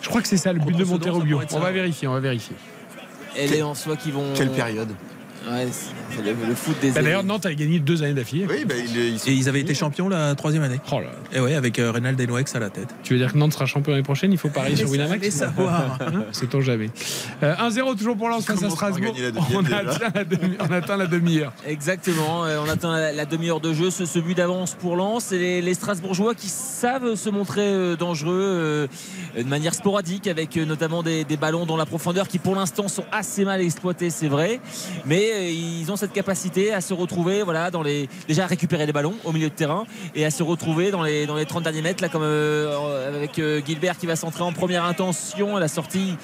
Je crois que c'est ça le but Contre de être On va vérifier, on va vérifier. Et les Lensois qui vont. Quelle période Ouais, c'est le, le foot des. Bah, D'ailleurs, Nantes a gagné deux années d'affilée. Oui, bah, il, il Et ils avaient été champions la troisième année. Oh là. Et ouais, avec euh, Reynald Denouex à la tête. Tu veux dire que Nantes sera champion l'année prochaine? Il faut parier sur Winamax? savoir. Hein? C'est on jamais. Euh, 1-0 toujours pour Lens face à Strasbourg. On atteint la demi- on atteint la demi-heure. Exactement, euh, on attend la, la demi-heure de jeu, ce, ce but d'avance pour Lens et les, les Strasbourgeois qui savent se montrer euh, dangereux euh, de manière sporadique avec euh, notamment des, des ballons dans la profondeur qui pour l'instant sont assez mal exploités, c'est vrai, mais ils ont cette capacité à se retrouver voilà, déjà à récupérer les ballons au milieu de terrain et à se retrouver dans les, dans les 30 derniers mètres euh, avec euh, Gilbert qui va s'entrer en première intention à la sortie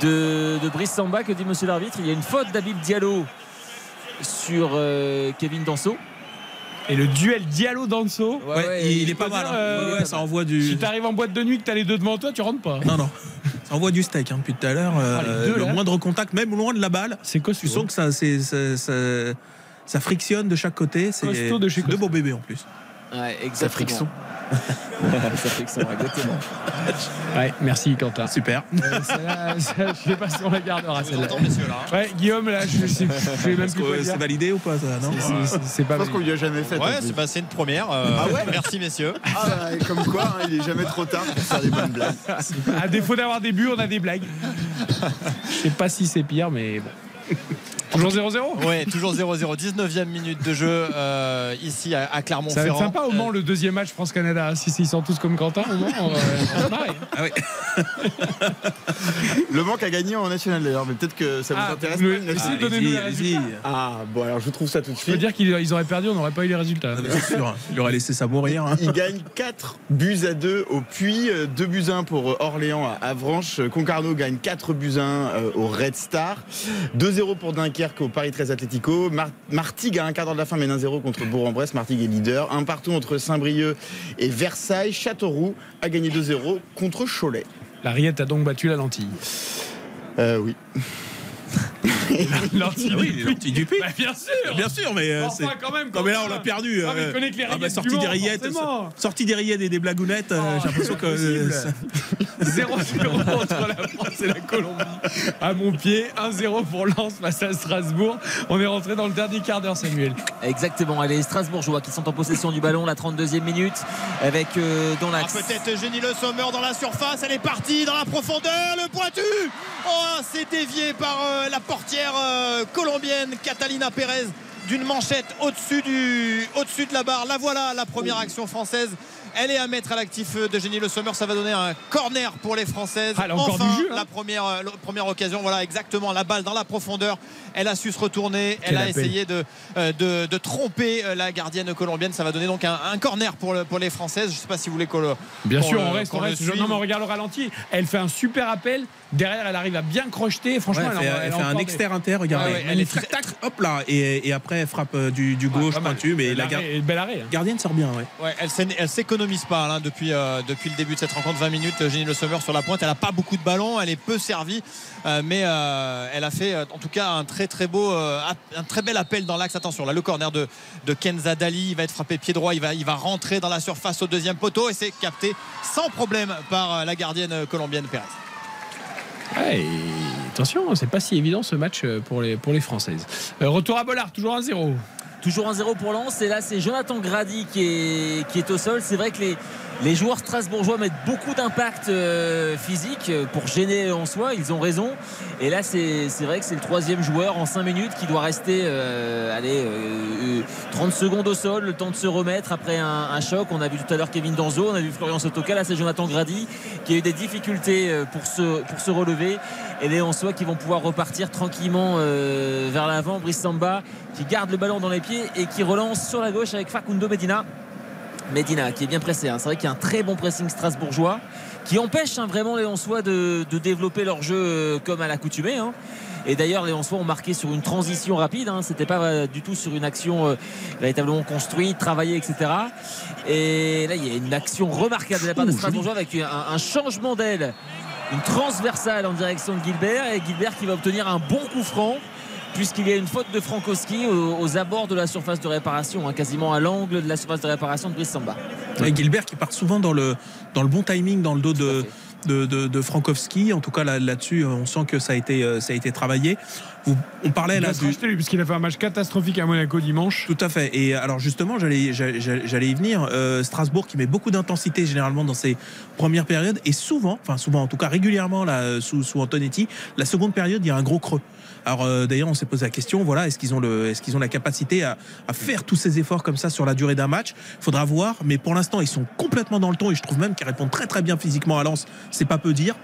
de, de Brice Samba que dit monsieur l'arbitre, il y a une faute d'Abib Diallo sur euh, Kevin Danso. Et le duel Diallo-Danso. Ouais, il, il est pas mal. hein. euh, Ouais, ouais, ça envoie du. Si t'arrives en boîte de nuit que t'as les deux devant toi, tu rentres pas. Non, non. Ça envoie du steak hein, depuis tout à l'heure. euh, Ah, le là. moindre contact, même loin de la balle. C'est costaud. Tu sens que ça, c'est- ça, ça- ça frictionne de chaque côté. C'est Costaud de chez deux beaux bébés en plus. Ouais, exactement. Ça friction. ça friction, exactement. Ouais, merci Quentin. Super. Euh, celle-là, je sais pas si on la gardera celle-là. Ouais, Guillaume, là, je sais, je sais même Est-ce plus quoi que dire. c'est validé ou pas ça non C'est- c'est- C'est pas Je pense qu'on lui a jamais fait. Ouais, c'est passé une première. euh, Ah ouais Merci messieurs. Ah, bah, comme quoi, hein, il est jamais trop tard pour faire des bonnes blagues. À défaut d'avoir des buts, on a des blagues. Je sais pas si c'est pire, mais bon. Toujours 0-0 Ouais, toujours 0-0. 19e minute de jeu euh, ici à, à Ça va être Clermont-Ferrand. sympa au Mans le deuxième match France-Canada. Si s'ils sont tous comme Quentin, au Mans, on on marrer. Ah oui. Le manque a gagné en national d'ailleurs, mais peut-être que ça vous Ah, intéresse vous pas. donner nous les résultats. Ah, bon, alors je trouve ça tout de Je veux suite. dire qu'ils ils auraient perdu, on n'aurait pas eu les résultats. Ah, mais sûr, hein. il aurait laissé ça mourir. hein. Il gagne 4 buts à 2 au Puy, 2 buts à 1 pour euh, Orléans à Avranches. Concarneau gagne 4 buts à 1 euh, au Red Star. 2-0 pour Dunkerque au Paris 13 Atlético. Mar- Martigues à un quart d'heure de la fin mène 1-0 contre Bourg-en-Bresse. Martigues est leader. Un partout entre Saint-Brieuc et Versailles. Châteauroux a gagné 2-0 contre Cholet. La Riette a donc battu la lentille. Euh, oui. lentille Ah oui. Bah, bien sûr Bien sûr, mais euh. Enfin, quand même Non mais là on l'a perdu. Ah, mais euh, les ah, bah, rillettes sortie du des rillettes, sortie des rillettes et des blagounettes. euh, Oh, J'ai l'impression que euh, impossible. ça- 0-0 entre la France et la Colombie. À mon pied, 1-0 pour Lens face à Strasbourg. On est rentré dans le dernier quart d'heure, Samuel. Exactement. Allez, les Strasbourgeois qui sont en possession du ballon, la 32e minute, avec euh, dans Ah, peut-être Génie Le Sommer dans la surface, elle est partie dans la profondeur, le pointu Oh, c'est dévié par euh, la portière euh, colombienne Catalina Pérez d'une manchette au-dessus du, au-dessus de la barre. La voilà, la première action française. Elle est à mettre à l'actif de Génie Le Sommer. Ça va donner un corner pour les Françaises. Ah, enfin, du jus, hein. la première, euh, la première occasion. Voilà, exactement. La balle dans la profondeur. Elle a su se retourner. Quel Elle a appel. essayé de, euh, de, de tromper euh, la gardienne colombienne. Ça va donner donc un, un corner pour, le- pour les Françaises. Je ne sais pas si vous voulez qu'on. Bien sûr, on reste, on reste. Non, mais on regarde le ralenti. Elle fait un super appel. Derrière, elle arrive à bien crocheter. Franchement, Ouais, elle elle, fait, elle fait un des- exter-inter, regardez. Ouais, ouais, elle est tac, tac, hop là, et, et après elle frappe euh, du, du gauche pointu, mais la Bel gar- arrêt, bel arrêt, hein. gardienne sort bien, ouais. Ouais, elle s'é- elle s'économise pas hein, depuis, euh, depuis le début de cette rencontre 20 minutes Génie Le Sommer sur la pointe elle a pas beaucoup de ballons elle est peu servie euh, mais euh, elle a fait euh, en tout cas un très très beau euh, un très bel appel dans l'axe attention là le corner de, de Kenza Dali il va être frappé pied droit il va, il va rentrer dans la surface au deuxième poteau et c'est capté sans problème par euh, la gardienne euh, colombienne Pérez Attention, c'est pas si évident ce match euh, pour les, pour les Françaises. Euh, retour à Bollard, toujours 1-0. Toujours 1-0 pour Lens. Et là, c'est Jonathan Grady qui est, qui est au sol. C'est vrai que les, les joueurs strasbourgeois mettent beaucoup d'impact euh, physique pour gêner en soi. Ils ont raison. Et là, c'est vrai que c'est le troisième joueur en 5 minutes qui doit rester euh, allez, euh, euh, 30 secondes au sol, le temps de se remettre après un, choc. On a vu tout à l'heure Kevin Danzo, on a vu Florian Sotoka. Là, c'est Jonathan Grady qui a eu des difficultés euh, pour se, relever. Et les Lensois qui vont pouvoir repartir tranquillement euh, vers l'avant. Brice Samba qui garde le ballon dans les pieds et qui relance sur la gauche avec Facundo Medina. Medina qui est bien pressé. hein. C'est vrai qu'il y a un très bon pressing strasbourgeois qui empêche hein, vraiment les Lensois de, de développer leur jeu euh, comme à l'accoutumée. hein. Et d'ailleurs, les Lensois ont marqué sur une transition rapide. Hein. C'était pas euh, du tout sur une action euh, véritablement construite, travaillée, etc. Et là, il y a une action remarquable de la part des Strasbourgeois avec un, un changement d'aile, une transversale en direction de Gilbert et Gilbert qui va obtenir un bon coup franc puisqu'il y a une faute de Frankowski aux, aux abords de la surface de réparation, hein, quasiment à l'angle de la surface de réparation de Brice Samba. Et Gilbert qui part souvent dans le, dans le bon timing, dans le dos de, de, de, de Frankowski. En tout cas, là- là-dessus, on sent que ça a été, euh, ça a été travaillé. Vous- on parlait Il là se du. puisqu'il a fait un match catastrophique à Monaco dimanche. Tout à fait. Et alors justement, j'allais, j'allais j'allais y venir. Euh, Strasbourg qui met beaucoup d'intensité généralement dans ses premières périodes et souvent, enfin souvent en tout cas régulièrement là sous, sous Antonetti, la seconde période il y a un gros creux. Alors euh, d'ailleurs on s'est posé la question, voilà, est-ce qu'ils ont le, est-ce qu'ils ont la capacité à, à faire tous ces efforts comme ça sur la durée d'un match? Faudra voir. Mais pour l'instant ils sont complètement dans le ton et je trouve même qu'ils répondent très très bien physiquement à Lens. C'est pas peu dire.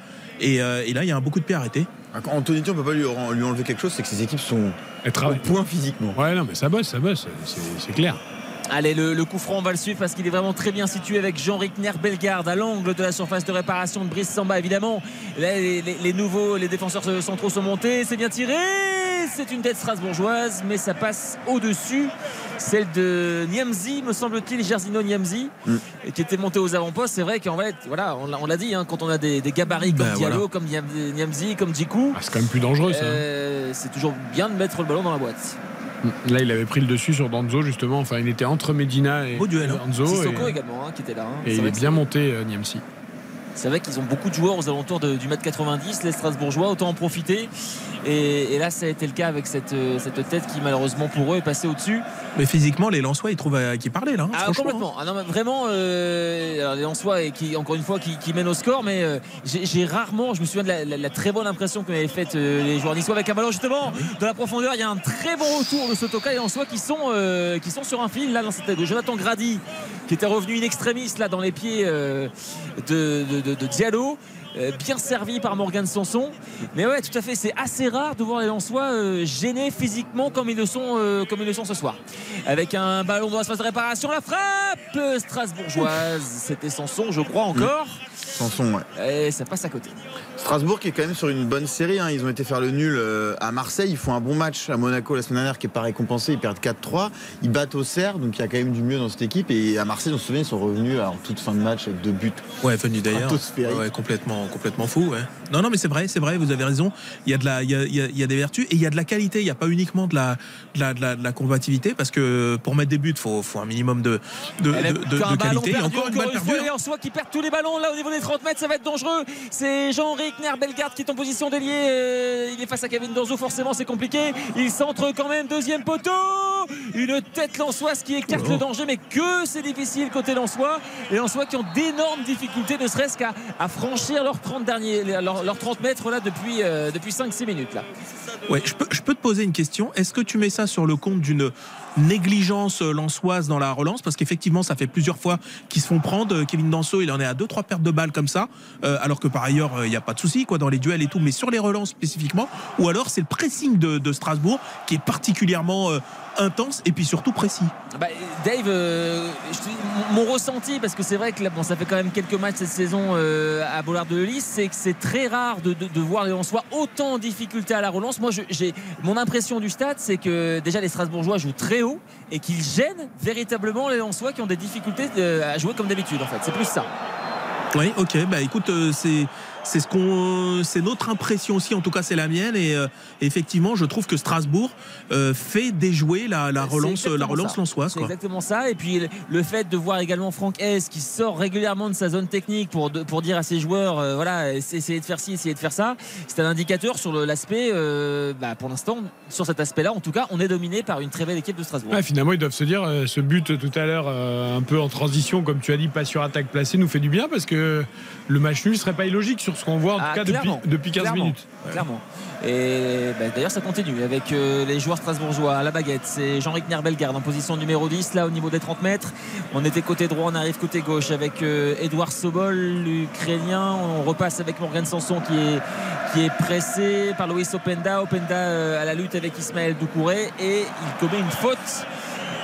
Et, euh, et là il y a un beaucoup de pieds arrêtés. Quand Antonetti, on peut pas lui, lui enlever quelque chose, c'est que ses équipes sont au point physiquement. Ouais, non, mais ça bosse, ça bosse, c'est- c'est clair. Allez, le, le coup franc, on va le suivre parce qu'il est vraiment très bien situé avec Jean Rickner Bellegarde à l'angle de la surface de réparation de Brice Samba, évidemment. Là, les, les- les nouveaux, les défenseurs centraux sont montés. C'est bien tiré. c'est une tête strasbourgeoise, mais ça passe au-dessus. Celle de Niamzi, me semble-t-il, Gersino Niamzi, Mm. qui était monté aux avant-postes. C'est vrai qu'en fait, voilà, on l'a- on l'a dit, hein, quand on a des, des gabarits comme Ben, Diallo, voilà. comme Niam- Niamzi, comme Djikou, Ah, c'est quand même plus dangereux ça. euh, c'est toujours bien de mettre le ballon dans la boîte. Là, il avait pris le dessus sur Danzo justement. Enfin, il était entre Medina et Beau duel, hein. Danzo. Sissoko et, également, hein, qui était là. hein. et il est bien monté, euh, Niamsi. C'est vrai qu'ils ont beaucoup de joueurs aux alentours de- du mètre 90, les Strasbourgeois, autant en profiter. Et, et là, ça a été le cas avec cette, euh, cette tête qui, malheureusement pour eux, est passée au-dessus. Mais physiquement, les Lensois, ils trouvent à qui parler là. hein, Ah, complètement. Ah, non, mais vraiment, euh, alors, les Lensois, et qui, encore une fois, qui, qui mènent au score, mais euh, j'ai rarement, je me souviens de la, la- la très bonne impression que m'avaient faite euh, les joueurs niçois avec un ballon justement dans la profondeur. Il y a un très bon retour de Sotoka et Lensois qui sont, qui sont sur un fil là dans cette de Jonathan Grady qui était revenu in extremis là dans les pieds de, de- de- de Diallo. Euh, bien servi par Morgan Sanson. Mais ouais, tout à fait, c'est assez rare de voir les Lensois euh, gênés physiquement comme ils le sont, euh, comme ils le sont ce soir. Avec un ballon dans l'espace de réparation, la frappe strasbourgeoise. C'était Sanson, je crois encore. Sanson, ouais. Et ça passe à côté. Strasbourg qui est quand même sur une bonne série. hein. Ils ont été faire le nul euh, à Marseille. Ils font un bon match à Monaco la semaine dernière qui n'est pas récompensé. Ils perdent 4-3. Ils battent Auxerre. Donc il y a quand même du mieux dans cette équipe. Et à Marseille, on se souvient, ils sont revenus en toute fin de match avec deux buts. Ouais, venu d'ailleurs. Ouais, complètement, complètement fou. Ouais. Non, non, mais c'est vrai, c'est vrai. Vous avez raison. Il y a de la, il y a, il y a- il des vertus et il y a de la qualité. Il n'y a pas uniquement de la, de la, de la, de la combativité parce que pour mettre des buts, faut, faut un minimum de, de, de, qualité. Et perdu, encore une balle fois, perdue. les Lensois qui perdent tous les ballons là au niveau des 30 mètres, ça va être dangereux. C'est Jean-Henri Bellegarde qui est en position d'ailier. Euh, il est face à Kevin Danzo, forcément c'est compliqué. Il centre quand même, deuxième poteau. Une tête lensoise qui écarte Oh. le danger, mais que c'est difficile côté lensois. Les lensois qui ont d'énormes difficultés, ne serait-ce qu'à franchir leurs 30, derniers, leurs, leurs 30 mètres là depuis, euh, depuis 5-6 minutes là. Ouais, je peux, je peux te poser une question. Est-ce que tu mets ça sur le compte d'une négligence euh, lançoise dans la relance? Parce qu'effectivement, ça fait plusieurs fois qu'ils se font prendre. Euh, Kevin Danso, il en est à 2-3 pertes de balles comme ça. Euh, alors que par ailleurs, euh, il n'y a pas de souci quoi, dans les duels et tout. Mais sur les relances spécifiquement, ou alors c'est le pressing de, de Strasbourg qui est particulièrement euh, intense et puis surtout précis. Bah, Dave, euh, je te dis, mon mon ressenti, parce que c'est vrai que là, bon, ça fait quand même quelques matchs cette saison euh, à Bollard de Lys, c'est que c'est très rare de, de- de voir les Lensois autant en difficulté à la relance. Moi, j'ai mon impression du stade, c'est que déjà les Strasbourgeois jouent très haut et qu'ils gênent véritablement les Lensois qui ont des difficultés euh, à jouer comme d'habitude. En fait, c'est plus ça. Oui, ok. Bah écoute, euh, c'est c'est ce qu'on, c'est notre impression aussi. En tout cas, c'est la mienne. Et euh, effectivement, je trouve que Strasbourg euh, fait déjouer la, la relance, la exactement relance lançoise. C'est exactement ça. Et puis le- fait de voir également Franck Hez qui sort régulièrement de sa zone technique pour, de- pour dire à ses joueurs, euh, voilà, essayez de faire ci, essayez de faire ça, c'est un indicateur sur l'aspect, euh, bah, pour l'instant, sur cet aspect-là, en tout cas, on est dominé par une très belle équipe de Strasbourg. Ouais, finalement, ils doivent se dire euh, ce but tout à l'heure, euh, un peu en transition, comme tu as dit, pas sur attaque placée, nous fait du bien parce que le match nul serait pas illogique sur ce qu'on voit en Ah, tout cas depuis, clairement. depuis 15 Clairement. minutes. Clairement. Et bah, d'ailleurs, ça continue avec euh, les joueurs strasbourgeois à la baguette. C'est Jean-Ric Nerbelgarde en position numéro 10, là au niveau des 30 mètres. On était côté droit, on arrive côté gauche avec euh, Edouard Sobol, l'Ukrainien. On repasse avec Morgan Sanson qui est, qui est pressé par Loïs Openda. Openda euh, à la lutte avec Ismaël Doucouré et il commet une faute.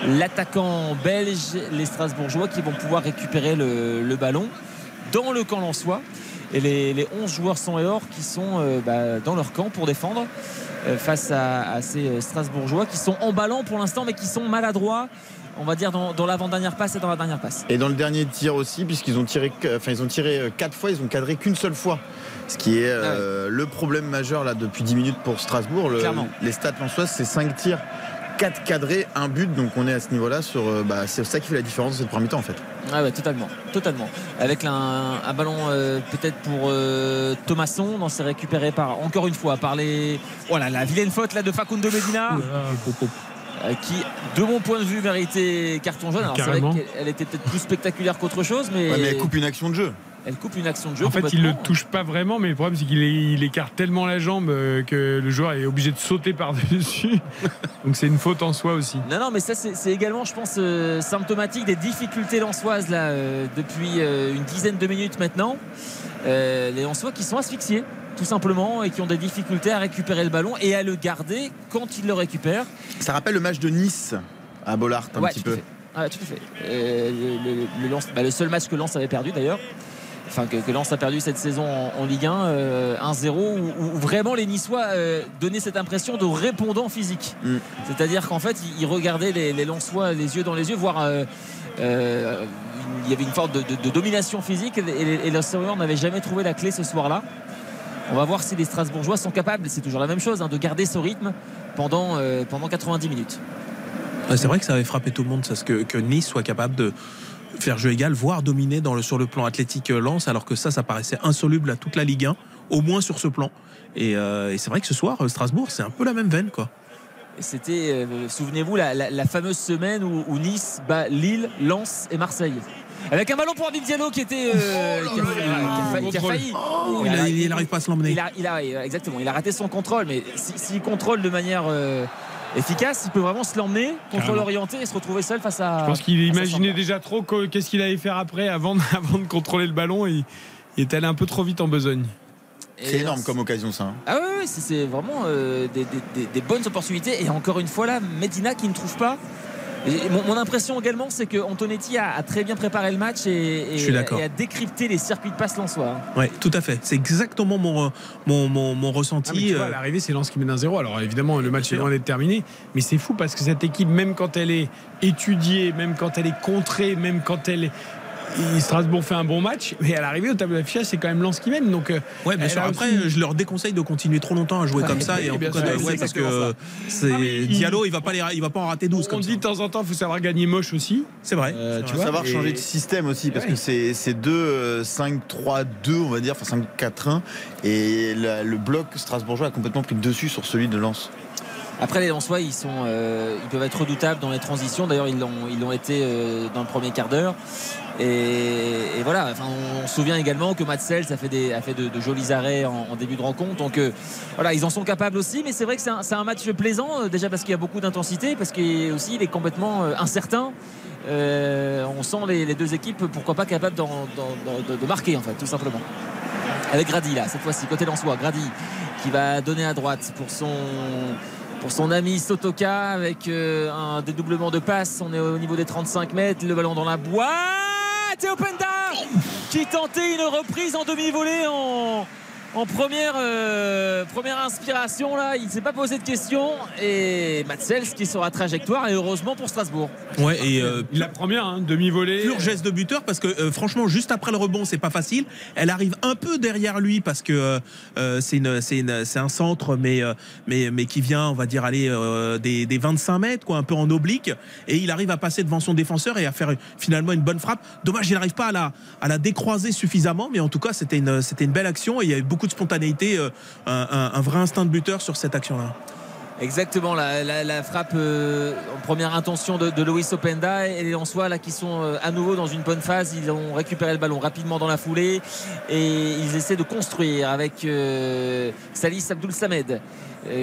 L'attaquant belge, les Strasbourgeois qui vont pouvoir récupérer le, le ballon dans le camp lensois. Et les, les 11 joueurs sont et or qui sont euh, bah, dans leur camp pour défendre euh, face à, à ces euh, Strasbourgeois qui sont en ballon pour l'instant mais qui sont maladroits on va dire dans, dans l'avant-dernière passe et dans la dernière passe. Et dans le dernier tir aussi, puisqu'ils ont tiré, enfin ils ont tiré quatre fois, ils ont cadré qu'une seule fois. Ce qui est euh, le problème majeur là depuis 10 minutes pour Strasbourg. Le- Clairement. les stats lensoises, c'est 5 tirs, 4 cadrés, un but. Donc on est à ce niveau-là sur. euh, bah, c'est ça qui fait la différence de cette première mi-temps en fait. Ah ouais, totalement, totalement. Avec un, un ballon euh, peut-être pour euh, Thomasson, non, c'est récupéré par encore une fois par les. Voilà, la vilaine faute là de Facundo Medina. euh, qui, de mon point de vue, méritait carton jaune. Alors c'est vrai qu'elle elle était peut-être plus spectaculaire qu'autre chose, mais, Ouais, mais elle coupe une action de jeu. Elle coupe une action de jeu. En fait, il le complètement. touche pas vraiment, mais le problème, c'est qu'il écarte tellement la jambe euh, que le joueur est obligé de sauter par-dessus. Donc c'est une faute en soi aussi. Non, non, mais ça, c'est également, je pense, euh, symptomatique des difficultés lensoises là, euh, depuis euh, une dizaine de minutes maintenant. Euh, les Lensois qui sont asphyxiés, tout simplement, et qui ont des difficultés à récupérer le ballon et à le garder quand ils le récupèrent. Ça rappelle le match de Nice à Bollard un Ouais, petit tout peu. fait. Ah, tout à fait. Euh, le, le- le Lens- bah, le seul match que Lens avait perdu d'ailleurs. Enfin que, que Lens a perdu cette saison en, Ligue 1, 1-0, où, vraiment les Niçois donnaient cette impression de répondant physique. Mm. C'est-à-dire qu'en fait, ils, regardaient les, les Lensois les yeux dans les yeux, voire il y avait une forme de, domination physique et, les Lensois n'avaient jamais trouvé la clé ce soir-là. On va voir si les Strasbourgeois sont capables, c'est toujours la même chose, hein, de garder ce rythme pendant, pendant 90 minutes. C'est vrai que ça avait frappé tout le monde, parce que, que Nice soit capable de faire jeu égal, voire dominer dans le, sur le plan athlétique euh, Lens, alors que ça, ça paraissait insoluble à toute la Ligue 1, au moins sur ce plan. Et, euh, c'est vrai que ce soir, euh, Strasbourg, c'est un peu la même veine, quoi. C'était, souvenez-vous, la, fameuse semaine où, Nice bat Lille, Lens et Marseille. Avec un ballon pour Abid Diallo qui était qui, a, failli. il n'arrive pas à se l'emmener. Il a, exactement. Il a raté son contrôle, mais s'il contrôle de manière efficace, il peut vraiment se l'emmener, contrôle orienté et se retrouver seul face à. Je pense qu'il imaginait déjà trop qu'est-ce qu'il allait faire après avant, avant de contrôler le ballon. Et, il est allé un peu trop vite en besogne. C'est énorme comme occasion ça. Hein. Ah oui, c'est vraiment euh, des, bonnes opportunités. Et encore une fois là, Medina qui ne trouve pas mon, impression également, c'est que Antonetti a, très bien préparé le match et, a décrypté les circuits de passe lensois. Oui, tout à fait. C'est exactement mon, mon, ressenti. Ah, à l'arrivée, c'est Lens qui mène un 0. Alors évidemment, le match est loin d'être terminé, mais c'est fou parce que cette équipe, même quand elle est étudiée, même quand elle est contrée, même quand elle est Strasbourg fait un bon match, mais à l'arrivée au tableau d'affichage, c'est quand même Lens qui mène. Donc, euh, ouais, bien sûr. Après, je leur déconseille de continuer trop longtemps à jouer comme ça. Et en tout cas, parce que c'est ah, Diallo, il va pas il va pas en rater 12. On, dit de temps en temps, il faut savoir gagner moche aussi. C'est vrai. Euh, tu vas savoir changer de système aussi, parce que c'est 2 5 3 2 on va dire, enfin 5 4 1 et le bloc strasbourgeois a complètement pris le dessus sur celui de Lens. Après, les Lensois, ils, sont, euh, ils peuvent être redoutables dans les transitions. D'ailleurs, ils l'ont, été dans le premier quart d'heure. Et, voilà, enfin, on, se souvient également que Matsels a fait, des, a fait de, jolis arrêts en, début de rencontre. Donc euh, voilà, ils en sont capables aussi. Mais c'est vrai que c'est un, match plaisant, euh, déjà parce qu'il y a beaucoup d'intensité, parce qu'il aussi il est complètement euh, incertain. on sent les, deux équipes, pourquoi pas, capables de, marquer, en fait, tout simplement. Avec Grady, là, cette fois-ci, côté Lensois. Grady qui va donner à droite pour son pour son ami Sotoka avec un dédoublement de passe. On est au niveau des 35 mètres, le ballon dans la boîte. Théo Penda qui tentait une reprise en demi-volée en, en première, euh, première inspiration là, il ne s'est pas posé de questions et Matsels qui sera trajectoire et heureusement pour Strasbourg. Ouais et euh, la première hein, demi-volée. Pur geste de buteur parce que euh, franchement juste après le rebond c'est pas facile. Elle arrive un peu derrière lui parce que c'est une, c'est un centre mais, mais, mais qui vient on va dire aller des, des, 25 mètres quoi un peu en oblique et il arrive à passer devant son défenseur et à faire finalement une bonne frappe. Dommage il n'arrive pas à la, à la décroiser suffisamment mais en tout cas c'était une, c'était une belle action et il y a eu de spontanéité, euh, un, vrai instinct de buteur sur cette action-là. Exactement, la, frappe euh, en première intention de, de Openda et les soi là qui sont euh, à nouveau dans une bonne phase. Ils ont récupéré le ballon rapidement dans la foulée et ils essaient de construire avec Salis Abdoul Samed.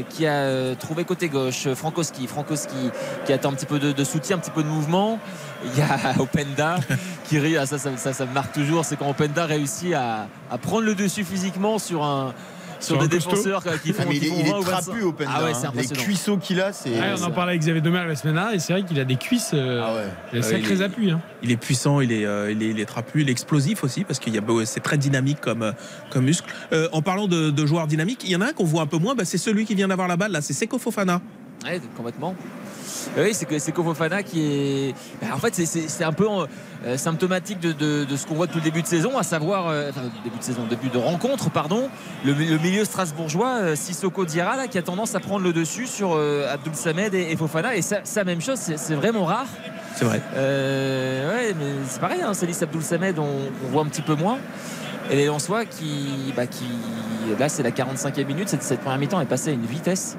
qui a trouvé côté gauche Frankowski Frankowski qui attend un petit peu de, soutien un petit peu de mouvement il y a Openda qui rit ah, ça, ça, me marque toujours c'est quand Openda réussit à, à prendre le dessus physiquement sur un sur, des défenseurs qui font, ah, il, est trapu au ah ouais, hein. Les cuisseaux qu'il a, c'est. on en parlait avec Xavier Demer la semaine dernière et c'est vrai qu'il a des cuisses. Euh, ah Il a sacrés appuis. Hein. Il est puissant, il est, euh, il, est, il est trapu, il est explosif aussi parce qu'il y a c'est très dynamique comme, euh, comme muscle. en parlant de, joueurs dynamiques, il y en a un qu'on voit un peu moins, bah, c'est celui qui vient d'avoir la balle là, c'est Seko Fofana. Ouais, complètement. Oui, c'est que c'est Kofofana qui est. Bah, en fait, c'est un peu euh, symptomatique de, ce qu'on voit depuis le début de saison, à savoir, euh, enfin, début de saison, début de rencontre, pardon, le, milieu strasbourgeois, euh, Sissoko Diarra, qui a tendance à prendre le dessus sur Abdul Samed et, Fofana. Et ça, ça même chose, c'est vraiment rare. C'est vrai. ouais, mais c'est pareil, hein, Célis Abdul Samed, on, voit un petit peu moins. Et les Lensois qui, bah, qui là, c'est la 45e minute, cette, cette première mi-temps est passée à une vitesse.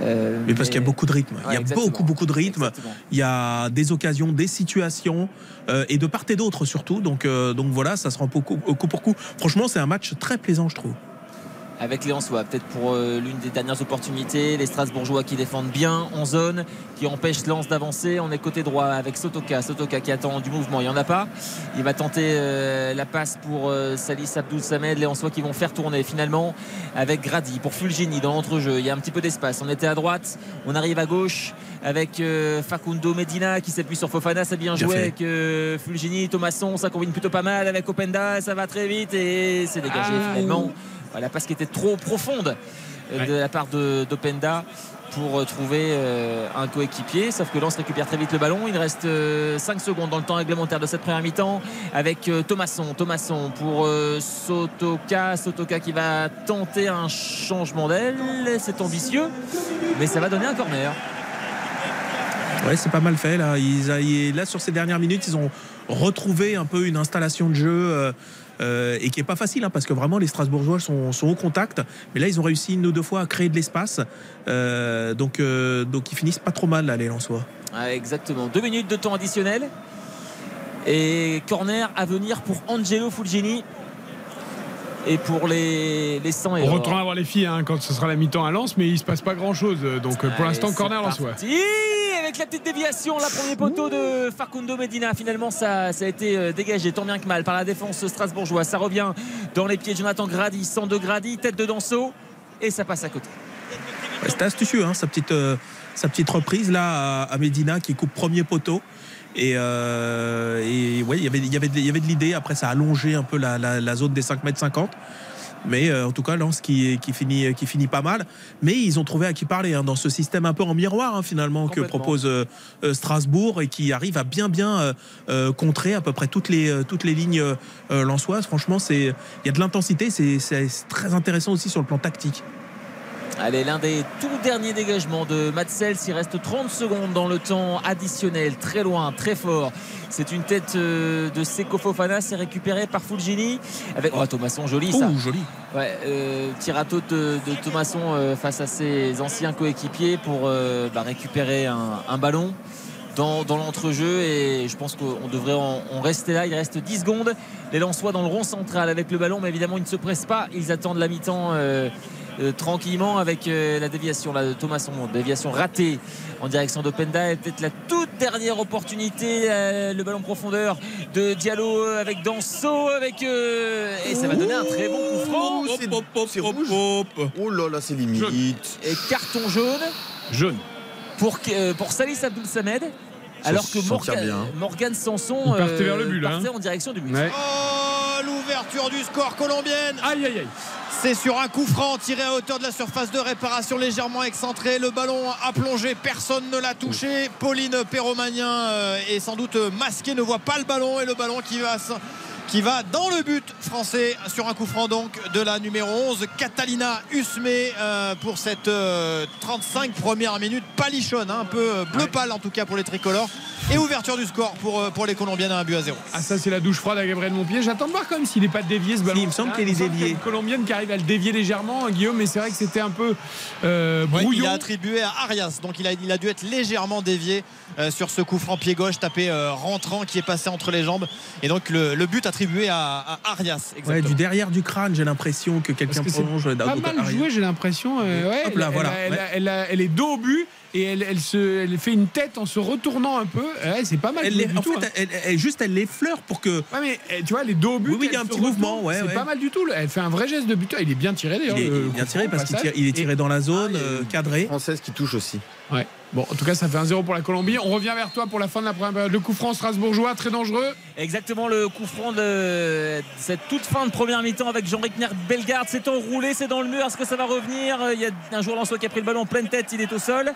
Euh, mais parce qu'il y a beaucoup de rythme. il y a beaucoup, beaucoup de rythme. Il y a des occasions, des situations, euh, et de part et d'autre surtout. Donc, euh, donc voilà, ça se rend au coup, pour coup. Franchement, c'est un match très plaisant, je trouve. Avec les Lensois. Peut-être pour euh, l'une des dernières opportunités. Les Strasbourgeois qui défendent bien en zone, qui empêchent Lens d'avancer. On est côté droit avec Sotoka. Sotoka qui attend du mouvement. Il n'y en a pas. Il va tenter euh, la passe pour euh, Salis Abdoul Samed. Les Lensois qui vont faire tourner finalement avec Grady pour Fulgini dans l'entrejeu. Il y a un petit peu d'espace. On était à droite. On arrive à gauche avec Facundo Medina qui s'appuie sur Fofana. Ça bien joué avec Fulgini. Thomasson, ça combine plutôt pas mal avec Openda. Ça va très vite et c'est dégagé Ah. finalement. La passe qui était trop profonde euh, de la part de- d'Openda pour euh, trouver euh, un coéquipier. Sauf que Lens récupère très vite le ballon. Il reste 5 secondes dans le temps réglementaire de cette première mi-temps avec euh, Thomasson. Thomasson pour euh, Sotoka. Sotoka qui va tenter un changement d'aile. C'est ambitieux, mais ça va donner un corner. Ouais, c'est pas mal fait là. Ils- là, sur ces dernières minutes, ils ont retrouvé un peu une installation de jeu. Euh, et qui est pas facile hein, parce que vraiment les Strasbourgeois sont, au contact mais là ils ont réussi une ou deux fois à créer de l'espace Euh, donc, euh, donc ils finissent pas trop mal là les Lensois exactement. Deux minutes de temps additionnel. Et corner à venir pour Angelo Fulgini. Et pour les, les 100 et On or. retournera voir les filles hein, quand ce sera la mi-temps à Lens, mais il se passe pas grand-chose. Donc euh, pour Allez, l'instant, corner Lensois. parti. Avec la petite déviation, la premier poteau de Facundo Medina. Finalement, ça, ça a été euh, dégagé tant bien que mal par la défense strasbourgeoise. Ça revient dans les pieds de Jonathan Grady. 102 Grady, tête de Danso. Et ça passe à côté. Ouais, C'était astucieux, hein, sa, petite, euh, sa petite reprise là à, à Medina qui coupe premier poteau. Et, euh, et ouais, il y avait- il y avait de- il y avait de l'idée. Après, ça a allongé un peu la, la- la zone des 5 mètres 50. Mais euh, en tout cas, Lens qui, qui, finit, qui finit pas mal. Mais ils ont trouvé à qui parler hein, dans ce système un peu en miroir hein, finalement que propose euh, euh, Strasbourg et qui arrive à bien bien euh, euh, contrer à peu près toutes les, toutes les lignes lensoises. Franchement, il y a de l'intensité. C'est très intéressant aussi sur le plan tactique. Allez, l'un des tout derniers dégagements de Matsels. Il reste 30 secondes dans le temps additionnel. Très loin, très fort. C'est une tête euh, de Seko Fofana. C'est récupéré par Fulgini. Avec oh, Thomasson, joli ça. Ouh, joli. Ouais, euh, tirato de, de Thomasson euh, face à ses anciens coéquipiers pour euh, bah, récupérer un, un ballon dans, dans l'entrejeu et je pense qu'on devrait en, en rester là. Il reste 10 secondes. Les Lensois dans le rond central avec le ballon, mais évidemment ils ne se pressent pas. Ils attendent la mi-temps. euh, euh, tranquillement avec euh, la déviation là, de Thomasson, déviation ratée en direction d'Openda et peut-être la toute dernière opportunité, euh, le ballon profondeur de Diallo avec Danso avec euh, et ça va donner un très bon coup franc. Ouh, c'est- c'est rouge. Oh là là, c'est limite. Et carton jaune Jaune. pour, euh, pour Salis Abdoul Samed. Alors que Morgan, bien. Morgan Sanson Il partait vers le but, là, partait hein. en direction du but. Ouais. Oh, l'ouverture du score colombienne. Aïe aïe aïe. C'est sur un coup franc tiré à hauteur de la surface de réparation légèrement excentré. Le ballon a plongé, personne ne l'a touché. Pauline Perromanien euh, est sans doute masquée, ne voit pas le ballon et le ballon qui va, qui va dans le but français sur un coup franc donc de la numéro 11, Catalina Usme euh, pour cette euh, 35 premières minutes palichonne, hein, un peu euh, bleu pâle en tout cas pour les tricolores. Et ouverture du score pour, euh, pour les Colombiennes à un but à zéro. Ah ça c'est la douche froide à Gabriel Montpied. J'attends de voir quand même s'il n'est pas dévié ce ballon. il me semble Ah, qu'il est dévié. qu'il y a Une colombienne qui arrive à le dévier légèrement, hein, Guillaume, mais c'est vrai que c'était un peu euh, Ouais, brouillon. il a attribué à Arias, donc il a, il a dû être légèrement dévié euh, sur ce coup franc pied gauche tapé euh, rentrant qui est passé entre les jambes. Et donc le, le but attribué à, à Arias. Ouais, du derrière du crâne, j'ai l'impression que quelqu'un prolonge. pas mal joué, j'ai l'impression. euh, ouais, Hop là, elle, voilà, elle, ouais. elle, elle a- elle est dos au but et elle, elle se, elle fait une tête en se retournant un peu. Ouais, c'est pas mal. Elle du en tout, fait, hein. elle, elle- juste elle l'effleure pour que. Ouais, mais eh, tu vois, les dos au but. Oui, oui, il y a un petit mouvement, ouais, C'est ouais. pas mal du tout. Elle fait un vrai geste de buteur. Il est bien tiré Il d'ailleurs. il est bien tiré parce qu'il est tiré dans la zone, Ah, il y a une cadré. Française qui touche aussi. Ouais. Bon, en tout cas, ça fait un 0 pour la Colombie. On revient vers toi pour la fin de la première. Le coup franc strasbourgeois, très dangereux. Exactement le coup franc de cette toute fin de première mi-temps avec Jean-Ric Bellegarde. C'est enroulé, c'est dans le mur. Est-ce que ça va revenir? Il y a un joueur Lançois qui a pris le ballon en pleine tête, il est au sol.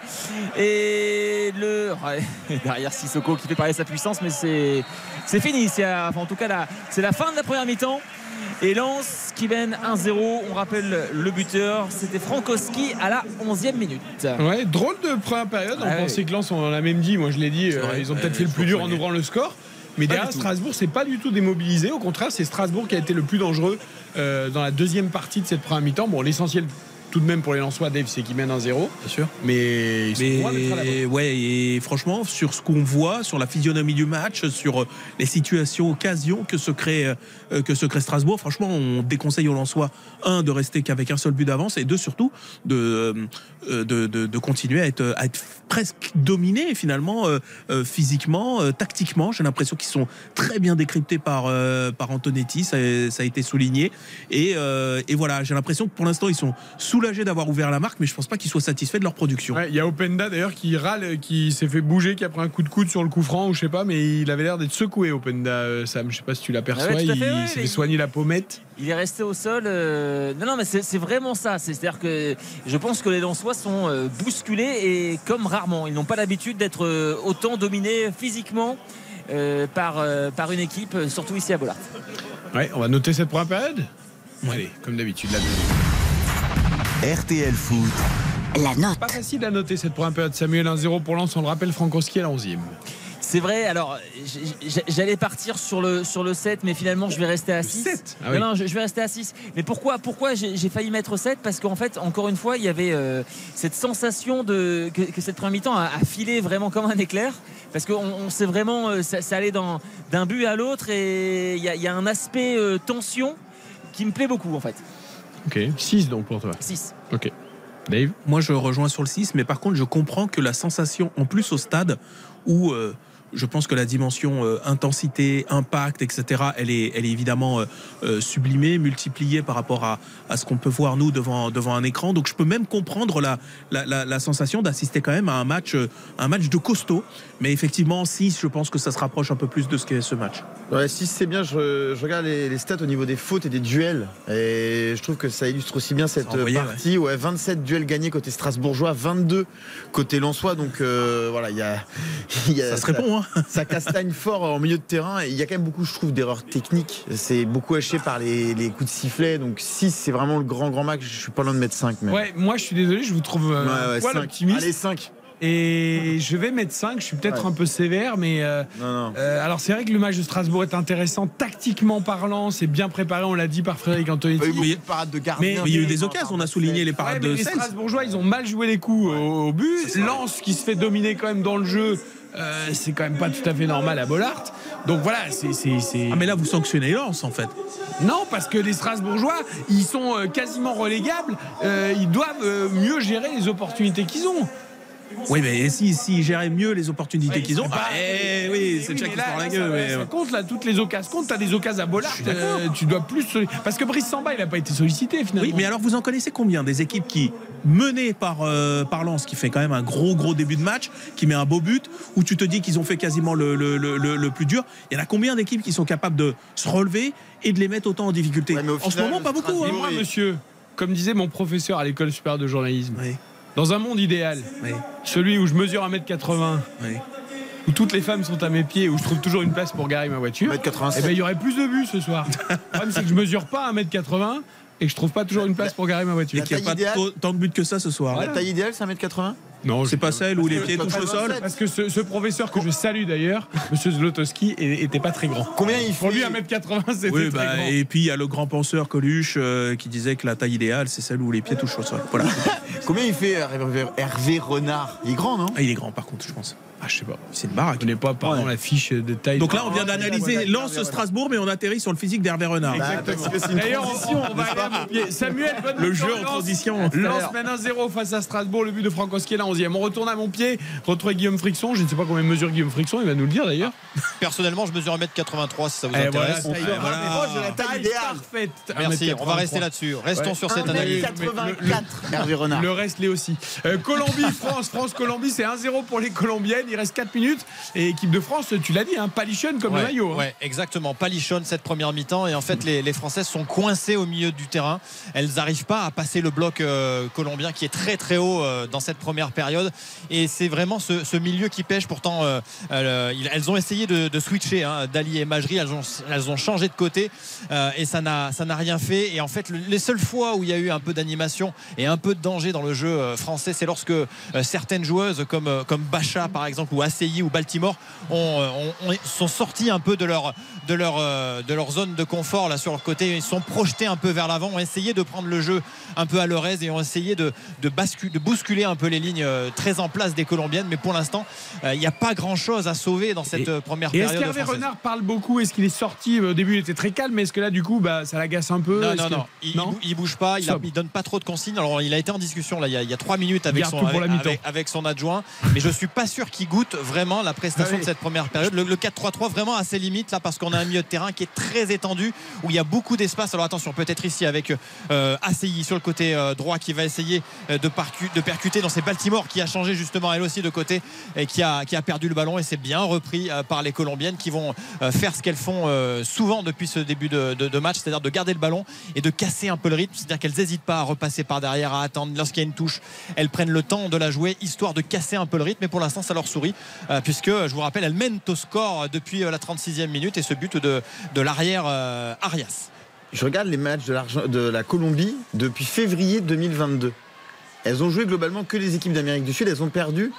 Et le derrière Sissoko qui fait parler sa puissance, mais c'est fini. Enfin, en tout cas là, c'est la fin de la première mi-temps. Et Lens qui mène 1-0. On rappelle le buteur, c'était Frankowski à la 11e minute. Ouais, drôle de première période. On Ah pensait que Lens, on l'a même dit. Moi, je l'ai dit. euh, vrai. ils ont peut-être fait le plus dur en ouvrant le score. Mais derrière. Strasbourg, c'est pas du tout démobilisé. Au contraire, c'est Strasbourg qui a été le plus dangereux euh, dans la deuxième partie de cette première mi-temps. Bon, l'essentiel tout de même pour les Lensois, Dave, c'est qu'ils mènent un 0 Bien sûr. Mais ils sont loin d'être à la Mais ouais, et franchement, sur ce qu'on voit, sur la physionomie du match, sur euh, les situations, occasions que se crée, euh, que se crée Strasbourg, franchement, on déconseille aux Lensois, un, de rester qu'avec un seul but d'avance, et deux, surtout, de, euh, de, de- de continuer à être, à être presque dominés, finalement, euh, euh, physiquement, euh, tactiquement. J'ai l'impression qu'ils sont très bien décryptés par, euh, par Antonetti, ça, a- ça a été souligné. Et, euh, et voilà, j'ai l'impression que pour l'instant, ils sont soulagés d'avoir ouvert la marque, mais je pense pas qu'ils soient satisfaits de leur production. Ouais, Il y a Openda d'ailleurs qui râle, qui s'est fait bouger, qui a pris un coup de coude sur le coup franc ou je sais pas, mais il avait l'air d'être secoué Openda, euh, Sam. Je sais pas si tu l'aperçois. Ah ouais, il ouais, s'est mais fait soigner la pommette. Il est resté au sol. euh, Non, non, mais c'est vraiment ça. C'est- C'est-à-dire que je pense que les Lensois sont euh, bousculés et comme rarement. Ils n'ont pas l'habitude d'être euh, autant dominés physiquement euh, par, euh, par une équipe, surtout ici à Bollard. Ouais, on va noter cette première période. Allez, comme d'habitude, la deuxième. RTL Foot. La note. Pas facile à noter cette première période. Samuel 1-0 pour Lens, on le rappelle, Frankowski à la 11e. C'est vrai, alors j'allais partir sur le, sur le 7, mais finalement je vais rester à 6. 7 Ah non, oui. non, je, je vais rester à 6. Mais pourquoi, pourquoi j'ai failli mettre 7 Parce qu'en fait, encore une fois, il y avait euh, cette sensation de, que, que cette première mi-temps a, a filé vraiment comme un éclair. Parce qu'on on sait vraiment, euh, ça, ça allait d'un but à l'autre et il y, a- il y a un aspect euh, tension qui me plaît beaucoup en fait. Ok, 6 donc pour toi. 6. Ok. Dave Moi, je rejoins sur le 6, mais par contre, je comprends que la sensation, en plus au stade, où euh, je pense que la dimension euh, intensité, impact, etc., elle est, elle est évidemment euh, euh, sublimée, multipliée par rapport à, à ce qu'on peut voir nous devant, devant un écran. Donc, je peux même comprendre la, la, la- la sensation d'assister quand même à un match, un match de costaud. Mais effectivement, 6, je pense que ça se rapproche un peu plus de ce qu'est ce match. Ouais, si c'est bien, je, je regarde les, les stats au niveau des fautes et des duels. Et je trouve que ça illustre aussi bien cette Envoyé, partie. Ouais. 27 duels gagnés côté strasbourgeois, 22 côté lensois. Donc euh, voilà, il y a, il y a- Ça se répond, hein. Ça castagne fort en milieu de terrain. Et il y a quand même beaucoup, je trouve, d'erreurs techniques. C'est beaucoup haché par les, les coups de sifflet. Donc 6, c'est vraiment le grand, grand match. Je suis pas loin de mettre 5 même. Ouais, moi je suis désolé, je vous trouve euh, Ouais, ouais, optimiste. Allez, 5. Et je vais mettre 5, je suis peut-être Ouais. un peu sévère, mais euh, Non, non. euh, alors c'est vrai que le match de Strasbourg est intéressant, tactiquement parlant, c'est bien préparé, on l'a dit par Frédéric Antonetti. Il y a eu beaucoup de parades de gardien. Mais- Mais il y a eu des occasions, on a souligné les Ouais, parades mais de les. Strasbourgeois, ils ont mal joué les coups au, au but. Lens qui se fait dominer quand même dans le jeu, euh, c'est quand même pas tout à fait normal à Bollard. Donc voilà, c'est. Ah, mais là, vous sanctionnez Lens, en fait. Non, parce que les Strasbourgeois, ils sont euh, quasiment relégables. Euh, ils doivent mieux gérer les opportunités qu'ils ont. Oui, mais si, si géraient mieux les opportunités Ouais, qu'ils ont, c'est pas- ah, eh oui, c'est Oui, qui là, se la là, gueule. ça, mais- ça compte là, toutes les occasions comptent. T'as des occasions à Bollard, euh, tu dois plus. Parce que Brice Samba, il a pas été sollicité finalement. Oui, mais alors vous en connaissez combien des équipes qui, menées par, euh, par Lens, qui fait quand même un gros gros début de match, qui met un beau but, où tu te dis qu'ils ont fait quasiment le, le- le- le- le plus dur Il y en a combien d'équipes qui sont capables de se relever et de les mettre autant en difficulté Ouais, mais au En ce moment, pas beaucoup. Et hein. moi, monsieur, comme disait mon professeur à l'école supérieure de journalisme, Oui, dans un monde idéal, oui, celui où je mesure 1m80, oui. où toutes les femmes sont à mes pieds, où je trouve toujours une place pour garer ma voiture, 1m87. eh ben, il y aurait plus de buts ce soir. Le problème, c'est que je mesure pas 1m80 et que je trouve pas toujours une place pour garer ma voiture. Et qu'il n'y a pas idéale tant de buts que ça ce soir. La taille idéale, c'est 1m80 Non, C'est pas celle où les pieds touchent le sol Parce que ce, ce professeur que je salue d'ailleurs, monsieur Zlotowski, était pas très grand. Combien il Pour fait lui, 1m80, c'était Oui, très bah, grand. et puis il y a le grand penseur Coluche euh, qui disait que la taille idéale, c'est celle où les pieds touchent le sol. Voilà. Combien il fait Hervé, Hervé Renard Il est grand, non Ah, il est grand par contre, je pense. Ah, je sais pas. C'est une baraque. Je connais pas, pardon, la fiche de taille. Donc là, on vient Ah, d'analyser ouais, Lens ouais, Strasbourg, mais on atterrit sur le physique d'Hervé Renard. Bah, D'ailleurs, on va aller à mon pied. Samuel, bonne Le jeu en transition. Lens mène 1-0 face à Strasbourg, le but de Frankowski la 11e. On retourne à mon pied, retrouver Guillaume Frixon. Je ne sais pas combien mesure Guillaume Frixon, il va nous le dire d'ailleurs. Personnellement, je mesure 1m83 si ça vous Eh, voilà, intéresse. est, Ouais, voilà. de la taille idéale. parfaite. Merci, on va 1m83. rester là-dessus. Restons Ouais. sur cette analyse. 1m84 Hervé Renard. Le reste l'est aussi. Euh, Colombie, France, France-Colombie, c'est 1-0 pour les Colombiennes. Il reste 4 minutes. Et équipe de France, tu l'as dit, hein, palichonne comme le Ouais, maillot. hein. ouais, exactement. Palichonne cette première mi-temps et en fait les, les Françaises sont coincées au milieu du terrain. Elles n'arrivent pas à passer le bloc euh, colombien qui est très très haut euh, dans cette première période. Et c'est vraiment ce, ce milieu qui pêche. Pourtant, elles ont essayé de, de switcher, hein, Dali et Majri, elles ont, elles ont changé de côté et ça n'a ça n'a rien fait. Et en fait, le- les seules fois où il y a eu un peu d'animation et un peu de danger dans le jeu euh, français, c'est lorsque euh, certaines joueuses comme, euh, comme Bacha par exemple ou ACI ou Baltimore ont, ont- ont- sont sorties un peu de leur, de, leur, de leur zone de confort là sur leur côté. Ils sont projetés un peu vers l'avant, ont essayé de prendre le jeu un peu à leur aise et ont essayé de, de, bascu- de bousculer un peu les lignes très en place des Colombiennes. Mais pour l'instant, il n'y a pas grand chose à sauver dans cette première Et est-ce période. qu'Hervé. Renard parle beaucoup? Est-ce qu'il est sorti? Au début, il était très calme, mais est-ce que là, du coup, bah, ça l'agace un peu? Non, non, que- non. Il, il bouge pas, il, il donne pas trop de consignes. Alors, il a été en discussion là, il, y a, il y a trois minutes avec son, avec, mi-temps. avec- avec son adjoint, mais je suis pas sûr qu'il goûte vraiment la prestation Ah oui. de cette première période. Le, le 4-3-3 vraiment à ses limites là parce qu'on a un milieu de terrain qui est très étendu où il y a beaucoup d'espace. Alors attention, peut-être ici avec euh, ACI sur le côté euh, droit qui va essayer euh, de, parcu- de percuter dans ses Baltimore qui a changé justement elle aussi de côté et qui a, qui a perdu le ballon et c'est bien repris euh, par les Colombiennes qui vont faire ce qu'elles font souvent depuis ce début de, de- de match, c'est-à-dire de garder le ballon et de casser un peu le rythme, c'est-à-dire qu'elles n'hésitent pas à repasser par derrière, à attendre y a une touche, elles prennent le temps de la jouer histoire de casser un peu le rythme mais pour l'instant ça leur sourit euh, puisque je vous rappelle elles mènent au score depuis euh, la 36e minute et ce but de, de l'arrière euh, Arias. Je regarde les matchs de la Colombie depuis février 2022. Elles ont joué globalement que les équipes d'Amérique du Sud. Elles ont perdu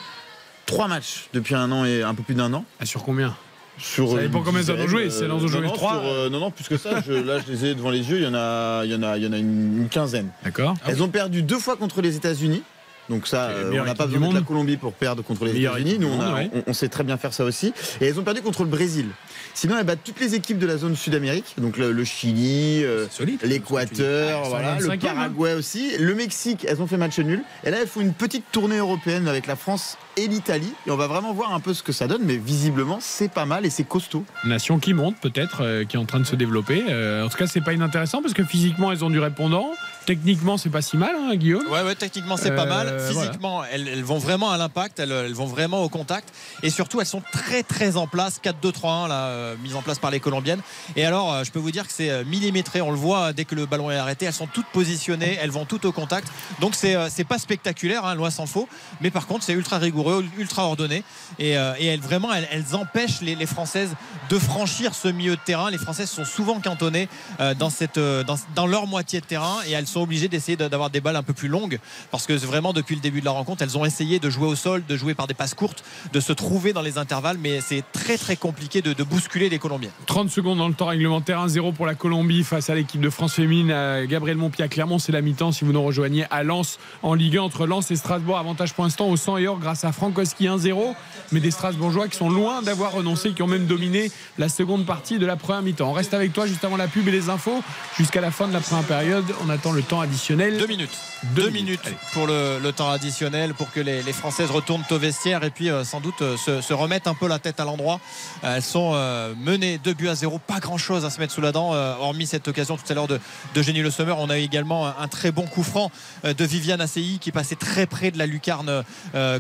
trois matchs depuis un an et un peu plus d'un an. Ah, sur combien? Sur Ça dépend combien elles en ont dizaine, joué. Si elles en ont joué non, non, trois, sur, euh, non, non, plus que ça. je- là, je les ai devant les yeux. Il y en a, il y en a, il y en a une, une quinzaine. D'accord. Elles ont perdu deux fois contre les États-Unis. Donc ça, euh, on n'a pas besoin de la. Colombie pour perdre contre les États-Unis. Nous, on, a- monde, ouais. on- on sait très bien faire ça aussi. Et elles ont perdu contre le Brésil. Sinon, elles battent toutes les équipes de la zone Sud-Amérique. Donc le, le Chili, euh, l'Équateur, Ah, voilà, le 25e, Paraguay aussi. Le Mexique, elles ont fait match nul. Et là, elles font une petite tournée européenne avec la France et l'Italie. Et on va vraiment voir un peu ce que ça donne. Mais visiblement, c'est pas mal et c'est costaud. Nation qui monte peut-être, euh, qui est en train de se développer. En tout cas, c'est pas inintéressant parce que physiquement, elles ont du répondant. Techniquement, c'est pas si mal, hein, Guillaume. Ouais, ouais, techniquement, c'est pas Euh, mal. voilà. Physiquement, elles, elles vont vraiment à l'impact, elles, elles vont vraiment au contact. Et surtout, elles sont très, très en place. 4-2-3-1, là, euh, mise en place par les Colombiennes. Et alors, euh, je peux vous dire que c'est euh, millimétré. On le voit euh, dès que le ballon est arrêté. Elles sont toutes positionnées, elles vont toutes au contact. Donc, c'est euh, c'est pas spectaculaire, hein, loin s'en faut. Mais par contre, c'est ultra rigoureux, ultra ordonné. Et, euh, et elles, vraiment, elles, elles empêchent les, les Françaises de franchir ce milieu de terrain. Les Françaises sont souvent cantonnées euh, dans, cette, euh, dans, dans leur moitié de terrain et elles sont obligées d'essayer de- d'avoir des balles un peu plus longues parce que vraiment depuis le début de la rencontre elles ont essayé de jouer au sol de jouer par des passes courtes de se trouver dans les intervalles mais c'est très très compliqué de, bousculer les Colombiens 30 secondes dans le temps réglementaire, 1-0 pour la Colombie face à l'équipe de France féminine. à Gabriel Montpied à Clermont, c'est la mi-temps. Si vous nous rejoignez à Lens en Ligue 1 entre Lens et Strasbourg, avantage pour l'instant au 100 et or grâce à Frankowski 1-0. Mais des Strasbourgeois qui sont loin d'avoir renoncé, qui ont même dominé la seconde partie de la première mi-temps. On reste avec toi juste avant la pub et les infos jusqu'à la fin de la première période. On attend le temps additionnel. deux minutes Deux deux minutes. minutes pour le, le temps additionnel pour que les, les Françaises retournent au vestiaire et puis euh, sans doute euh, se, se remettent un peu la tête à l'endroit. Euh, elles sont euh, menées 2 buts à 0, pas grand chose à se mettre sous la dent, euh, hormis cette occasion tout à l'heure de, de Génie Le Sommer. On a eu également un, un très bon coup franc de Viviane Assey qui passait très près de la lucarne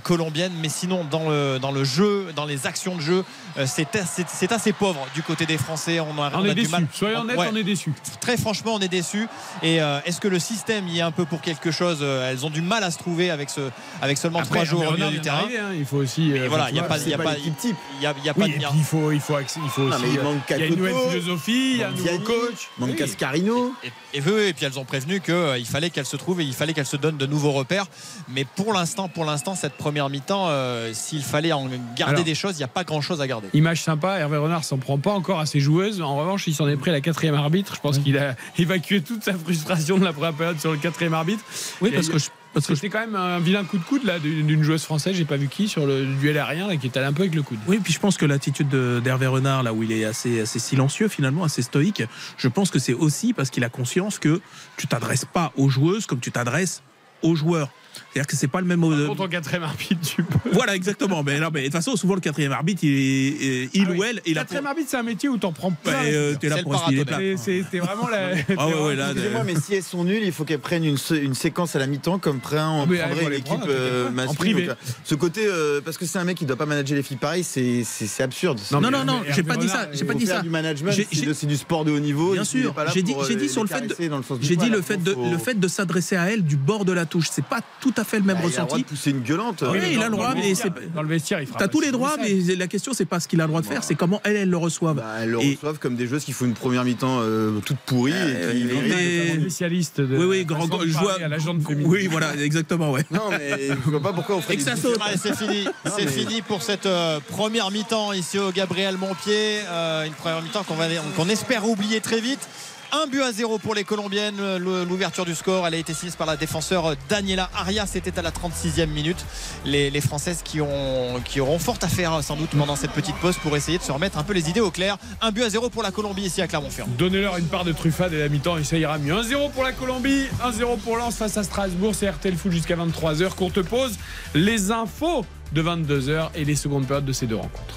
colombienne, mais sinon dans le, dans le jeu, dans les actions de jeu, c'est assez, c'est assez pauvre du côté des Français. On, a, On a est du déçus. mal. Soyons honnêtes, Ouais on est déçus. très franchement on est déçus et est-ce que le système y est un peu pour quelque chose Euh, elles ont du mal à se trouver avec ce avec seulement Après, trois joueurs au milieu du terrain hein. Il faut aussi. Euh, voilà il y a pas il y a c'est pas type. il y a, y pas de puis il faut, il faut, il faut aussi. il euh, manque il y a une nouvelle philosophie, il y a un nouveau coach. manque. Cascarino. et, et puis elles ont prévenu qu'il fallait qu'elles se trouvent et il fallait qu'elles se donnent de nouveaux repères mais pour l'instant pour l'instant cette première mi-temps s'il fallait en garder des choses il n'y a pas grand chose à garder Image sympa, Hervé Renard s'en prend pas encore à ses joueuses. En revanche, il s'en est pris à la quatrième arbitre. Je pense qu'il a évacué toute sa frustration de la première période sur le quatrième arbitre. Oui, parce que je- parce que C'était quand même un vilain coup de coude là d'une joueuse française, j'ai pas vu qui, sur le duel aérien là, qui est allé un peu avec le coude. Oui, puis je pense que l'attitude de- d'Hervé Renard, là où il est assez, assez silencieux finalement, assez stoïque, je pense que c'est aussi parce qu'il a conscience que tu t'adresses pas aux joueuses comme tu t'adresses aux joueurs. C'est-à-dire que c'est pas le même. euh, Contre quatrième arbitre, tu peux. Voilà, exactement. Mais non, mais de toute façon, souvent le quatrième arbitre, il, est, il Ah oui. ou elle, il a. Quatrième arbitre, c'est un métier où t'en prends plein. Ouais, euh, t'es là C'est pour. C'est- c'est- C'était vraiment la. Ah ouais, ouais, là, Excusez-moi, mais si elles sont nulles, il faut qu'elles prennent une, une séquence à la mi-temps comme prend, mais elles prendrait une équipe prendre, euh, pas. En masculine. privé. Donc, euh, ce côté, euh, parce que c'est un mec qui doit pas manager les filles pareil, c'est c'est- c'est absurde. Non, non, non, j'ai pas dit ça. J'ai pas dit ça. du management, c'est du sport de haut niveau. Bien sûr. pas J'ai dit, pour, j'ai euh, dit sur le fait de, caresser dans le sens du j'ai dit poil. le fait de, Faut- le fait de s'adresser à elle du bord de la la touche. C'est pas tout à fait le même Bah, il a le droit ressenti. de pousser une gueulante. Oui, euh, il a dans- le droit, dans mais c'est. Dans le vestiaire, il fera T'as tous les droits, mais la question, c'est pas ce qu'il a le droit de faire, c'est comment elles, elles le reçoivent. Bah, elles le Et- reçoivent comme des joueuses qui font une première mi-temps euh, toute pourrie Euh, et qui mais- méritent- Spécialiste de. Oui, oui, grand, vois. à la jante féminine. Oui, voilà, exactement, ouais. Non, mais je vois pas pourquoi on ferait Et que ça saute. C'est fini, c'est mais- fini pour cette euh, première mi-temps ici au Gabriel Montpied. Euh, une première mi-temps qu'on va- qu'on espère oublier très vite. Un but à zéro pour les Colombiennes. L'ouverture du score, elle a été signée par la défenseur Daniela Arias. C'était à la 36e minute. Les, les Françaises qui, ont, qui auront fort à faire sans doute pendant cette petite pause pour essayer de se remettre un peu les idées au clair. Un but à zéro pour la Colombie ici à Clermont-Ferrand. Donnez-leur une part de truffade et la mi-temps et ça ira mieux. 1-0 pour la Colombie, 1-0 pour Lens face à Strasbourg. C'est RTL Foot jusqu'à 23h. Courte pause. Les infos de 22h et les secondes périodes de ces deux rencontres.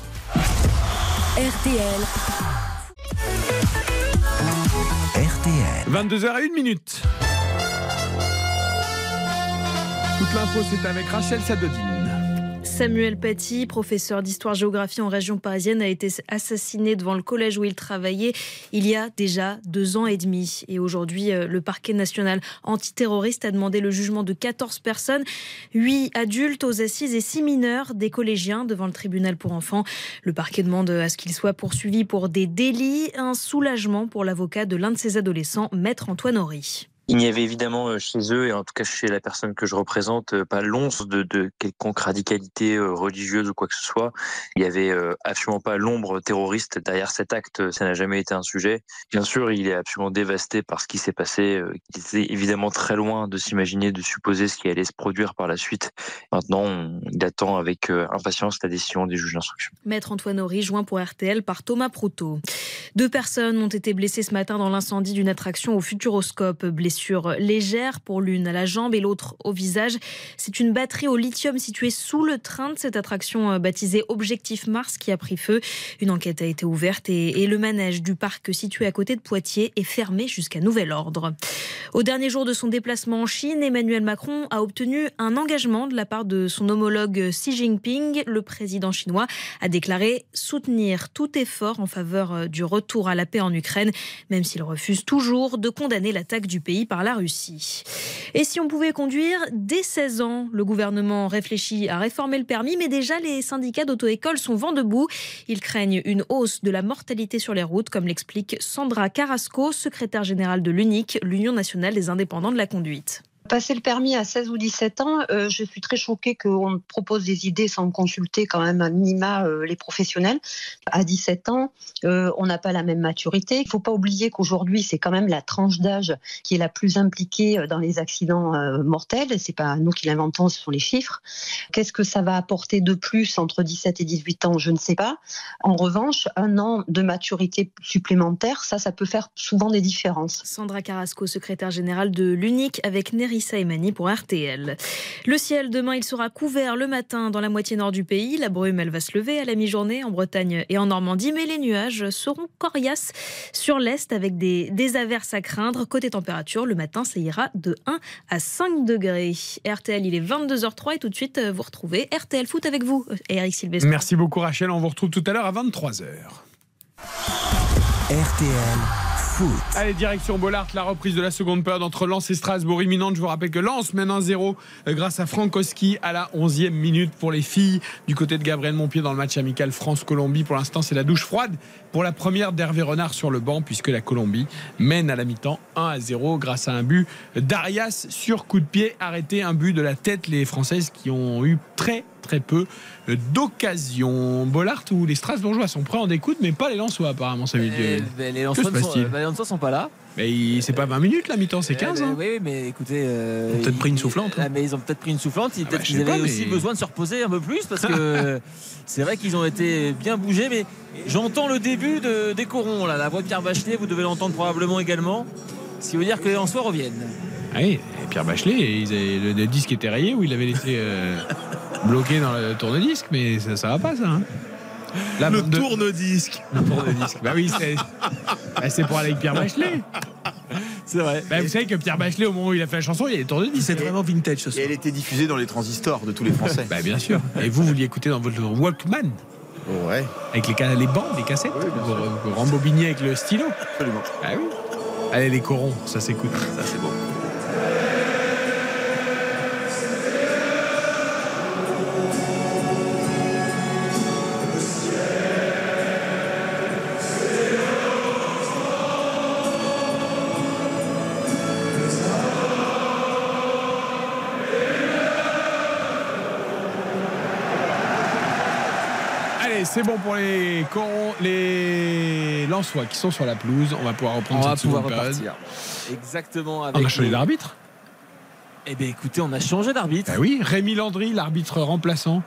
RTL. 22h à 1 minute. Toute l'info, c'est avec Rachel Sadodine. Samuel Paty, professeur d'histoire-géographie en région parisienne, a été assassiné devant le collège où il travaillait il y a déjà deux ans et demi. Et aujourd'hui, euh, le parquet national antiterroriste a demandé le jugement de 14 personnes, 8 adultes aux assises et 6 mineurs, des collégiens devant le tribunal pour enfants. Le parquet demande à ce qu'ils soient poursuivis pour des délits, un soulagement pour l'avocat de l'un de ces adolescents, maître Antoine Horry. Il n'y avait évidemment euh, chez eux, et en tout cas chez la personne que je représente, euh, pas l'once de, de quelconque radicalité euh, religieuse ou quoi que ce soit. Il n'y avait absolument pas l'ombre terroriste derrière cet acte, ça n'a jamais été un sujet. Bien sûr, il est absolument dévasté par ce qui s'est passé. Il était évidemment très loin de s'imaginer, de supposer ce qui allait se produire par la suite. Maintenant, on- attend avec impatience la décision des juges d'instruction. Maître Antoine Horry, joint pour RTL par Thomas Proutot. Deux personnes ont été blessées ce matin dans l'incendie d'une attraction au Futuroscope. Blessure légère pour l'une à la jambe et l'autre au visage. C'est une batterie au lithium située sous le train de cette attraction euh, baptisée Objectif Mars qui a pris feu. Une enquête a été ouverte et, et le manège du parc situé à côté de Poitiers est fermé jusqu'à nouvel ordre. Au dernier jour de son déplacement en Chine, Emmanuel Macron a obtenu un engagement de la part de son homologue Xi Jinping. Le président chinois a déclaré soutenir tout effort en faveur euh, du retour à la paix en Ukraine, même s'il refuse toujours de condamner l'attaque du pays par la Russie. Et si on pouvait conduire dès 16 ans, le gouvernement réfléchit à réformer le permis, mais déjà les syndicats d'auto-école sont vent debout. Ils craignent une hausse de la mortalité sur les routes, comme l'explique Sandra Carrasco, secrétaire générale de l'UNIC, l'Union nationale des indépendants de la conduite. Passer le permis à 16 ou 17 ans, euh, je suis très choquée qu'on propose des idées sans consulter quand même à minima euh, les professionnels. À 17 ans, euh, on n'a pas la même maturité. Il ne faut pas oublier qu'aujourd'hui, c'est quand même la tranche d'âge qui est la plus impliquée dans les accidents mortels. C'est pas nous qui l'inventons, ce sont les chiffres. Qu'est-ce que ça va apporter de plus entre 17 et 18 ans Je ne sais pas. En revanche, un an de maturité supplémentaire, ça, ça peut faire souvent des différences. Sandra Carrasco, secrétaire générale de l'UNIC, avec Nerissa Emani pour RTL. Le ciel, demain, il sera couvert le matin dans la moitié nord du pays. La brume, elle va se lever à la mi-journée en Bretagne et en Normandie, mais les nuages seront coriaces sur l'est avec des, des averses à craindre. Côté température, le matin, ça ira de 1 à 5 degrés. RTL, il est 22h03 et tout de suite, vous retrouvez RTL Foot avec vous, Eric Sylvestre. Merci beaucoup Rachel, on vous retrouve tout à l'heure à 23h. RTL Allez, direction Bollard, la reprise de la seconde période entre Lens et Strasbourg imminente. Je vous rappelle que Lens mène 1-0 euh, grâce à Frankowski à la 11e minute pour les filles du côté de Gabriel Montpied dans le match amical France-Colombie. Pour l'instant, c'est la douche froide pour la première d'Hervé Renard sur le banc puisque la Colombie mène à la mi-temps 1-0 grâce à un but d'Arias sur coup de pied arrêté, un but de la tête. Les Françaises qui ont eu très très peu euh, d'occasions. Bollard ou les Strasbourgeois sont prêts en découte, mais pas les Lensois apparemment, ça veut dire. les Lensois ne sont, sont pas là. Mais c'est pas 20 minutes la mi-temps, c'est 15. Eh ben, hein. oui, mais écoutez. euh, Ils ont peut-être ils- pris une soufflante, hein. Ah, mais ils ont peut-être pris une soufflante. Peut-être bah, je qu'ils sais avaient pas, aussi mais- besoin de se reposer un peu plus parce que c'est vrai qu'ils ont été bien bougés. Mais j'entends le début de, des corons. Là. La voix de Pierre Bachelet, vous devez l'entendre probablement également. Ce qui veut dire que les Lensois reviennent. Ah oui, et Pierre Bachelet, ils le disque était rayé ou il avait laissé euh, bloqué dans le tourne-disque, mais ça, ça va pas ça. hein. Le 22 tourne-disque. le tourne-disque. Bah oui, c'est bah, c'est pour aller avec Pierre Bachelet. C'est vrai. Bah, vous savez que Pierre Bachelet, au moment où il a fait la chanson, il y a des tourne-disques. C'est vraiment vintage ce Et soir. elle était diffusée dans les transistors de tous les Français. Bah bien sûr. Et vous, vous l'écoutez dans votre Walkman Ouais, avec les, ca- les bandes, les cassettes, vous, vous avec le stylo. absolument. Ah oui. Allez les corons, ça s'écoute. Ça, c'est beau. C'est bon pour les corons, les Lensois qui sont sur la pelouse. On va pouvoir reprendre On va cette pouvoir seconde période. repartir. Exactement. On Avec a changé d'arbitre Eh bien, écoutez, on a changé d'arbitre. Bah oui, Rémi Landry, l'arbitre remplaçant.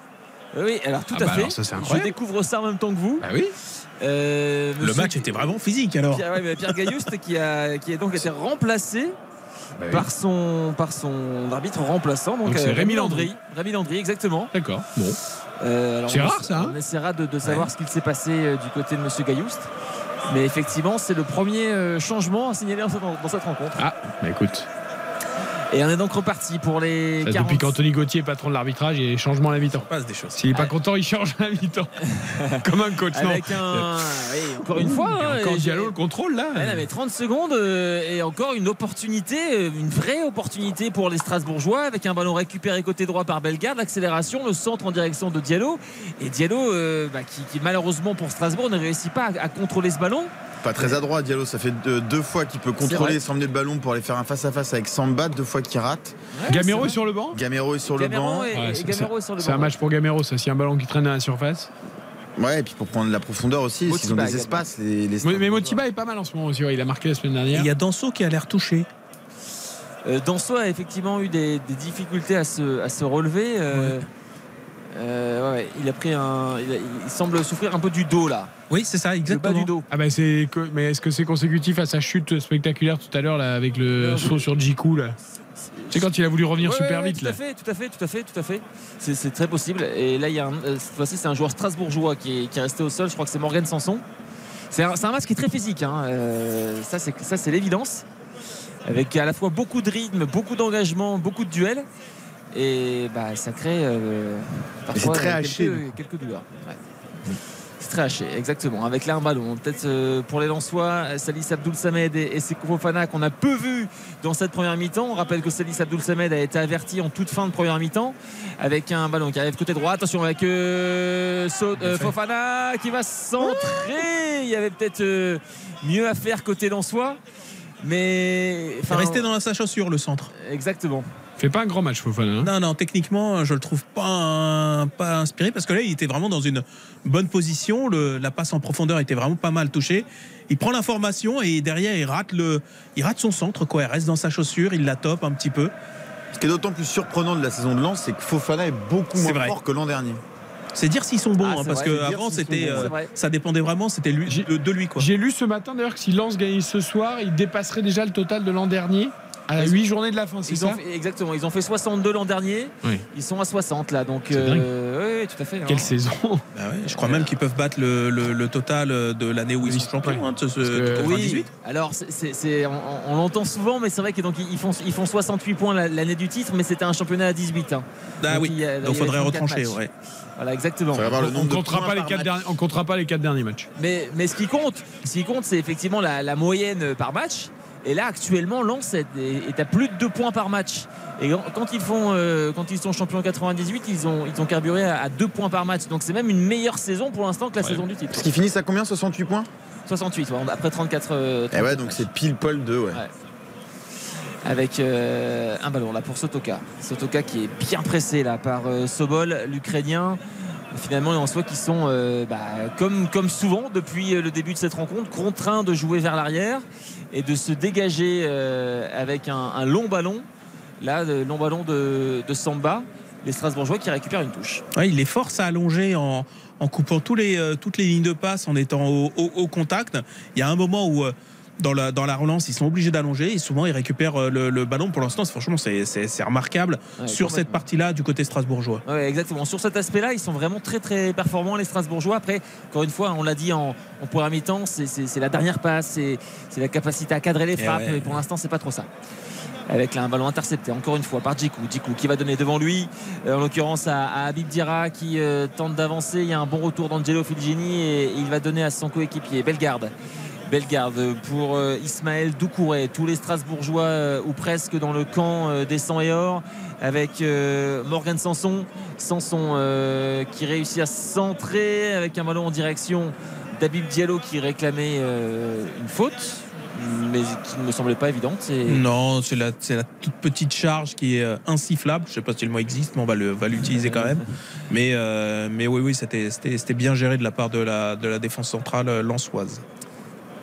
Oui, alors tout Ah à bah fait. alors ça, c'est Je découvre ça en même temps que vous. Bah oui. Euh, Le match était vraiment physique alors. Pierre, ouais, mais Pierre Gailluste qui a, qui a donc été remplacé Bah oui. par, son, par son arbitre remplaçant. Donc, c'est euh, Rémi Landry. Rémi Landry, exactement. D'accord. Bon. Euh, C'est on rare, ça, hein On essaiera de, de savoir ce qu'il s'est passé euh, du côté de Monsieur Gaillouste. Mais effectivement, c'est le premier euh, changement à signaler dans cette, dans cette rencontre. Ah, bah écoute. Et on est donc reparti pour les Ça, 40. Depuis qu'Anthony Gauthier est patron de l'arbitrage, il y a des changements à la mi-temps. passe des choses. S'il n'est pas content, il change à la mi-temps. Comme un coach, non Avec un. oui, encore une fois. Il y a hein, encore Diallo le contrôle là. Non, mais 30 secondes euh, et encore une opportunité, euh, une vraie opportunité pour les Strasbourgeois avec un ballon récupéré côté droit par Bellegarde, l'accélération, le centre en direction de Diallo et Diallo euh, bah, qui, qui, malheureusement pour Strasbourg ne réussit pas à, à contrôler ce ballon. Pas très adroit, Diallo. Ça fait deux, deux fois qu'il peut contrôler, s'emmener le ballon pour aller faire un face-à-face avec Samba, deux fois qu'il rate. Gamero est sur le banc Gamero est sur Gamero le banc. Ouais, et c'est- un match pour Gamero, ça. S'il y a un ballon qui traîne dans la surface. Ouais, et puis pour prendre la profondeur aussi, Motiba s'ils ont des espaces. Les, les Mais, mais Motiba est pas mal en ce moment aussi. ouais, Il a marqué la semaine Et dernière. Il y a Danso qui a l'air touché. Euh, Danso a effectivement eu des, des difficultés à se, à se relever. euh, euh, ouais, il a pris un. Il, a- il semble souffrir un peu du dos là. Oui, c'est ça, Le bas exactement. du dos. Ah bah c'est que- mais est-ce que c'est consécutif à sa chute spectaculaire tout à l'heure là avec le Non, saut sur Jiku là Tu sais quand il a voulu revenir Ouais, super ouais, ouais, vite tout là. à fait, tout à fait, tout à fait, tout à fait. C'est, c'est très possible. Et là, il y a un- euh, cette fois-ci, c'est un joueur strasbourgeois qui est, qui est resté au sol. Je crois que c'est Morgan Sanson. C'est un, c'est un match qui est très physique. hein. Euh, ça, c'est, c'est l'évidence. Avec à la fois beaucoup de rythme, beaucoup d'engagement, beaucoup de duels. Et bah, ça crée euh, parfois c'est très euh, haché, quelques, quelques douleurs. Ouais. Exactement. Avec là un ballon. Peut-être euh, pour les Lensois, Salis Abdoul Samed et, Sekou Fofana qu'on a peu vu dans cette première mi-temps. On rappelle que Salis Abdoul Samed a été averti en toute fin de première mi-temps avec un ballon qui arrive côté droit. Attention avec euh, euh, Fofana qui va centrer. Il y avait peut-être euh, mieux à faire côté Lensois. Mais rester dans sa chaussure, le centre. Exactement. Fait pas un grand match Fofana. hein. Non, non, techniquement, je le trouve pas, pas inspiré parce que là, il était vraiment dans une bonne position. Le- la passe en profondeur était vraiment pas mal touchée. Il prend l'information et derrière, il rate, le, il rate son centre. Quoi. Il reste dans sa chaussure, il la top un petit peu. Ce qui est d'autant plus surprenant de la saison de Lens, c'est que Fofana est beaucoup moins vrai. fort que l'an dernier. C'est dire s'ils sont bons, Ah, hein, parce vrai, s'ils sont c'était, euh, ça dépendait vraiment, c'était lui, de, de lui. Quoi. J'ai lu ce matin d'ailleurs que si Lens gagnait ce soir, il dépasserait déjà le total de l'an dernier à 8 journées de la fin, c'est Ils ont ça fait- exactement, ils ont fait 62 l'an dernier. Oui. Ils sont à 60 là, donc euh, oui, tout à fait. Quelle hein. saison Bah ouais, je crois même qu'ils peuvent battre le, le- le total de l'année où ils sont champions, hein, de ce, ce- de que- 98. Oui, alors c'est- on, on l'entend souvent, mais c'est vrai qu'ils donc, ils font, ils font 68 points la- l'année du titre, mais c'était un championnat à 18. hein. Ah Donc, oui, il a- donc faudrait 34 retrancher. Ouais. Voilà, exactement. Faudrait avoir le On nombre de comptera pas les quatre derniers, on comptera pas les quatre derniers matchs. Mais, mais ce qui compte, ce qui compte, c'est effectivement la, la moyenne par match. Et là, actuellement, Lens est, à plus de 2 points par match. Et quand ils, font, euh, quand ils sont champions en 98, ils ont, ils ont carburé à, 2 points par match. Donc c'est même une meilleure saison pour l'instant que la saison du titre. Parce qu'ils finissent à combien 68 points? 68, ouais, après 34. euh, Eh ouais, 34 donc c'est pile poil 2, ouais. Ouais. Avec euh, un ballon là pour Sotoka. Sotoka qui est bien pressé là par euh, Sobol, l'Ukrainien. Finalement, en soi qui sont, euh, bah, comme, souvent depuis euh, le début de cette rencontre, contraints de jouer vers l'arrière et de se dégager euh, avec un, long ballon. Là, le long ballon de, Samba. Les Strasbourgeois qui récupèrent une touche. Il les force à allonger en, coupant toutes les lignes de passe, en étant au, contact. Il y a un moment où, dans, la, dans la relance, ils sont obligés d'allonger et souvent ils récupèrent euh, le, le ballon. Pour l'instant, franchement, c'est- remarquable Ouais, sur cette partie-là du côté strasbourgeois. Ouais, exactement. Sur cet aspect-là, ils sont vraiment très très performants les Strasbourgeois. Après, encore une fois, on l'a dit en, en première mi-temps, c'est- la dernière passe, c'est la capacité à cadrer les Et frappes. ouais. Et pour l'instant, c'est pas trop ça. Avec là, un ballon intercepté, encore une fois, par Djikou. Djikou qui va donner devant lui, euh, en l'occurrence à, à Habib Dira qui euh, tente d'avancer. Il y a un bon retour d'Angelo Filgini et il va donner à son coéquipier Bellegarde. Bellegarde pour euh, Ismaël Doucouré. Tous les Strasbourgeois, euh, ou presque, dans le camp euh, des 100 et or, avec Morgan Sanson. Sanson qui réussit à centrer avec un ballon en direction d'Abib Diallo qui réclamait une faute. mais qui ne me semblait pas évidente. Non, c'est la, toute petite charge qui est insifflable. Je sais pas si le mot existe, mais on va, l'utiliser quand même. Mais, oui, oui, c'était, bien géré de la part de la, de la défense centrale lançoise.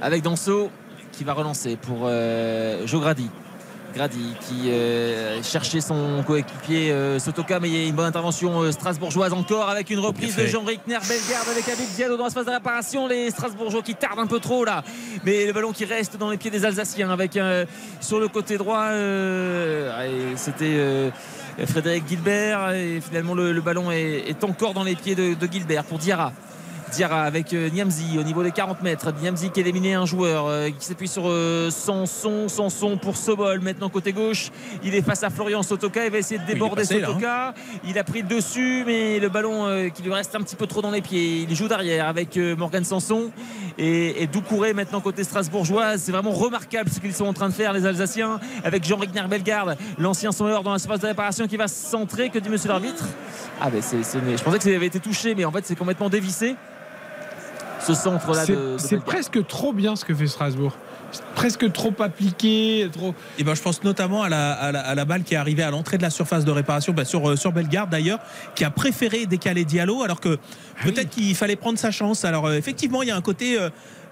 Avec Danso qui va relancer pour euh, Joe Grady. Grady qui euh, cherchait son coéquipier euh, Sotoka, mais il y a une bonne intervention euh, strasbourgeoise encore avec une reprise de fait. Jean-Ric Bellegarde avec Abid Diallo dans l'espace de réparation. Les Strasbourgeois qui tardent un peu trop là, mais le ballon qui reste dans les pieds des Alsaciens avec sur le côté droit, c'était Frédéric Gilbert et finalement le, le ballon est, est encore dans les pieds de, de Gilbert pour Diarra. Diarra avec euh, Niamzi au niveau des 40 mètres. Niamzi qui a éliminé un joueur euh, qui s'appuie sur euh, Sanson. Sanson pour Sobol. Maintenant côté gauche, il est face à Florian Sotoka. Il va essayer de déborder passé, là, hein. Sotoka. Il a pris le dessus, mais le ballon qui lui reste un petit peu trop dans les pieds. Il joue derrière avec Morgan Sanson et, et Doucouré maintenant côté strasbourgeois. C'est vraiment remarquable ce qu'ils sont en train de faire les Alsaciens avec Jean-Ric Bellegarde, l'ancien sonneur dans l'espace de réparation qui va se centrer. Que dit monsieur l'arbitre? Ah ben c'est, c'est- je pensais que ça avait été touché, mais en fait c'est complètement dévissé. Ce C'est de, de c'est Bellegarde. presque trop bien ce que fait Strasbourg. C'est Presque trop appliqué, trop. Et ben, je pense notamment à la, à la- à la balle qui est arrivée à l'entrée de la surface de réparation, bah, sur, euh, sur Bellegarde d'ailleurs, qui a préféré décaler Diallo, alors que Ah peut-être qu'il fallait prendre sa chance. Alors euh, effectivement, il y a un côté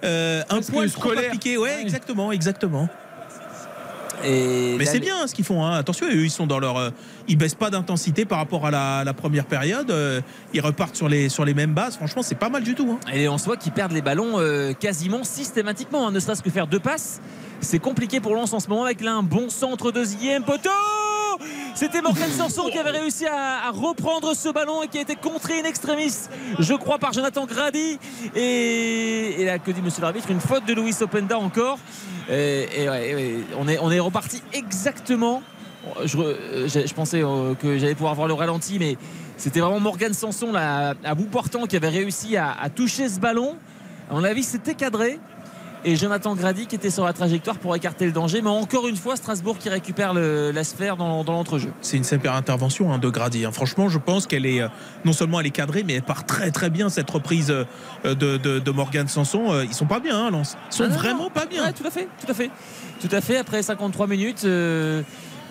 euh, un poil trop scolaire. appliqué. Ouais, Ouais. exactement, exactement. Et Mais c'est bien ce qu'ils font. hein. Attention, eux, ils sont dans leur, euh, ils baissent pas d'intensité par rapport à la, la première période. Euh, ils repartent sur les sur les mêmes bases. Franchement, c'est pas mal du tout. hein. Et on voit qu'ils perdent les ballons euh, quasiment systématiquement. hein. Ne serait-ce que faire deux passes, c'est compliqué pour Lens en ce moment avec là un bon centre deuxième poteau. C'était Morgan Sanson qui avait réussi à, reprendre ce ballon et qui a été contré in extremis, je crois, par Jonathan Grady. Et, là, que dit monsieur l'arbitre? Une faute de Louis Openda encore. Et, on, est, reparti exactement. Je, je pensais euh, que j'allais pouvoir voir le ralenti, mais c'était vraiment Morgan Sanson à bout portant qui avait réussi à, à toucher ce ballon. À mon avis, c'était cadré. Et Jonathan Grady qui était sur la trajectoire pour écarter le danger. Mais encore une fois, Strasbourg qui récupère le- la sphère dans, dans l'entrejeu. C'est une super intervention hein, de Grady. hein. Franchement, je pense qu'elle est euh, non seulement elle est cadrée, mais elle part très très bien cette reprise euh, de, de, de Morgan Sanson. Euh, Ils sont pas bien, hein, Lens. Ils sont Ah non, vraiment non. pas bien. Ouais, tout à fait, tout à fait. Tout à fait. Après 53 minutes, euh,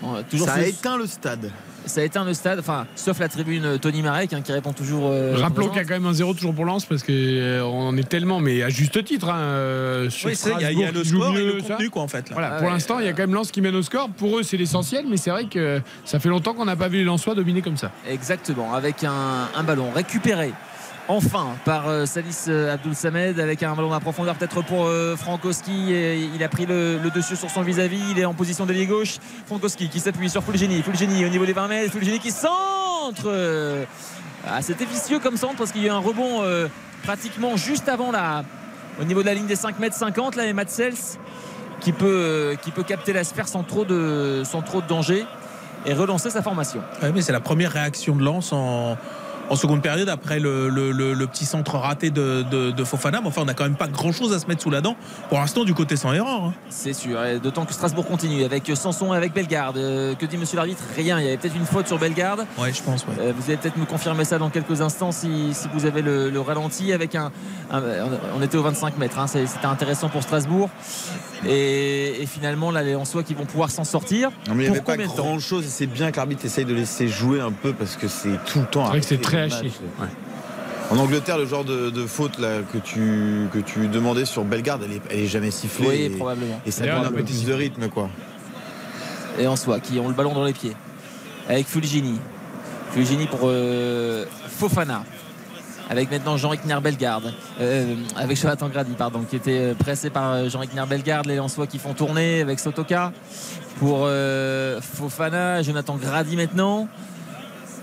bon, toujours Ça a éteint le stade. Ça a éteint le stade, enfin, sauf la tribune euh, Tony Marek hein, qui répond toujours. euh, Rappelons qu'il y a quand même un zéro toujours pour Lens parce qu'on est tellement, mais à juste titre, hein, euh, sur Oui, c'est- il y a- il y a Strasbourg le score et mieux, le ça. contenu, quoi, en fait. là. Voilà, Ah pour ouais. l'instant, il y a quand même Lens qui mène au score. Pour eux, c'est l'essentiel, mais c'est vrai que ça fait longtemps qu'on n'a pas vu les Lensois dominer comme ça. Exactement, avec un, un ballon récupéré. Enfin, par euh, Salis euh, Abdoul Samed, avec un ballon à profondeur peut-être pour euh, Frankowski. Il a pris le, dessus sur son vis-à-vis. Il est en position d'ailier gauche. Frankowski qui s'appuie sur Fulgeni. Fulgeni au niveau des 20 mètres. Fulgeni qui centre. Ah, C'était vicieux comme centre parce qu'il y a eu un rebond pratiquement juste avant la, au niveau de la ligne des 5 mètres 50. Là, et peut, euh, qui peut capter la sphère sans trop de, sans trop de danger et relancer sa formation. Ouais, mais c'est la première réaction de Lens en, en seconde période après le, le- le- le petit centre raté de, de- de Fofana. Mais enfin, on n'a quand même pas grand chose à se mettre sous la dent pour l'instant du côté sans erreur. hein. C'est sûr, et d'autant que Strasbourg continue avec Sanson et avec Bellegarde. Euh, que dit monsieur l'arbitre? Rien, il y avait peut-être une faute sur Bellegarde. Ouais, je pense. ouais. Euh, vous allez peut-être me confirmer ça dans quelques instants si, si vous avez le, le ralenti avec un, un- on était au 25 mètres hein, c'était intéressant pour Strasbourg et, et finalement là les Lensois qui vont pouvoir s'en sortir Non, mais il n'y avait pas grand chose et c'est bien que l'arbitre essaye de laisser jouer un peu parce que c'est tout le temps. C'est vrai que c'est très haché. En Angleterre, le genre de, de faute là, que, tu, que tu demandais sur Bellegarde, elle est, elle est jamais sifflée. Oui, et, probablement. Et ça donne un peu plus de rythme quoi. et Lensois qui ont le ballon dans les pieds avec Fulgini Fulgini pour euh, Fofana avec maintenant Jean-Ric Bellegarde euh, avec Jonathan Grady pardon qui était euh, pressé par euh, Jean-Ric Bellegarde les Lensois qui font tourner avec Sotoka. Pour euh, Fofana Jonathan Grady maintenant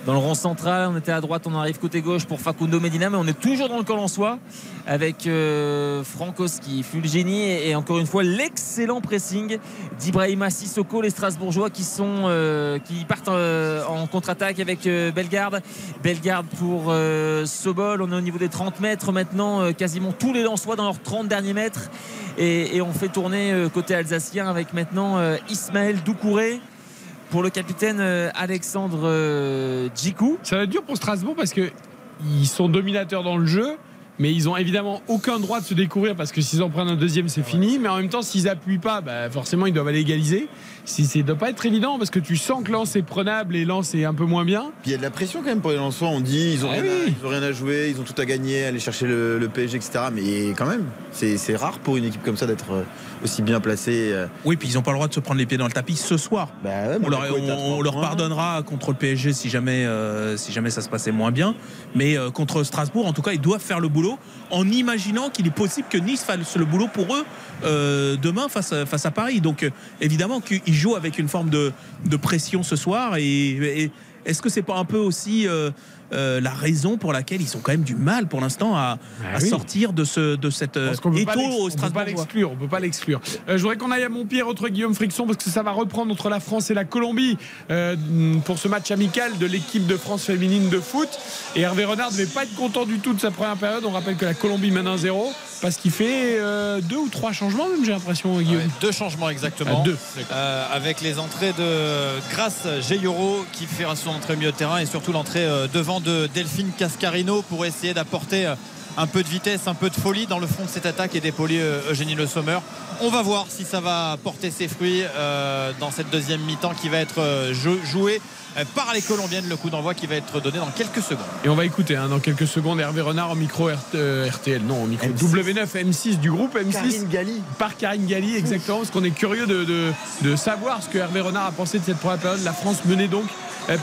dans le rond central on était à droite on arrive côté gauche pour Facundo Medina mais on est toujours dans le camp lensois avec euh, Frankowski, Fulgeni et, et encore une fois l'excellent pressing d'Ibrahima Sissoko, les Strasbourgeois qui sont euh, qui partent euh, en contre-attaque avec euh, Bellegarde. Bellegarde pour Sobol, on est au niveau des 30 mètres maintenant, quasiment tous les Lensois dans leurs 30 derniers mètres et, et on fait tourner côté alsacien avec maintenant Ismaël Doucouré pour le capitaine euh, Alexandre euh, Djikou. Ça va être dur pour Strasbourg parce que ils sont dominateurs dans le jeu, mais ils ont évidemment aucun droit de se découvrir parce que s'ils en prennent un deuxième, c'est fini. Mais en même temps, s'ils appuient pas, bah, forcément, ils doivent aller égaliser. Si, ça doit pas être évident parce que tu sens que Lens est prenable et Lens est un peu moins bien. Puis il y a de la pression quand même pour les Lensois. On dit ils ont, Ah rien, oui. à, ils ont rien à jouer, ils ont tout à gagner, aller chercher le, le PSG, etc. Mais quand même, c'est c'est rare pour une équipe comme ça d'être euh, aussi bien placée. euh. Oui, puis ils n'ont pas le droit de se prendre les pieds dans le tapis ce soir. Bah ouais, on, leur, Monaco est à on- on 30 leur points. pardonnera contre le PSG si jamais, euh, si jamais ça se passait moins bien. Mais euh, contre Strasbourg, en tout cas, ils doivent faire le boulot en imaginant qu'il est possible que Nice fasse le boulot pour eux euh, demain face à, face à Paris. Donc évidemment qu'ils jouent avec une forme de, pression ce soir. Et, et est-ce que c'est pas un peu aussi euh, euh, la raison pour laquelle ils ont quand même du mal pour l'instant à, à oui. sortir de, ce, de cette euh, étau au on peut pas Strasbourg l'exclure, on peut pas l'exclure. Euh, je voudrais qu'on aille à Montpierre entre Guillaume Frixon parce que ça va reprendre entre la France et la Colombie euh, pour ce match amical de l'équipe de France féminine de foot. Et Hervé Renard ne devait pas être content du tout de sa première période. On rappelle que la Colombie mène 1-0 parce qu'il fait euh, deux ou trois changements même, j'ai l'impression, Guillaume. Ouais, deux changements exactement. Ah, deux, Euh, avec les entrées de Grace Geyoro qui fait son entrée au milieu de terrain et surtout l'entrée euh, devant de Delphine Cascarino pour essayer d'apporter euh, un peu de vitesse, un peu de folie dans le front de cette attaque et d'épauler euh, Eugénie Le Sommer. On va voir si ça va porter ses fruits euh, dans cette deuxième mi-temps qui va être jou- jouée par les Colombiennes. Le coup d'envoi qui va être donné dans quelques secondes. Et on va écouter hein, dans quelques secondes Hervé Renard au micro RT, euh, RTL, non, au micro W9 M6 du groupe M6. Karine Galli. Par Karine Galli, exactement, parce qu'on est curieux de, de- de savoir ce que Hervé Renard a pensé de cette première période. La France menée donc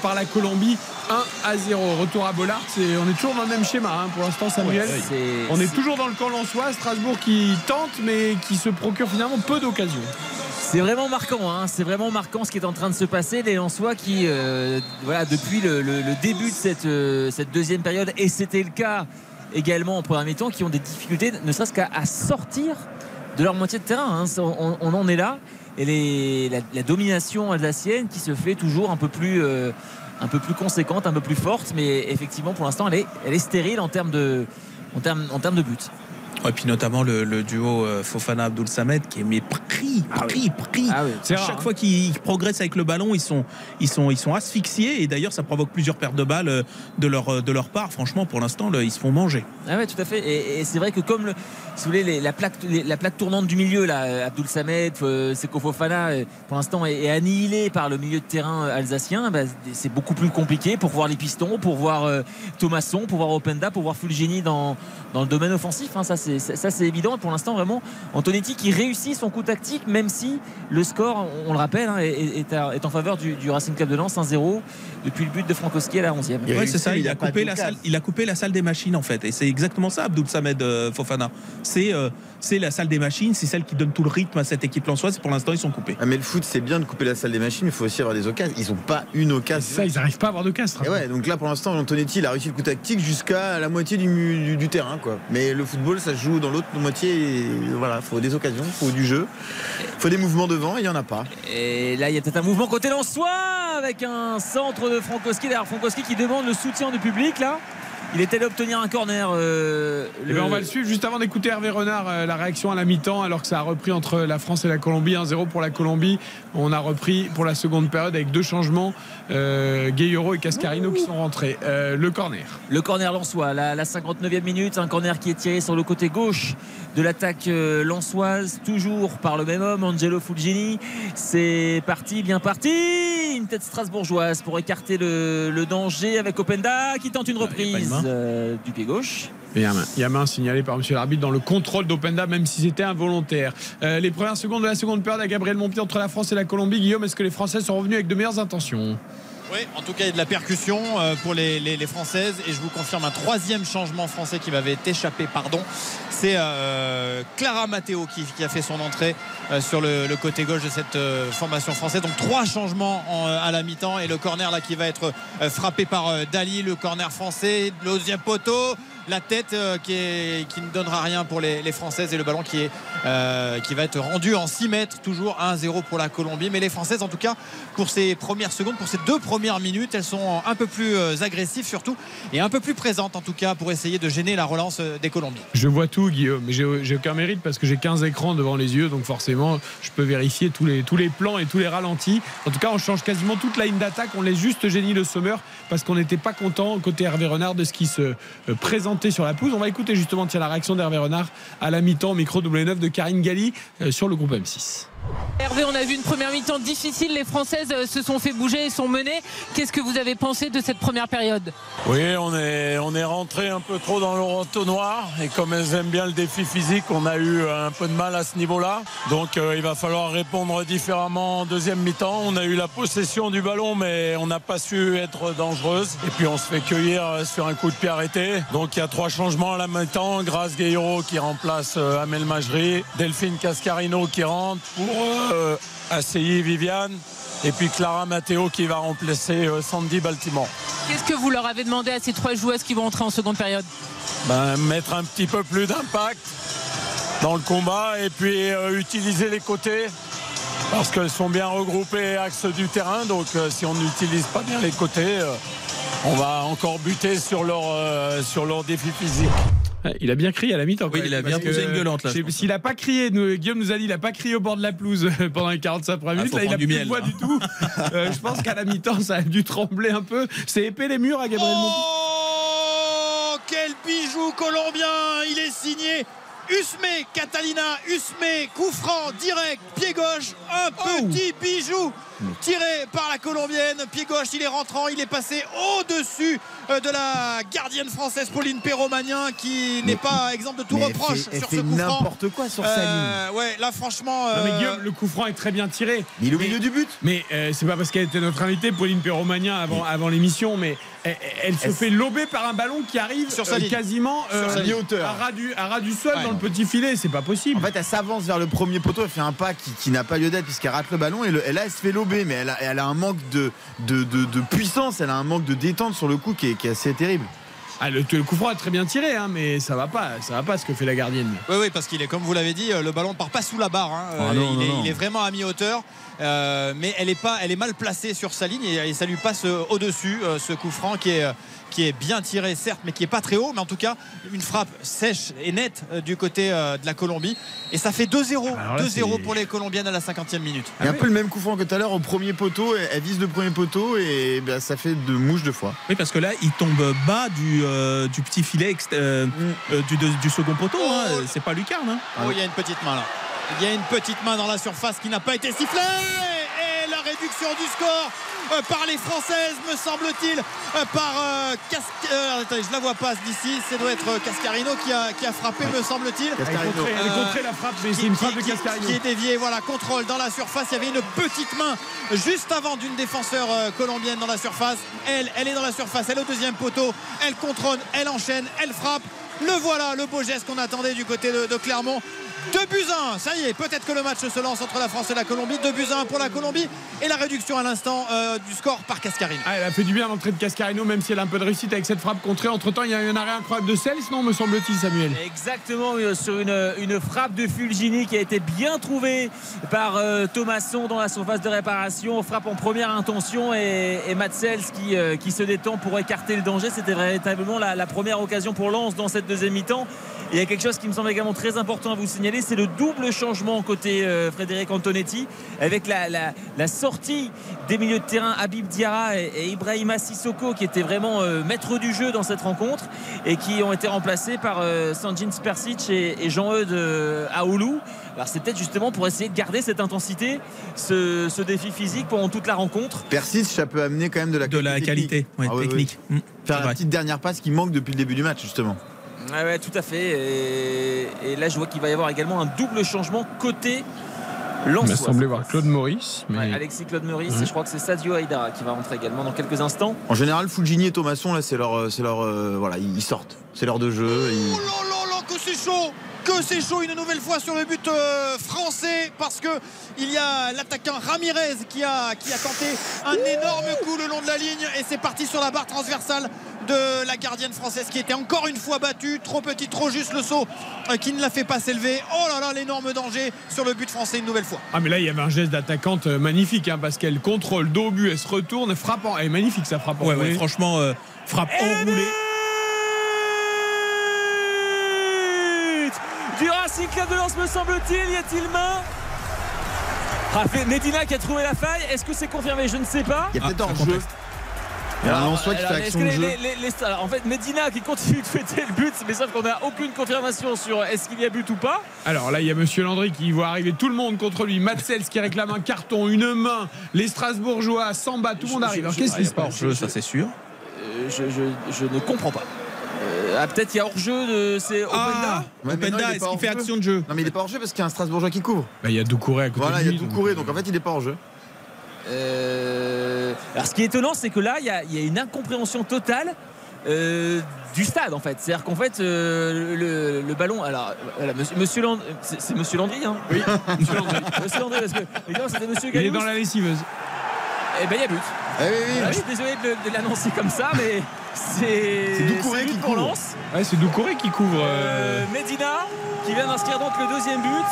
par la Colombie 1 à 0. Retour à Bollard, on est toujours dans le même schéma hein, pour l'instant, Samuel. Ouais, on est toujours dans le camp lensois, Strasbourg qui tente, mais qui se procure finalement peu d'occasions. C'est vraiment marquant, hein. c'est vraiment marquant ce qui est en train de se passer. Les Lensois qui, euh, voilà, depuis le, le- le début de cette, euh, cette deuxième période, et c'était le cas également en première mi-temps, qui ont des difficultés, ne serait-ce qu'à sortir de leur moitié de terrain. hein. On en est là. Et les- la, la domination alsacienne qui se fait toujours un peu plus. euh, un peu plus conséquente, un peu plus forte, mais effectivement pour l'instant elle est, stérile en termes de, buts. Et puis notamment le, le duo euh, Fofana Abdul Samed qui est mais pris, pris, pris. Ah oui. Chaque hein. fois qu'ils progressent avec le ballon, ils sont, ils sont, ils sont asphyxiés et d'ailleurs ça provoque plusieurs pertes de balles euh, de leur, euh, de leur part. Franchement, pour l'instant, ils se font manger. Ah ouais, tout à fait. Et, et c'est vrai que comme le, si vous voulez, les- la, plaque, les- la plaque tournante du milieu, là, Abdul Samed, Seko Fofana, pour l'instant est, est annihilée par le milieu de terrain alsacien, bah, c'est beaucoup plus compliqué pour voir les pistons, pour voir euh, Thomasson, pour voir Openda, pour voir Fulgini dans, dans le domaine offensif. hein. ça, c'est, ça, c'est évident. Pour l'instant, vraiment, Antonetti qui réussit son coup tactique, même si le score, on, le rappelle, hein, est en faveur du, du Racing Club de Lens, 1-0, depuis le but de Frankowski à la 11e. Il Ouais, réussit, c'est ça. Il, il a coupé la salle. Il a coupé la salle des machines en fait. Et c'est exactement ça, Abdul Samed euh, Fofana. C'est, euh, c'est la salle des machines. C'est celle qui donne tout le rythme à cette équipe lensoise. Pour l'instant, ils sont coupés. Ah, mais le foot, c'est bien de couper la salle des machines, mais il faut aussi avoir des occasions. Ils n'ont pas une occasion. Ça, ils n'arrivent pas à avoir de casse. Et ouais, donc là pour l'instant, Antonetti il a réussi le coup tactique jusqu'à la moitié du, du, du terrain, quoi. Mais le football, ça se joue dans l'autre moitié. Et voilà, faut des occasions, faut du jeu, faut des mouvements devant, et il y en a pas. Et là, il y a peut-être un mouvement côté Lensois avec un centre de Frankowski. D'ailleurs, Frankowski qui demande le soutien du public là. Il est allé obtenir un corner. euh, Eh ben, on va le suivre juste avant d'écouter Hervé Renard, euh, la réaction à la mi-temps, alors que ça a repris entre la France et la Colombie, 1-0 pour la Colombie. On a repris pour la seconde période avec deux changements, euh, Gueyoro et Cascarino qui sont rentrés. Euh, le corner. Le corner lensois, la, la 59e minute, un corner qui est tiré sur le côté gauche de l'attaque euh, lensoise, toujours par le même homme, Angelo Fulgini. C'est parti, bien parti. Une tête strasbourgeoise pour écarter le, le danger avec Openda qui tente une reprise main. Euh, du pied gauche. Et y a main. Il y a main signalée par monsieur l'arbitre dans le contrôle d'Openda, même si c'était involontaire. Euh, les premières secondes de la seconde période à Gabriel Montpied entre la France et la Colombie. Guillaume, est-ce que les Français sont revenus avec de meilleures intentions? Oui, en tout cas, il y a de la percussion euh, pour les, Françaises. Et je vous confirme un troisième changement français qui m'avait échappé, pardon. C'est euh, Clara Matteo qui, a fait son entrée euh, sur le, côté gauche de cette formation française. Donc trois changements en, à la mi-temps. Et le corner là qui va être frappé par Dali, le corner français, deuxième poteau. La tête euh, qui, ne donnera rien pour les, Françaises et le ballon qui, euh, va être rendu en 6 mètres, toujours 1-0 pour la Colombie. Mais les Françaises, en tout cas, pour ces premières secondes, pour ces deux premières minutes, elles sont un peu plus euh, agressives surtout et un peu plus présentes en tout cas pour essayer de gêner la relance des Colombiens. Je vois tout, Guillaume, mais j'ai aucun mérite parce que j'ai 15 écrans devant les yeux, donc forcément, je peux vérifier tous les, tous les plans et tous les ralentis. En tout cas, on change quasiment toute la ligne d'attaque. On laisse juste Génie le Sommer parce qu'on n'était pas content, côté Hervé Renard, de ce qui se présentait sur la. On va écouter justement la réaction d'Hervé Renard à la mi-temps, au micro W9 de Karine Galli euh, sur le groupe M6. Hervé, on a vu une première mi-temps difficile. Les Françaises euh, se sont fait bouger et sont menées. Qu'est-ce que vous avez pensé de cette première période Oui, on est, on est rentré un peu trop dans le entonnoir. Et comme elles aiment bien le défi physique, on a eu un peu de mal à ce niveau-là. Donc euh, il va falloir répondre différemment en deuxième mi-temps. On a eu la possession du ballon, mais on n'a pas su être dangereuse. Et puis on se fait cueillir euh, sur un coup de pied arrêté. Donc il y a trois changements à la mi-temps. Grâce Guerrero qui remplace euh, Amel Majri. Delphine Cascarino qui rentre pour euh, ACI Viviane. Et puis Clara Matteo qui va remplacer euh, Sandy Baltimore. Qu'est-ce que vous leur avez demandé à ces trois joueuses qui vont entrer en seconde période? Ben, mettre un petit peu plus d'impact dans le combat et puis euh, utiliser les côtés parce qu'elles sont bien regroupées axe du terrain. Donc euh, si on n'utilise pas bien les côtés, euh, on va encore buter sur leur, euh, sur leur défi physique. Ouais, Il a bien crié à la mi-temps. Oui, il a bien posé une gueulante, là. S'il a pas crié, nous, Guillaume nous a dit, il a pas crié au bord de la pelouse pendant les 45 premières minutes. faut là, il a prendre du plus de voix là. du tout. Euh, je pense qu'à la mi-temps, ça a dû trembler un peu. C'est épais les murs à Gabriel Monti. Oh, quel bijou colombien Il est signé Usme, Catalina, Usme, coup franc, direct, pied gauche, un petit bijou tiré par la colombienne, pied gauche, il est rentrant, il est passé au-dessus euh, de la gardienne française Pauline Perromagnin qui n'est pas exemple de tout mais elle reproche fait- elle sur fait ce coup franc. n'importe quoi sur sa Euh, Ouais, là franchement. Non, mais euh, Guillaume, le coup franc est très bien tiré. Il est au milieu du but. Mais euh, c'est pas parce qu'elle était notre invitée, Pauline Perromagnin, avant, avant l'émission, mais elle, elle se Elle- fait lober par un ballon qui arrive Sur sa euh, ligne. quasiment Sur sa ligne. hauteur. à ras du, à ras du sol Ouais. dans le petit filet. C'est pas possible. En fait, elle s'avance vers le premier poteau, elle fait un pas qui, qui n'a pas lieu d'être puisqu'elle rate le ballon et, le- et là, elle se fait lober, mais elle a, elle a un manque de, de, de- de puissance, elle a un manque de détente sur le coup qui est, qui est assez terrible. Ah, le, le coup franc est très bien tiré, hein, mais ça va pas, ça va pas ce que fait la gardienne. Oui, oui, parce qu'il est, comme vous l'avez dit, euh, le ballon ne part pas sous la barre. hein. Ah Euh, non, il, non, est, non. il est vraiment à mi-hauteur. Euh, mais elle est, pas, elle est mal placée sur sa ligne et, et ça lui passe euh, au-dessus, euh, ce coup franc qui est, euh, qui est bien tiré, certes, mais qui est pas très haut. Mais en tout cas, une frappe sèche et nette euh, du côté euh, de la Colombie. Et ça fait 2-0. Alors là, 2-0 c'est- pour les Colombiennes à la 50e minute. Il y a un peu le même coup franc que tout à l'heure au premier poteau, elle, vise le premier poteau et ben, ça fait de mouche deux fois. Oui, parce que là, il tombe bas du, euh, du petit filet euh, euh, du, de- du second poteau. hein. C'est pas lucarne. hein. Oh, il y a une petite main là. Il y a une petite main dans la surface qui n'a pas été sifflée. Réduction du score euh, par les Françaises, me semble-t-il, euh, par euh, euh, attendez, je la vois pas d'ici. Ça doit être Cascarino qui a, qui a frappé, me semble-t-il. Elle est contrée, elle est contrée, la frappe, mais qui- c'est une qui- frappe de qui- Cascarino. Qui est déviée, voilà, contrôle dans la surface. Il y avait une petite main juste avant d'une défenseur colombienne dans la surface. Elle, elle est dans la surface, elle est au deuxième poteau. Elle contrôle, elle enchaîne, elle frappe. Le voilà, le beau geste qu'on attendait du côté de, de Clermont. 2 buts 1, ça y est, peut-être que le match se lance entre la France et la Colombie. 2 buts 1 pour la Colombie et la réduction à l'instant euh, du score par Cascarine. Ah, elle a fait du bien l'entrée de Cascarino, même si elle a un peu de réussite avec cette frappe contrée. Entre temps, il y a eu un arrêt incroyable de Cels, non, me semble-t-il, Samuel Exactement, euh, sur une, une frappe de Fulgini qui a été bien trouvée par euh, Thomasson dans la surface de réparation. Frappe en première intention et, et Matsels qui, euh, qui se détend pour écarter le danger. C'était véritablement la, la première occasion pour Lens dans cette deuxième mi-temps. Il y a quelque chose qui me semble également très important à vous signaler, c'est le double changement côté euh, Frédéric Antonetti avec la, la- la sortie des milieux de terrain Habib Diarra et, et Ibrahima Sissoko qui étaient vraiment euh, maîtres du jeu dans cette rencontre et qui ont été remplacés par euh, Sanjin Spersic et, et Jean-Eudes euh, Aoulou. Alors c'est peut-être justement pour essayer de garder cette intensité, ce, ce défi physique pendant toute la rencontre. Persis, ça peut amener quand même de la De la qualité ouais, Ah technique. ouais. Mm, Faire la petite dernière passe qui manque depuis le début du match, justement. Ouais, ouais, tout à fait. Et, et là, je vois qu'il va y avoir également un double changement côté Il Lens. m'a semblé voir Claude Maurice. Mais... Alexis Claude Meurice Mhm. et je crois que c'est Sadio Haïdara qui va rentrer également dans quelques instants. En général, Fulgini et Thomasson, là, c'est leur, euh, c'est leur, euh, voilà, ils sortent. C'est leur de jeu. Oh là là là, que c'est chaud que c'est chaud une nouvelle fois sur le but euh, français parce que il y a l'attaquant Ramirez qui a, qui a tenté un énorme coup le long de la ligne et c'est parti sur la barre transversale de la gardienne française qui était encore une fois battue trop petit trop juste le saut euh, qui ne la fait pas s'élever oh là là l'énorme danger sur le but français une nouvelle fois Ah mais là il y avait un geste d'attaquante euh, magnifique hein, parce qu'elle contrôle dos au but, elle se retourne, frappant. Elle est magnifique sa frappe. Ouais, enroulée. ouais, franchement, euh, frappe enroulée. Du Racing Club de Lens, me semble-t-il. Y a-t-il main ah, fait Medina qui a trouvé la faille. Est-ce que c'est confirmé? Je ne sais pas. Il y a peut-être Ah, un jeu. contexte. Il y a un Alors, Lensois qui alors, fait est-ce action que de les- jeu. les- les- les- alors, en fait, Medina qui continue de fêter le but, mais sauf qu'on n'a aucune confirmation sur est-ce qu'il y a but ou pas. Alors là, il y a Monsieur Landry qui voit arriver tout le monde contre lui. Matsels qui réclame un carton, une main. Les Strasbourgeois, Samba, tout le monde arrive. Alors qu'est-ce qui se passe? jeu, ça c'est sûr. Euh, je, je- je ne comprends pas. Euh, ah, peut-être il y a hors-jeu de. C'est Openda Ah, Ouais, mais non, il est pas hors jeu. de jeu Non, mais il est pas hors jeu parce qu'il y a un Strasbourgeois qui couvre. Bah, Il y a Doucouré à côté Voilà, de il y lui. a tout donc- couré, donc en fait, il est pas hors jeu. Euh, Alors ce qui est étonnant, c'est que là, il y, a- il y a une incompréhension totale. euh, du stade en fait, c'est-à-dire qu'en fait euh, le, le ballon, alors voilà, monsieur, monsieur Land- c'est c'est monsieur Landry, hein? Oui, Monsieur Landry. Monsieur Landry, parce que évidemment c'était monsieur Il est dans la lessiveuse. Eh ben il y a but. Eh oui, oui, Voilà, je suis désolé de, l'annoncer comme ça, mais c'est C'est Doucouré qui pour couvre. Ouais, c'est Doucouré qui couvre. euh, Euh, Medina qui vient d'inscrire donc le deuxième but.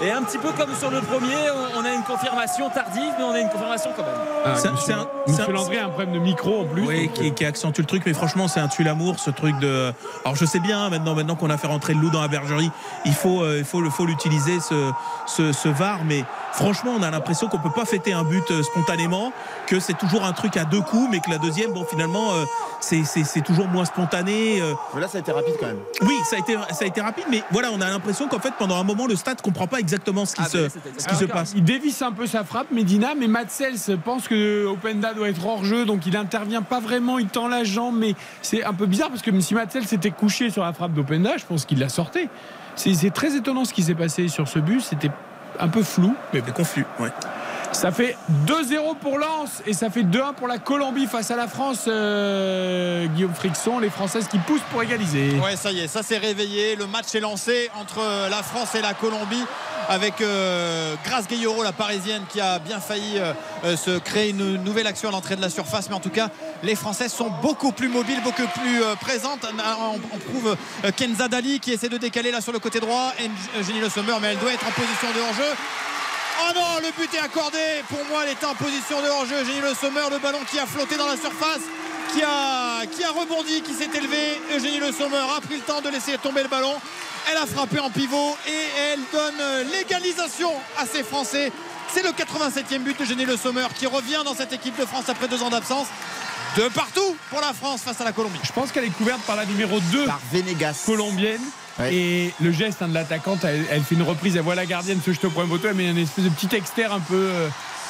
Et un petit peu comme sur le premier, on- a une confirmation tardive, mais on a une confirmation quand même. ah, C'est- Monsieur, un- Monsieur un- Landry a un problème de micro en plus. Oui, donc, qui, qui accentue le truc, mais franchement, c'est un tue-l'amour, ce truc de. Alors, je sais bien, maintenant, maintenant qu'on a fait rentrer le loup dans la bergerie, il faut, euh, il faut, le- faut l'utiliser, ce, ce, ce VAR, mais franchement, on a l'impression qu'on peut pas fêter un but euh, spontanément, que c'est toujours un truc à deux coups, mais que la deuxième, bon, finalement, euh, c'est- c'est c'est toujours moins spontané. euh. Mais là, ça a été rapide quand même. Oui, ça a été, ça a été rapide, mais voilà, on a l'impression qu'en fait, pendant un moment, le stade comprend pas exactement ce qui, Ah, se, ce qui se passe. Il dévisse un peu sa frappe, Medina, mais Matsels pense que Openda doit être hors jeu, donc il intervient pas vraiment, il tend la jambe, mais c'est un peu bizarre parce que si Matsels s'était couché sur la frappe d'Openda, je pense qu'il la sortait. C'est c'est très étonnant ce qui s'est passé sur ce but, c'était un peu flou, mais confus. Ça fait 2-0 pour Lens et ça fait 2-1 pour la Colombie face à la France. euh, Guillaume Frixon, les Françaises qui poussent pour égaliser. Ouais, ça y est, ça s'est réveillé. Le match est lancé entre la France et la Colombie avec euh, Grace Gayoro, la parisienne, qui a bien failli euh, euh, se créer une nouvelle action à l'entrée de la surface. Mais en tout cas, les Françaises sont beaucoup plus mobiles, beaucoup plus euh, présentes. On, on prouve euh, Kenza Dali qui essaie de décaler là sur le côté droit. Jenny Le Sommer, mais elle doit être en position de hors-jeu. Oh non, le but est accordé. Pour moi, elle était en position de hors-jeu. Jenny Le Sommer, le ballon qui a flotté dans la surface, qui a, qui a rebondi, qui s'est élevé. Eugénie Le Sommer a pris le temps de laisser tomber le ballon. Elle a frappé en pivot et elle donne l'égalisation à ses Français. C'est le 87e but de Eugénie Le Sommer qui revient dans cette équipe de France après deux ans d'absence. De partout pour la France face à la Colombie. Je pense qu'elle est couverte par la numéro 2 Par Venegas. colombienne. Ouais. Et le geste hein, de l'attaquante, elle, elle fait une reprise, elle voit la gardienne se jeter au point photo, elle met une espèce de petit externe un peu euh,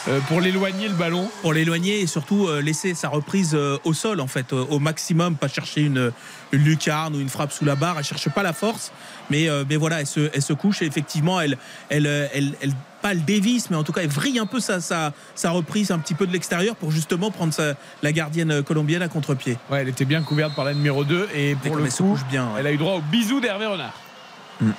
euh, pour l'éloigner le ballon. pour l'éloigner et surtout euh, laisser sa reprise euh, au sol en fait au maximum pas chercher une, une lucarne ou une frappe sous la barre elle cherche pas la force mais, mais voilà elle se, elle se couche et effectivement elle, elle, elle, elle- pas le dévisse mais en tout cas elle vrille un peu sa, sa, sa reprise un petit peu de l'extérieur pour justement prendre sa- la gardienne colombienne à contre-pied Ouais, elle était bien couverte par la numéro 2 et pour le elle coup, bien, ouais. elle a eu droit au bisou d'Hervé Renard. Mm.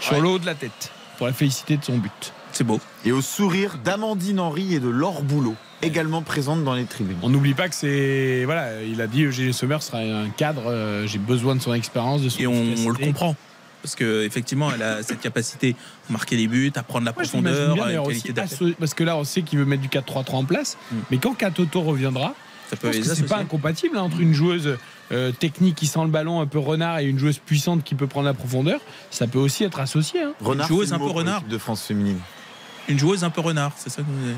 Sur Ouais. le haut de la tête, pour la féliciter de son but. c'est beau Et au sourire d'Amandine Henry et de Laure Boulot, également présentes dans les tribunes. On n'oublie pas que c'est. Voilà, il a dit Eugénie Sommer sera un cadre, euh, j'ai besoin de son expérience, de son et on, on le comprend parce que effectivement elle a cette capacité à marquer les buts à prendre la profondeur bien, une aussi parce que là, on sait qu'il veut mettre du 4-3-3 en place. Mm. Mais quand Katoto reviendra, ça je peut pense les que c'est pas incompatible hein, entre une joueuse euh, technique qui sent le ballon un peu renard et une joueuse puissante qui peut prendre la profondeur. Ça peut aussi être associé. hein. Renard, joueuse un peu renard. de France féminine. une joueuse un peu renard c'est ça que vous avez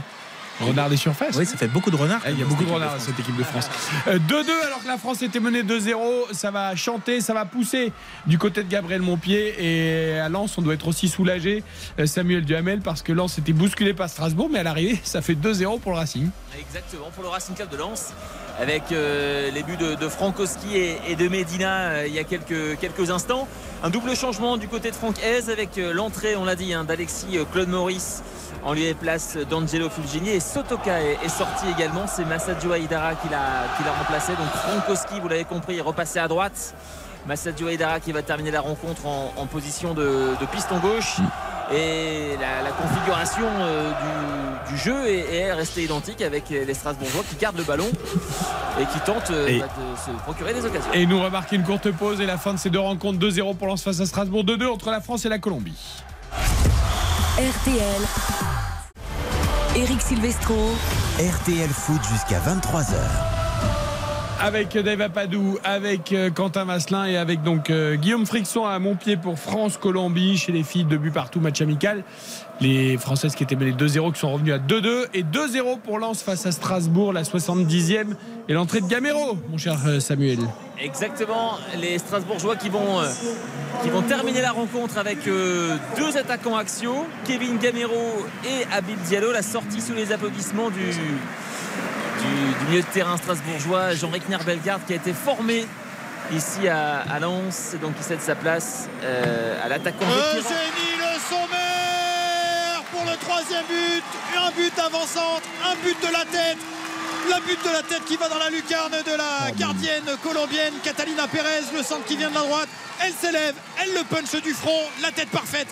Renard des surfaces. oui ça fait beaucoup de renards Ah, Il y a beaucoup de renards à cette équipe de France. Euh, 2-2 alors que la France était menée 2-0. Ça va chanter, ça va pousser du côté de Gabriel Montpied. Et à Lens, on doit être aussi soulagé, euh, Samuel Duhamel, parce que Lens était bousculé par Strasbourg. Mais à l'arrivée, ça fait 2-0 pour le Racing. Exactement, pour le Racing Club de Lens, avec euh, les buts de, de Frankowski et, et de Medina euh, il y a quelques, quelques instants. Un double changement du côté de Franck Hez avec euh, l'entrée, on l'a dit, hein, d'Alexis euh, Claude Maurice en lieu et place d'Angelo Fulgini. Et Sotoka est, est sorti également, c'est Massadio Aïdara qui l'a qui l'a remplacé. Donc Frankowski, vous l'avez compris, est repassé à droite. Massadio Aïdara qui va terminer la rencontre en, en position de, de piston gauche. Et la, la configuration euh, du, du jeu est, est restée identique avec les Strasbourgeois qui gardent le ballon et qui tentent euh, Et- bah, de se procurer des occasions. Et nous remarquons une courte pause et la fin de ces deux rencontres 2-0 pour Lens face à Strasbourg, 2-2 entre la France et la Colombie. RTL. Eric Silvestro. RTL Foot jusqu'à 23h. Avec Dave Apadou, avec euh, Quentin Vasselin et avec donc euh, Guillaume Frixon à Montpied pour France-Colombie. Chez les filles, deux buts partout, match amical. Les Françaises qui étaient menées 2-0 qui sont revenues à 2-2 et 2-0 pour Lens face à Strasbourg, la 70e et l'entrée de Gamero, mon cher euh, Samuel. Exactement, les Strasbourgeois qui vont, terminer la rencontre avec deux attaquants axiaux, Kevin Gamero et Abid Diallo. La sortie sous les applaudissements du, du, du milieu de terrain strasbourgeois, Jean-Ric Bellegarde, qui a été formé ici à, à Lens et donc qui cède sa place euh, à l'attaquant. Eugénie Le Sommer pour le troisième but. Un but avant-centre, un but de la tête. La but de la tête qui va dans la lucarne de la gardienne colombienne Catalina Pérez. Le centre qui vient de la droite. Elle s'élève, elle le punch du front. La tête parfaite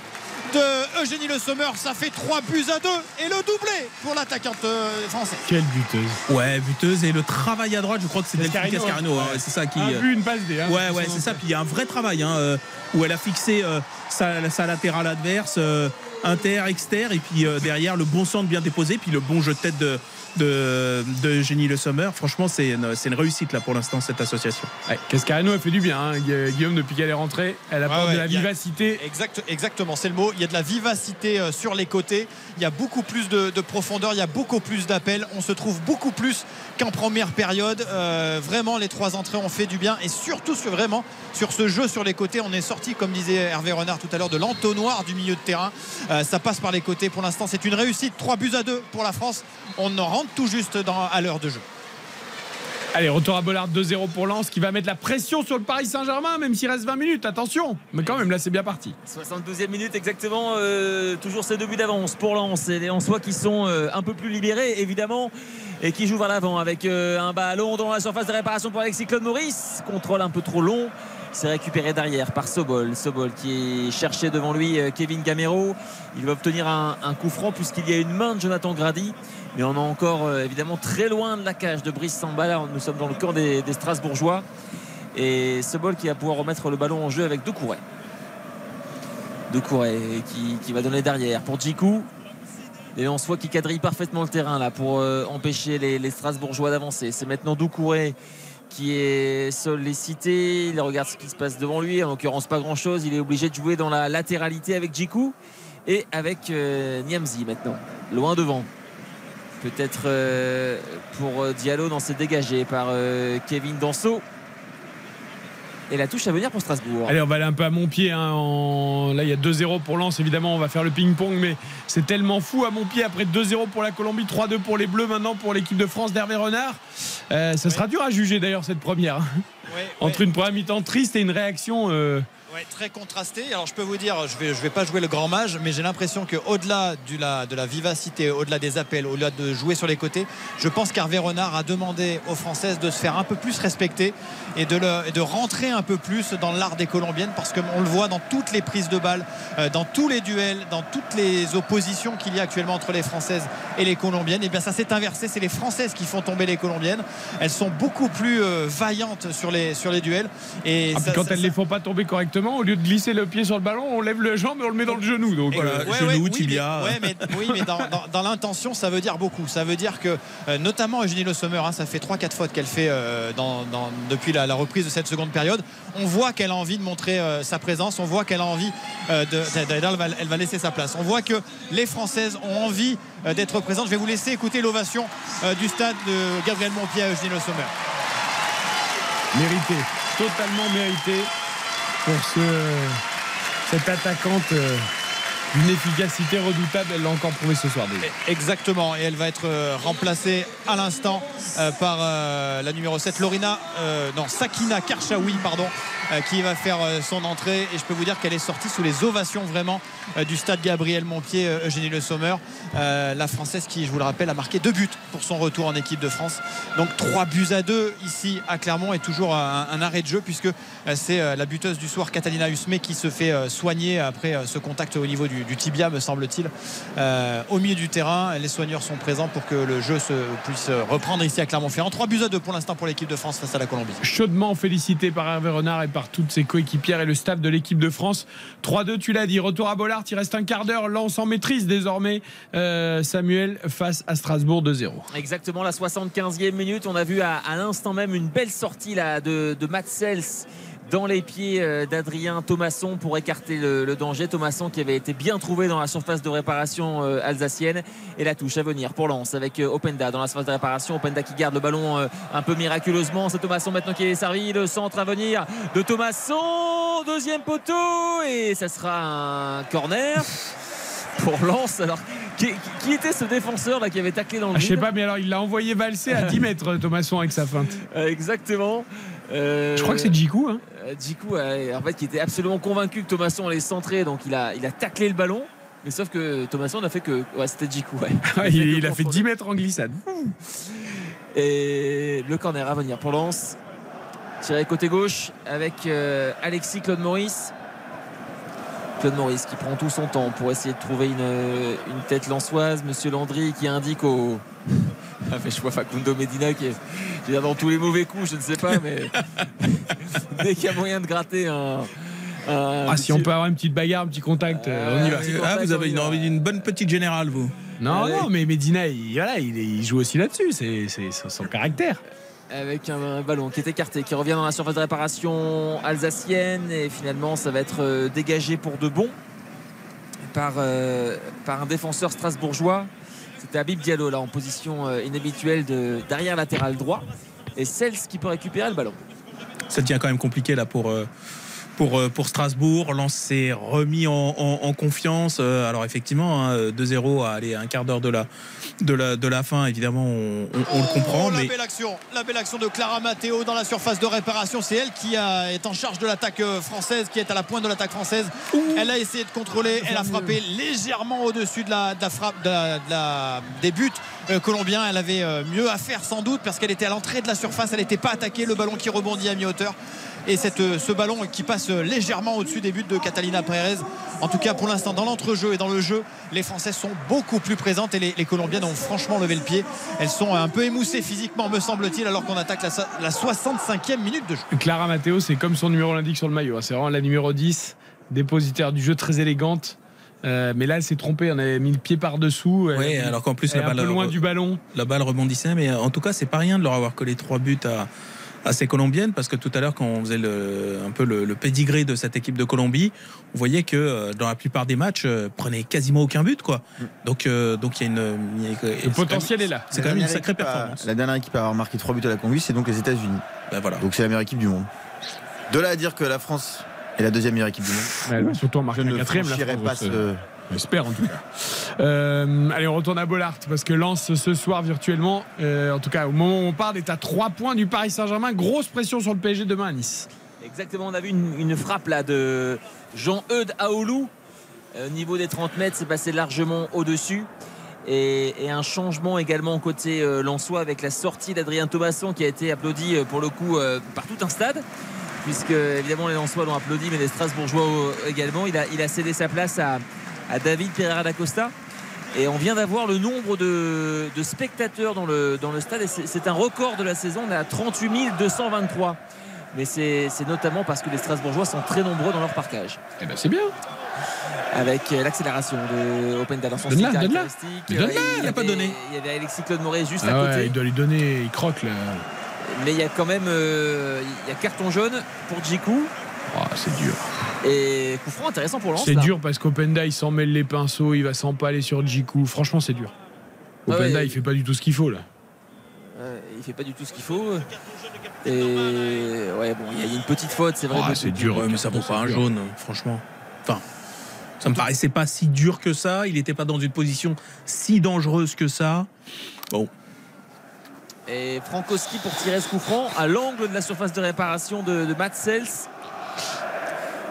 de Eugénie Le Sommer. Ça fait 3 buts à 2 et le doublé pour l'attaquante euh, française. Quelle buteuse. Ouais, buteuse et le travail à droite, je crois que c'est Delphine Cascarino, Cascarino. ouais. hein, c'est ça qui. Un but, une passe D. hein. Ouais, ouais, c'est ça. Puis il y a un vrai travail hein, euh, où elle a fixé euh, sa, sa latérale adverse, euh, inter, exter, et puis euh, derrière le bon centre bien déposé, puis le bon jeu de tête de, de, de Génie Le Sommer. Franchement, c'est une, c'est une réussite là pour l'instant cette association. Ouais, Cascarino a fait du bien, hein, Gu- Guillaume, depuis qu'elle est rentrée. Elle apporte Ouais, ouais, de la a- vivacité. Exact, exactement, c'est le mot. Il y a de la vivacité euh, sur les côtés. Il y a beaucoup plus de, de profondeur. Il y a beaucoup plus d'appels. On se trouve beaucoup plus qu'en première période. Euh, vraiment, les trois entrées ont fait du bien. Et surtout, sur, vraiment, sur ce jeu sur les côtés, on est sorti, comme disait Hervé Renard tout à l'heure, de l'entonnoir du milieu de terrain. Euh, ça passe par les côtés. Pour l'instant, c'est une réussite. 3 buts à 2 pour la France. On en rentre tout juste dans- à l'heure de jeu. Allez, retour à Bollard 2-0 pour Lens qui va mettre la pression sur le Paris Saint-Germain, même s'il reste 20 minutes. Attention. Mais quand même, là, c'est bien parti. 72e minute exactement, euh, toujours ces deux buts d'avance pour Lens et les Lensois qui sont euh, un peu plus libérés évidemment et qui jouent vers l'avant avec euh, un ballon dans la surface de réparation pour Alexis Claude Maurice, contrôle un peu trop long. C'est récupéré derrière par Sobol. Sobol qui est cherché devant lui Kevin Gamero. Il va obtenir un, un coup franc puisqu'il y a une main de Jonathan Grady. Mais on est encore euh, évidemment très loin de la cage de Brice Samba. Là, nous sommes dans le camp des, Strasbourgeois. Et Sobol qui va pouvoir remettre le ballon en jeu avec Doucouré. Doucouré qui, va donner derrière pour Djikou. Et on se voit qu'il quadrille parfaitement le terrain là pour euh, empêcher les, les Strasbourgeois d'avancer. C'est maintenant Doucouré qui est sollicité. Il regarde ce qui se passe devant lui. En l'occurrence, pas grand chose. Il est obligé de jouer dans la latéralité avec Djikou et avec euh, Niamzi maintenant, loin devant. Peut-être euh, pour euh, Diallo, dans c'est dégagé par euh, Kevin Danso. Et la touche à venir pour Strasbourg. Allez, on va aller un peu à Montpied. hein, en- Là, il y a 2-0 pour Lens. Évidemment, on va faire le ping-pong, mais c'est tellement fou à Montpied. Après 2-0 pour la Colombie, 3-2 pour les Bleus, maintenant pour l'équipe de France d'Hervé Renard. Euh, ça sera dur à juger d'ailleurs cette première. hein. Entre une première mi-temps triste et une réaction. Ouais, très contrasté. Alors je peux vous dire, je vais, je vais pas jouer le grand mage, mais j'ai l'impression que au-delà la- de la vivacité, au-delà des appels, au-delà de jouer sur les côtés, je pense qu'Hervé Renard a demandé aux Françaises de se faire un peu plus respecter et de, le- et de rentrer un peu plus dans l'art des Colombiennes parce qu'on le voit dans toutes les prises de balles, euh, dans tous les duels, dans toutes les oppositions qu'il y a actuellement entre les Françaises et les Colombiennes. Et bien ça s'est inversé, c'est les Françaises qui font tomber les Colombiennes. Elles sont beaucoup plus euh, vaillantes sur les, sur les duels. Et ah, ça- quand ça- elles ne les font pas tomber correctement, au lieu de glisser le pied sur le ballon, on lève le jambe et on le met dans le genou. Donc, Et- euh, ouais, ouais, oui, mais, ouais, mais, oui, mais dans, dans- dans l'intention, ça veut dire beaucoup. Ça veut dire que, euh, notamment Eugénie Le Sommer, hein, ça fait 3-4 fautes qu'elle fait euh, dans- dans- depuis la, la reprise de cette seconde période. On voit qu'elle a envie de montrer euh, sa présence. On voit qu'elle a envie euh, de. D'ailleurs, elle va, elle va laisser sa place. On voit que les Françaises ont envie euh, d'être présentes. Je vais vous laisser écouter l'ovation euh, du stade de Gabriel Montpied à Eugénie Le Sommer. mérité, totalement mérité pour ce, cette attaquante d'une efficacité redoutable. Elle l'a encore prouvé ce soir déjà. Exactement, et elle va être euh, remplacée à l'instant euh, par euh, la numéro 7, Lorina, non, Sakina Karchaoui, pardon, qui va faire son entrée. Et je peux vous dire qu'elle est sortie sous les ovations vraiment du stade Gabriel Montpied, Eugénie Le Sommer. La Française qui, je vous le rappelle, a marqué deux buts pour son retour en équipe de France. Donc trois buts à deux ici à Clermont et toujours un, arrêt de jeu puisque c'est la buteuse du soir, Catalina Husmet, qui se fait soigner après ce contact au niveau du, du, du tibia, me semble-t-il, euh, au milieu du terrain. Les soigneurs sont présents pour que le jeu se, puisse reprendre ici à Clermont-Ferrand. 3 buts à 2 pour l'instant pour l'équipe de France face à la Colombie. Chaudement félicité par Hervé Renard et par toutes ses coéquipières et le staff de l'équipe de France. 3-2, tu l'as dit. Retour à Bollard, il reste un quart d'heure. Lance en maîtrise désormais euh, Samuel face à Strasbourg 2-0. Exactement la 75e minute. On a vu à, à l'instant même une belle sortie là, de, de Matt Sels dans les pieds euh, d'Adrien Thomasson pour écarter le, le, danger. Thomasson qui avait été bien trouvé dans la surface de réparation euh, alsacienne. Et la touche à venir pour Lens avec euh, Openda dans la surface de réparation. Openda qui garde le ballon un peu miraculeusement. C'est Thomasson maintenant qui est servi. Le centre à venir de Thomasson. Deuxième poteau. Et ça sera un corner pour Lens. Alors, qui, qui, était ce défenseur là qui avait taclé dans le ah, Je sais pas, mais alors il l'a envoyé valser à 10 mètres, Thomasson, avec sa feinte. Exactement. Euh, je crois que c'est Djikou. Hein. Djikou, en fait, qui était absolument convaincu que Thomasson allait centrer, donc il a, il a taclé le ballon. Mais sauf que Thomasson n'a fait que. Ouais, c'était Djikou. Ouais. il, il, il a fait 10 mètres en glissade. Et le corner à venir pour Lens. Tiré côté gauche avec euh, Alexis Claude Maurice. Claude Maurice qui prend tout son temps pour essayer de trouver une, une tête lançoise. Monsieur Landry qui indique au. Ah, fait, je vois Facundo Medina qui est dans tous les mauvais coups, je ne sais pas, mais dès qu'il y a moyen de gratter un. un ah, si on peut avoir une petite bagarre, un petit contact, euh, on y va. Ah, vous avez une, envie d'une bonne petite générale, vous Non, Allez. non, mais Medina, il, voilà, il, il joue aussi là-dessus, c'est son caractère avec un ballon qui est écarté, qui revient dans la surface de réparation alsacienne et finalement ça va être euh, dégagé pour de bon par, euh, par un défenseur strasbourgeois. C'était Habib Diallo là en position euh, inhabituelle de d'arrière latéral droit et Cels qui peut récupérer le ballon. Ça devient quand même compliqué là pour pour, pour Strasbourg. Lens s'est remis en, en, en, confiance. Alors effectivement, hein, 2-0 à aller un quart d'heure de la, de, la, de la fin, évidemment, on, on, on le comprend. Oh, mais... la, belle action, la belle action de Clara Matteo dans la surface de réparation. C'est elle qui a, est en charge de l'attaque française, qui est à la pointe de l'attaque française. Ouh. Elle a essayé de contrôler, elle a frappé légèrement au-dessus de la, de la frappe de la, de la, des buts euh, colombiens. Elle avait euh, mieux à faire sans doute parce qu'elle était à l'entrée de la surface, elle n'était pas attaquée. Le ballon qui rebondit à mi-hauteur et cette, ce ballon qui passe légèrement au-dessus des buts de Catalina Pérez. En tout cas, pour l'instant, dans l'entrejeu et dans le jeu, les Françaises sont beaucoup plus présentes et les, les, Colombiennes ont franchement levé le pied. Elles sont un peu émoussées physiquement, me semble-t-il, alors qu'on attaque la, la, 65e minute de jeu. Clara Matteo, c'est comme son numéro l'indique sur le maillot. Hein. C'est vraiment la numéro 10, dépositaire du jeu, très élégante. Euh, mais là, elle s'est trompée. On avait mis le pied par-dessous. Oui, alors qu'en plus, la balle, un peu loin du ballon. La balle rebondissait. Mais en tout cas, c'est pas rien de leur avoir collé trois buts à à ces Colombiennes parce que tout à l'heure quand on faisait le, un peu le, le pédigré de cette équipe de Colombie, on voyait que euh, dans la plupart des matchs euh, prenait quasiment aucun but quoi. Donc euh, donc il y a une il y a, le potentiel est là. C'est quand même une sacrée performance. À, la dernière équipe à avoir marqué 3 buts à la Colombie, c'est donc les États-Unis. Ben voilà. Donc c'est la meilleure équipe du monde. De là à dire que la France est la deuxième meilleure équipe du monde. Elle va surtout en marquer la quatrième. Je ne pas ce J'espère en tout cas. Euh, allez, on retourne à Bollard parce que Lens ce soir virtuellement, euh, en tout cas au moment où on parle, est à 3 points du Paris Saint-Germain. Grosse pression sur le PSG demain à Nice. Exactement, on a vu une, frappe là de Jean-Eudes Aoulou. Au niveau des 30 mètres, c'est passé largement au-dessus. Et, un changement également côté euh, Lensois avec la sortie d'Adrien Thomasson qui a été applaudi euh, pour le coup euh, par tout un stade. Puisque évidemment les Lensois l'ont applaudi, mais les Strasbourgeois également. Il a cédé sa place à, à David Pereira da Costa. Et on vient d'avoir le nombre de, de, spectateurs dans le, dans le stade. Et c'est un record de la saison. On est à 38 223. Mais c'est notamment parce que les Strasbourgeois sont très nombreux dans leur parcage. Eh ben c'est bien. Avec l'accélération de Openda dans son style caractéristique. Donne il n'a pas donné. Il y avait Alexis Claude Moret juste ah à ouais, côté. il doit lui donner, il croque là. Mais il y a quand même euh, il y a carton jaune pour Djikou. Oh, c'est dur. Et coup franc intéressant pour Lens. C'est dur parce qu'Openda il s'en mêle les pinceaux, il va s'empaler sur Djikou. Franchement, c'est dur. Openda Ah ouais, il fait pas du tout ce qu'il faut là. Euh, il fait pas du tout ce qu'il faut. Et ouais, bon, il y a une petite faute, c'est vrai. Ah, c'est dur, mais ça vaut pas un jaune, franchement. Enfin, ça me paraissait pas si dur que ça. Il n'était pas dans une position si dangereuse que ça. Bon. Et Frankowski pour tirer ce coup franc à l'angle de la surface de réparation de, de Matt Sels.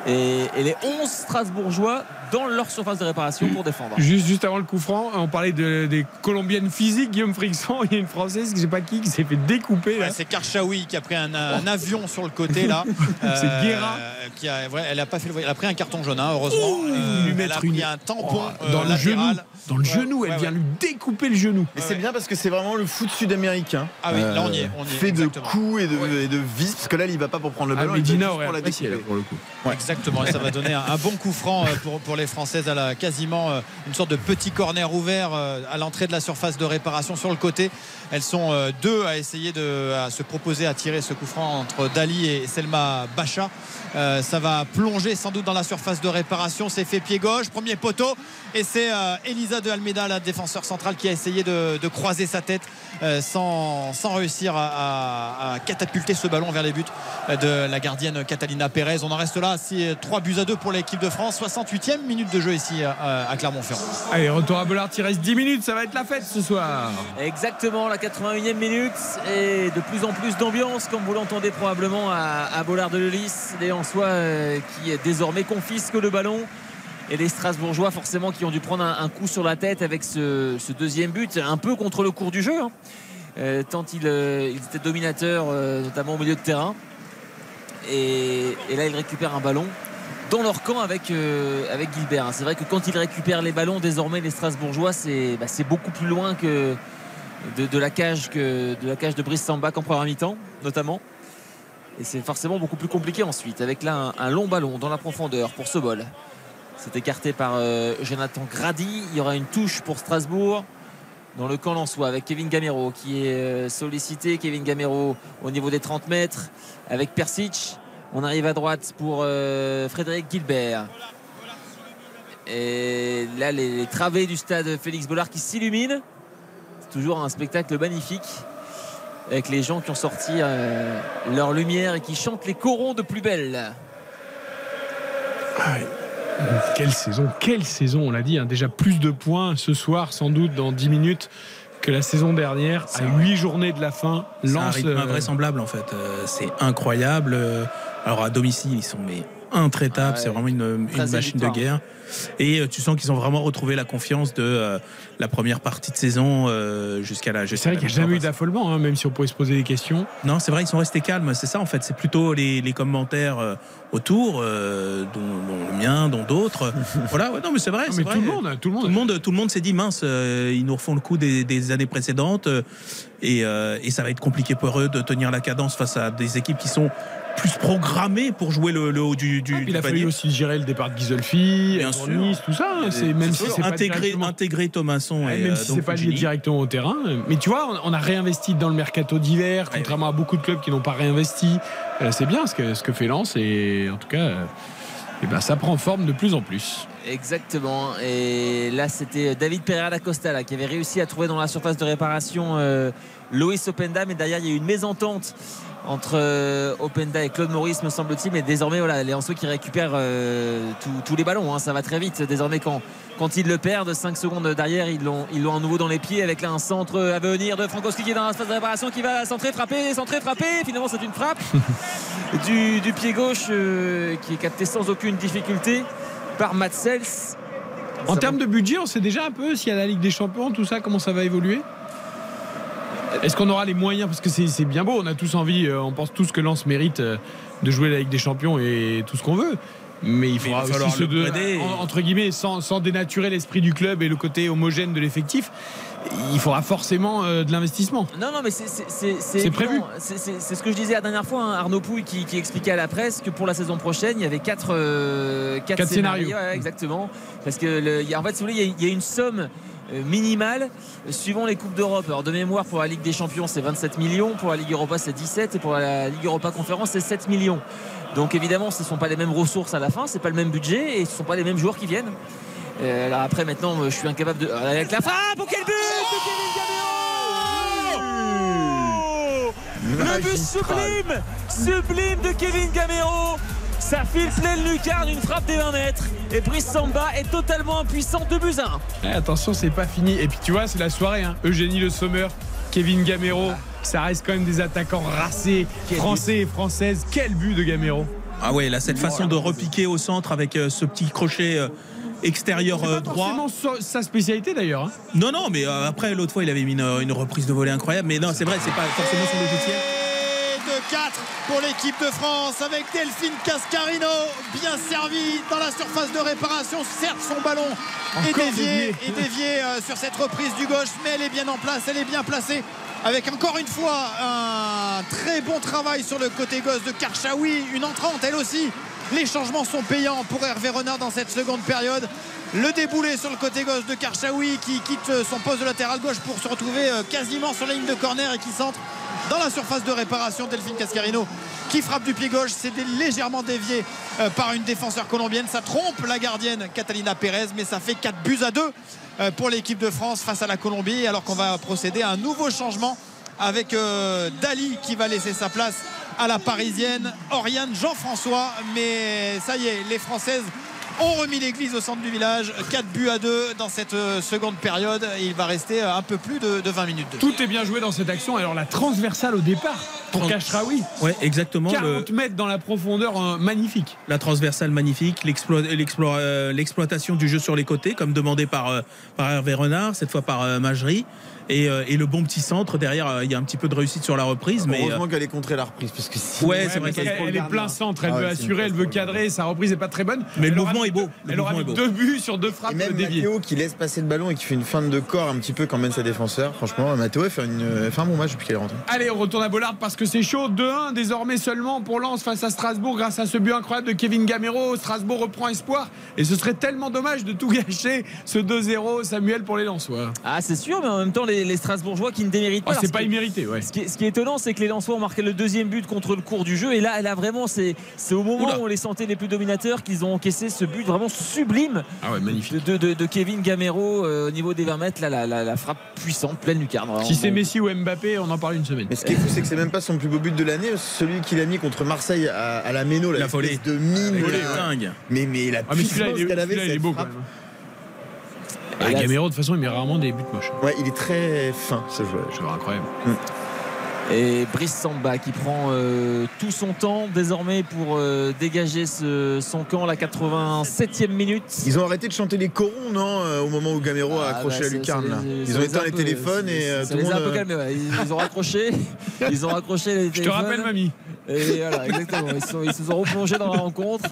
Et, et les 11 Strasbourgeois dans leur surface de réparation pour défendre. Juste, juste avant le coup franc, on parlait de- des Colombiennes physiques, Guillaume Frixon. Il y a une Française, je sais pas qui, qui s'est fait découper. Ouais, c'est Karchaoui qui a pris un, un avion sur le côté là. C'est Guerra. Qui a, ouais, elle a pas fait le- Elle a pris un carton jaune, hein, heureusement. lui elle a mettre pris une- un tampon Oh, dans euh, le latéral. genou. Dans le Ouais, genou, elle ouais, vient ouais. lui découper le genou. Et c'est bien parce que c'est vraiment le foot sud-américain. Ah oui, là, on y est, on y est, fait de coups et de, et de vis, parce que là il va pas pour prendre le Ah, ballon. il va Medina juste aurait pour la découper. pour le coup. Exactement, et ça va donner un, un bon coup franc euh, pour, pour les Françaises à la quasiment euh, une sorte de petit corner ouvert euh, à l'entrée de la surface de réparation sur le côté. Elles sont euh, deux à essayer de se proposer à tirer ce coup franc entre Dali et Selma Bacha. Ça va plonger sans doute dans la surface de réparation. C'est fait pied gauche, premier poteau. Et c'est euh, Elisa de Almeida, la défenseur centrale, qui a essayé de, de croiser sa tête euh, sans, sans réussir à, à- à catapulter ce ballon vers les buts euh, de la gardienne Catalina Pérez. On en reste là. C'est 3 buts à 2 pour l'équipe de France. 68e minute de jeu ici à, à Clermont-Ferrand. Allez, retour à Bollard, il reste 10 minutes, ça va être la fête ce soir. Exactement, la 81e minute et de plus en plus d'ambiance, comme vous l'entendez probablement à, à Bollard de Lelis, les Ansois euh, qui désormais confisquent le ballon. Et les Strasbourgeois, forcément, qui ont dû prendre un, coup sur la tête avec ce, deuxième but, un peu contre le cours du jeu, hein. Euh, tant ils, euh, ils étaient dominateurs, euh, notamment au milieu de terrain. Et, là, ils récupèrent un ballon dans leur camp avec, Gilbert. hein. C'est vrai que quand ils récupèrent les ballons, désormais, les Strasbourgeois, c'est bah, beaucoup plus loin que de, la cage de la cage de Brice en première mi-temps, notamment. Et c'est forcément beaucoup plus compliqué ensuite, avec là un long ballon dans la profondeur pour ce bol. C'est écarté par euh, Jonathan Grady. Il y aura une touche pour Strasbourg dans le camp Lensois avec Kevin Gamero qui est euh, sollicité. Kevin Gamero au niveau des 30 mètres avec Persic. On arrive à droite pour euh, Frédéric Gilbert. Et là, les, travées du stade Félix Bollard qui s'illuminent. C'est toujours un spectacle magnifique avec les gens qui ont sorti leur lumière et qui chantent les corons de plus belle. Ah. Quelle saison, quelle saison, on l'a dit, hein. déjà plus de points ce soir, sans doute dans 10 minutes, que la saison dernière, à 8 journées de la fin. C'est un Lance, rythme euh, invraisemblable en fait. Euh, c'est incroyable. Euh, Alors à domicile, ils sont mais intraitables. Ah ouais. C'est vraiment une, une 13e machine de guerre. Et euh, tu sens qu'ils ont vraiment retrouvé la confiance de euh, la première partie de saison euh, jusqu'à la. C'est vrai qu'il n'y a jamais eu d'affolement, hein, même si on pourrait se poser des questions. Non, c'est vrai, ils sont restés calmes. C'est ça, en fait. C'est plutôt les, les commentaires euh, autour, euh, dont, dont le mien, dont d'autres. voilà, ouais, non, mais c'est vrai. Non, c'est mais vrai. tout le monde, tout le monde. Tout le monde, tout le monde s'est dit mince, euh, ils nous refont le coup des, des années précédentes euh, et, euh, et ça va être compliqué pour eux de tenir la cadence face à des équipes qui sont plus programmées pour jouer le, le haut du, du, Il du a fallu aussi gérer le départ de Gisolfi, Bien sûr. Nice, tout ça. hein. C'est même si c'est pas intégrer, directement- intégrer Thomasson Ouais, et même euh, si c'est pas lié directement au terrain. Mais tu vois, on, on a réinvesti dans le mercato d'hiver, contrairement à beaucoup de clubs qui n'ont pas réinvesti. Euh, c'est bien ce que, ce que fait Lens et en tout cas, euh, eh ben, ça prend forme de plus en plus. Exactement. Et là, c'était David Pereira da Costa là, qui avait réussi à trouver dans la surface de réparation euh, Loïs Openda. Mais derrière, il y a eu une mésentente entre euh, Openda et Claude Maurice, me semble-t-il. Mais désormais, voilà, les Anceaux qui récupèrent euh, tous- tous les ballons. hein. ça va très vite. Désormais, quand, quand ils le perdent, 5 secondes derrière, ils l'ont ils l'ont à nouveau dans les pieds. Avec là un centre à venir de Frankowski qui est dans la surface de réparation, qui va centrer, frapper, centrer, frapper. Finalement, c'est une frappe du, du pied gauche euh, qui est capté sans aucune difficulté par Matsels. En termes de budget, on sait déjà un peu s'il y a la Ligue des Champions, tout ça, comment ça va évoluer? Est-ce qu'on aura les moyens Parce que c'est c'est bien beau, on a tous envie, euh, on pense tous que Lens mérite euh, de jouer la Ligue des Champions et tout ce qu'on veut. Mais il faudra il va falloir aussi se de- entre guillemets, sans, sans dénaturer l'esprit du club et le côté homogène de l'effectif, il faudra forcément euh, de l'investissement. Non, non, mais c'est prévu. C'est c'est- c'est ce que je disais la dernière fois, hein, Arnaud Pouille qui, qui expliquait à la presse que pour la saison prochaine, il y avait quatre, euh, quatre Quatre scénarios. Ouais, exactement. Parce que, le- il y a- en fait, si vous voulez, il y a- il y, a une somme euh, minimale euh, suivant les Coupes d'Europe. Alors, de mémoire, pour la Ligue des Champions, c'est 27 millions. Pour la Ligue Europa, c'est 17. Et pour la Ligue Europa Conférence, c'est 7 millions. Donc, évidemment, ce ne sont pas les mêmes ressources à la fin, c'est pas le même budget et ce ne sont pas les mêmes joueurs qui viennent. Euh, alors après, maintenant, je suis incapable de. euh, Avec la frappe, oh, quel but de Kevin Gamero Le but sublime Sublime de Kevin Gamero Ça file pleine lucarne, une frappe des 20 mètres. Et Brice Samba est totalement impuissant, 2 buts à 1. Eh, attention, c'est pas fini. Et puis tu vois, c'est la soirée. hein. Eugénie Le Sommer, Kevin Gamero, ça reste quand même des attaquants racés, français et françaises. Quel but de Gamero Ah ouais, là, cette façon de repiquer au centre avec euh, ce petit crochet euh, extérieur C'est euh, pas droit. forcément so- sa spécialité d'ailleurs. hein. Non, non, mais après, l'autre fois, il avait mis une, une reprise de volée incroyable. Mais non, c'est vrai, c'est pas forcément son logiciel. de 4 pour l'équipe de France avec Delphine Cascarino bien servi dans la surface de réparation certes son ballon est dévié, est dévié euh, sur cette reprise du gauche mais elle est bien en place elle est bien placée. Avec encore une fois un très bon travail sur le côté gauche de Karchaoui une entrante elle aussi. Les changements sont payants pour Hervé Renard dans cette seconde période. Le déboulé sur le côté gauche de Karchaoui qui quitte son poste de latéral gauche pour se retrouver euh, quasiment sur la ligne de corner et qui centre dans la surface de réparation Delphine Cascarino qui frappe du pied gauche c'est légèrement dévié euh, par une défenseur colombienne. Ça trompe la gardienne Catalina Pérez mais ça fait 4 buts à 2 euh, pour l'équipe de France face à la Colombie alors qu'on va procéder à un nouveau changement avec euh, Dali qui va laisser sa place à la parisienne. Oriane Jean-François mais ça y est les Françaises ont remis l'église au centre du village 4 buts à 2 dans cette euh, seconde période et il va rester euh, un peu plus de, de 20 minutes de Tout est bien joué dans cette action. Alors la transversale au départ pour Kashraoui. Ouais, exactement. 40 le- mètres dans la profondeur, euh, magnifique. la transversale magnifique, euh, l'exploitation du jeu sur les côtés, comme demandé par, euh, par Hervé Renard, cette fois par euh, Majerie. Et, euh, et le bon petit centre derrière, euh, il y a un petit peu de réussite sur la reprise, mais Heureusement euh, qu'elle est contrée la reprise parce que si Ouais, c'est vrai qu'elle elle est plein centre, elle Ah veut assurer, elle veut cadrer, sa reprise n'est pas très bonne. Mais le Elle mouvement est beau, le Elle aura mis deux buts sur deux Et frappes même. Matteo qui laisse passer le ballon et qui fait une feinte de corps un petit peu quand même ses défenseurs. Franchement, Matteo fait, une, fait un bon match depuis qu'elle est rentrée. Allez, on retourne à Bollard parce que c'est chaud. 2-1 désormais seulement pour Lens face à Strasbourg grâce à ce but incroyable de Kevin Gamero. Strasbourg reprend espoir et ce serait tellement dommage de tout gâcher ce 2-0 Samuel pour les Lensois. Ah, c'est sûr, mais en même temps, les, les Strasbourgeois qui ne déméritent pas. Oh, c'est pas ce qui- immérité, ouais. Ce qui, est, ce qui est étonnant, c'est que les Lensois ont marqué le deuxième but contre le cours du jeu. Et là, elle a vraiment, c'est au moment Oula. où on les sentait les plus dominateurs qu'ils ont encaissé ce but vraiment sublime Ah ouais, magnifique. de, de- de Kevin Gamero euh, au niveau des 20 mètres. Là, la, la- la frappe puissante, pleine lucarne. Si c'est Messi ou Mbappé, on en parle une semaine. Mais ce qui est fou, c'est que c'est même pas son plus beau but de l'année. Celui qu'il a mis contre Marseille à, à la Méno, La la volée. de mine. là. dingue. Mais, mais la Ah, mais puissance qu'elle avait, cette beau quand frappe. même. Ah, Gamero, de toute façon, il met rarement des buts moches. Ouais, il est très fin ce joueur. Joueur incroyable. Et Brice Samba qui prend euh, tout son temps désormais pour euh, dégager ce- son camp à la 87e minute. Ils ont arrêté de chanter les corons, non euh, Au moment où Gamero a Ah, accroché bah, la ça- lucarne. ça là. les- ça Ils ont éteint les peu- téléphones ça- et ça tout le les a monde. un peu calmés, ouais. Ils, ils ont raccroché. Ils ont raccroché les Je te téléphones. rappelle, mamie. Et voilà, exactement. Ils, sont- ils se sont replongés dans la rencontre.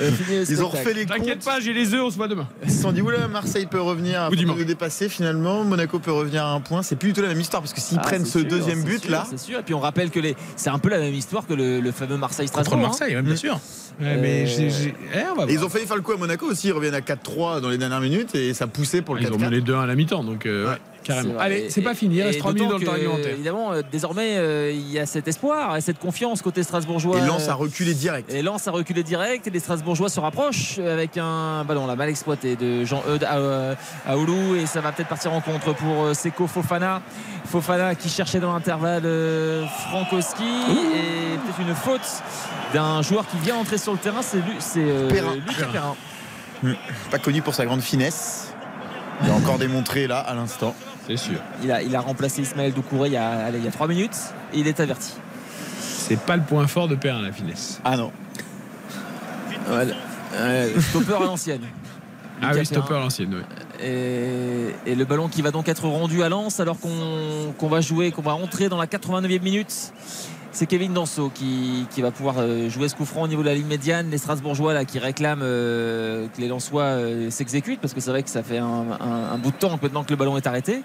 Euh, Ils ont refait les T'inquiète comptes. pas, j'ai les œufs, on se voit demain. Ils se sont dit, oula, Marseille peut revenir, nous dépasser finalement. Monaco peut revenir à un point. C'est plus du tout la même histoire parce que s'ils Ah, prennent ce sûr, deuxième but sûr, là, C'est sûr. Et puis on rappelle que les... c'est un peu la même histoire que le, le fameux Marseille-Strasbourg. Contre hein. Marseille, ouais, bien sûr. Ouais, mais Euh, eh, on va Et ils ont failli faire le coup à Monaco aussi. Ils reviennent à 4-3 dans les dernières minutes et ça poussait pour le Ils ont 4-4. mené 2-1 à la mi-temps, donc euh, ouais, carrément. Allez, c'est pas fini, il reste 3 minutes dans le temps réglementaire. Évidemment, euh, désormais, euh, il y a cet espoir et cette confiance côté strasbourgeois. Et Lens a reculé direct. Et Lens a reculé direct et les Strasbourgeois se rapprochent avec un ballon là, mal exploité de Jean-Eudes à, euh, à Oulu et ça va peut-être partir en contre pour euh, Seko Fofana. Fofana qui cherchait dans l'intervalle euh, Frankowski et peut-être une faute d'un joueur qui vient entrer sur le terrain, c'est Lu- c'est, euh, Perrin. Lucas Perrin. Hmm. Pas connu pour sa grande finesse. Il a encore démontré là à l'instant. C'est sûr. Il a, il a remplacé Ismaël Doucouré il y a, allez, il y a 3 minutes et il est averti. C'est pas le point fort de Perrin, la finesse. Ah non. Voilà. Euh, stopper à l'ancienne. Ah oui, stopper à l'ancienne, oui. Et, et le ballon qui va donc être rendu à Lens alors qu'on qu'on va jouer, qu'on va entrer dans la 89e minute. C'est Kevin Danso qui, qui va pouvoir euh, jouer ce coup franc au niveau de la ligne médiane. Les Strasbourgeois là, qui réclament euh, que les Lensois euh, s'exécutent parce que c'est vrai que ça fait un, un- un bout de temps maintenant que le ballon est arrêté.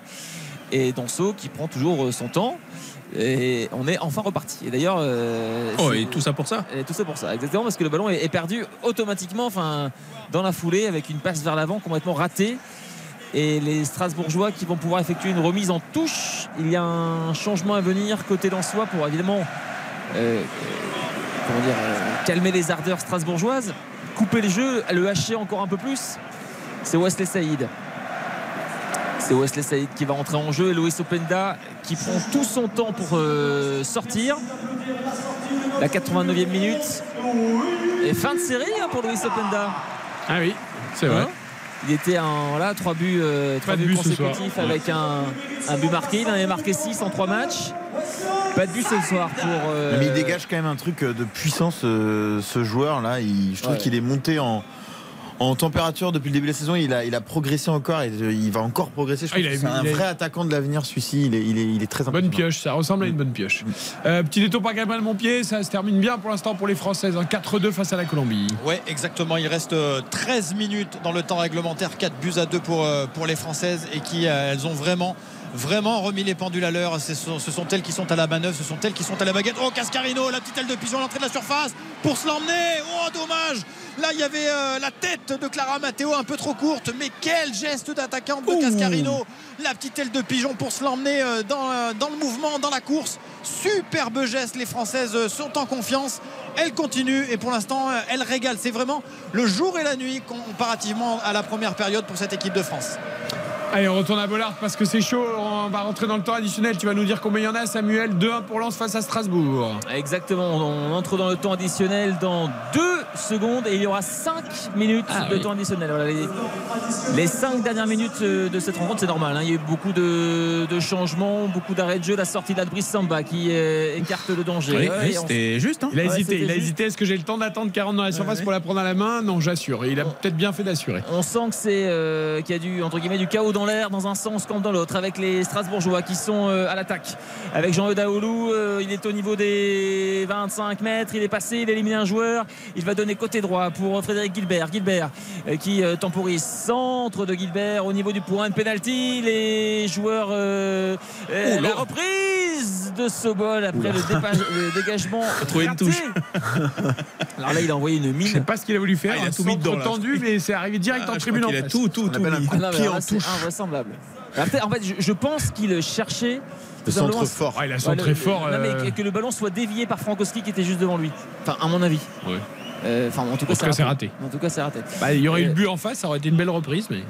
Et Danso qui prend toujours son temps. Et on est enfin reparti. Et d'ailleurs. euh, Oh, et tout ça pour ça et tout ça pour ça, exactement, parce que le ballon est, est perdu automatiquement, enfin, dans la foulée, avec une passe vers l'avant complètement ratée. Et les Strasbourgeois qui vont pouvoir effectuer une remise en touche. Il y a un changement à venir côté d'Ansois pour évidemment euh, comment dire, euh, calmer les ardeurs strasbourgeoises, couper le jeu, le hacher encore un peu plus. C'est Wesley Saïd. C'est Wesley Saïd qui va entrer en jeu et Loïs Openda qui prend tout son temps pour euh, sortir. La 89e minute. Et fin de série hein, pour Loïs Openda. Ah oui, c'est vrai. Hein il était en voilà, 3 buts, euh, buts consécutifs avec un, un but marqué. Il en avait marqué 6 en 3 matchs. Pas de but ce soir pour. euh, Mais il dégage quand même un truc euh, de puissance, euh, ce joueur là. Il- je trouve Ouais. qu'il est monté en, en température depuis le début de la saison. Il a, il a progressé encore et euh, il va encore progresser. Je Ah, trouve il a- que c'est un vrai attaquant de l'avenir, celui-ci. Il est, il, est, il est très Bonne impressionnant. pioche, ça ressemble à une bonne pioche. Euh, petit détour par Gabriel Montpied, ça se termine bien pour l'instant pour les Françaises. hein. 4-2 face à la Colombie. Ouais, exactement. Il reste euh, 13 minutes dans le temps réglementaire, 4 buts à 2 pour, euh, pour les Françaises et qui euh, elles ont vraiment vraiment remis les pendules à l'heure. Ce sont, ce sont elles qui sont à la manœuvre, ce sont elles qui sont à la baguette. Oh, Cascarino, la petite aile de pigeon à l'entrée de la surface pour se l'emmener. Oh, dommage. Là, il y avait euh, la tête de Clara Matteo un peu trop courte, mais quel geste d'attaquante de Cascarino. La petite aile de pigeon pour se l'emmener euh, dans, euh, dans le mouvement, dans la course. Superbe geste. Les Françaises sont en confiance. Elles continuent et pour l'instant, elles régalent. C'est vraiment le jour et la nuit comparativement à la première période pour cette équipe de France. Allez, on retourne à Bollard parce que c'est chaud. On va rentrer dans le temps additionnel. Tu vas nous dire combien il y en a, Samuel 2-1 pour Lens face à Strasbourg. Exactement, on entre dans le temps additionnel dans 2 secondes et il y aura 5 minutes Ah de oui. temps additionnel. Voilà, les, les 5 dernières minutes euh, de cette rencontre, c'est normal. hein. Il y a eu beaucoup de, de changements, beaucoup d'arrêts de jeu. La sortie d'Albrice Samba qui euh, écarte le danger. Oui, Ouais, oui, et on- C'était juste. Hein Il a Ouais, hésité, c'était il a juste. hésité. Est-ce que j'ai le temps d'attendre 40 dans la surface pour la prendre à la main? Non, j'assure. Il a peut-être bien fait d'assurer. On sent que c'est euh, qu'il y a du entre guillemets du chaos dans l'air dans un sens comme dans l'autre avec les Strasbourgeois qui sont euh, à l'attaque. Avec Jean Daoulou, euh, il est au niveau des 25 mètres, il est passé, il a éliminé un joueur, il va donner côté droit pour Frédéric Gilbert. Gilbert euh, qui temporise centre de Gilbert au niveau du point de penalty. Les joueurs euh, euh, la reprise de Sobol après le, dépa- le dégagement. trouvé une touche. Alors là, il a envoyé une mine. Je sais pas ce qu'il a voulu faire. Ah, il a un tout mis dedans, tendu, mais c'est arrivé direct Ah, en tribune qu'il a tout, tout, On tout appelle un mis. coup Ah de pied en touche. Peut-être- En fait, je, je pense qu'il cherchait Le centre fort. Ah, il a centré fort. non, mais euh, que, que le ballon soit dévié par Frankowski qui était juste devant lui. Enfin, à mon avis. Euh, Enfin, en tout cas, En tout cas, c'est raté. En tout cas, c'est raté. bah, il y aurait eu Euh, le but en face, ça aurait été une belle reprise, mais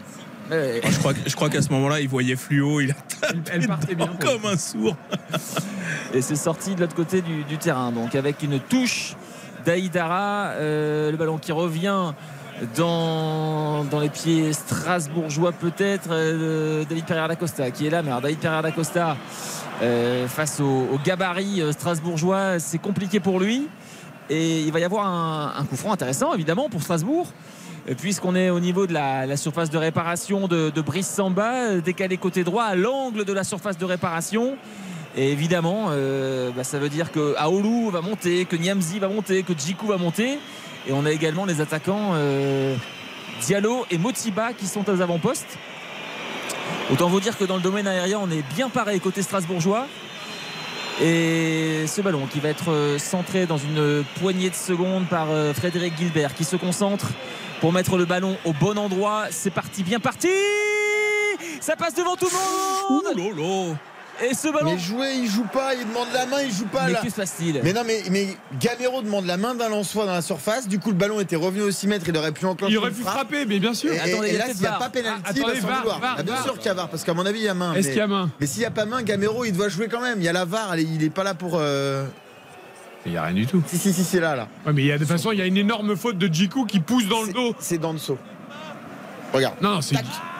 Euh, Je crois, que- je crois qu'à ce moment-là, il voyait fluo, il a elle, elle partait bien. comme un sourd. et c'est sorti de l'autre côté du, du terrain. Donc, avec une touche d'Aïdara, euh, le ballon qui revient dans, les pieds strasbourgeois peut-être euh, David Pereira da Costa qui est là. Mais alors David Pereira da Costa euh, face au, gabarit euh, strasbourgeois c'est compliqué pour lui. Et il va y avoir un, coup franc intéressant évidemment pour Strasbourg euh, puisqu'on est au niveau de la, surface de réparation de, de Brice Samba décalé côté droit à l'angle de la surface de réparation. Et évidemment bah, ça veut dire que Aoulou va monter que Niamzi va monter que Djikou va monter et on a également les attaquants euh, Diallo et Motiba qui sont aux avant-postes autant vous dire que dans le domaine aérien on est bien pareil côté strasbourgeois et ce ballon qui va être euh, centré dans une poignée de secondes par euh, Frédéric Gilbert qui se concentre pour mettre le ballon au bon endroit. C'est parti, bien parti Ça passe devant tout le monde. Et ce ballon. Mais jouer, il joue pas, il demande la main, il joue pas Mais là. que se passe-t-il? Mais non, mais, mais Gamero demande la main d'un Lançois dans la surface. Du coup, le ballon était revenu au 6 mètres. Il aurait pu enclencher. Il aurait pu frappe. frapper, mais bien sûr. Et, et- Attendez, et il y a là, s'il n'y a pas pénalty, Ah, il va s'en vouloir. Ah, bien VAR. sûr qu'il y a VAR, parce qu'à mon avis, il y a main. Est-ce mais- qu'il y a main? Mais s'il n'y a pas main, Gamero, il doit jouer quand même. Il y a la VAR, il est pas là pour. euh, Il n'y a rien du tout. Si, si, si, c'est là, là. Ouais, mais il y a, de toute façon, il y a une énorme faute de Djikou qui pousse dans le C'est- dos. C'est Danso. Regarde. Non, non, c'est.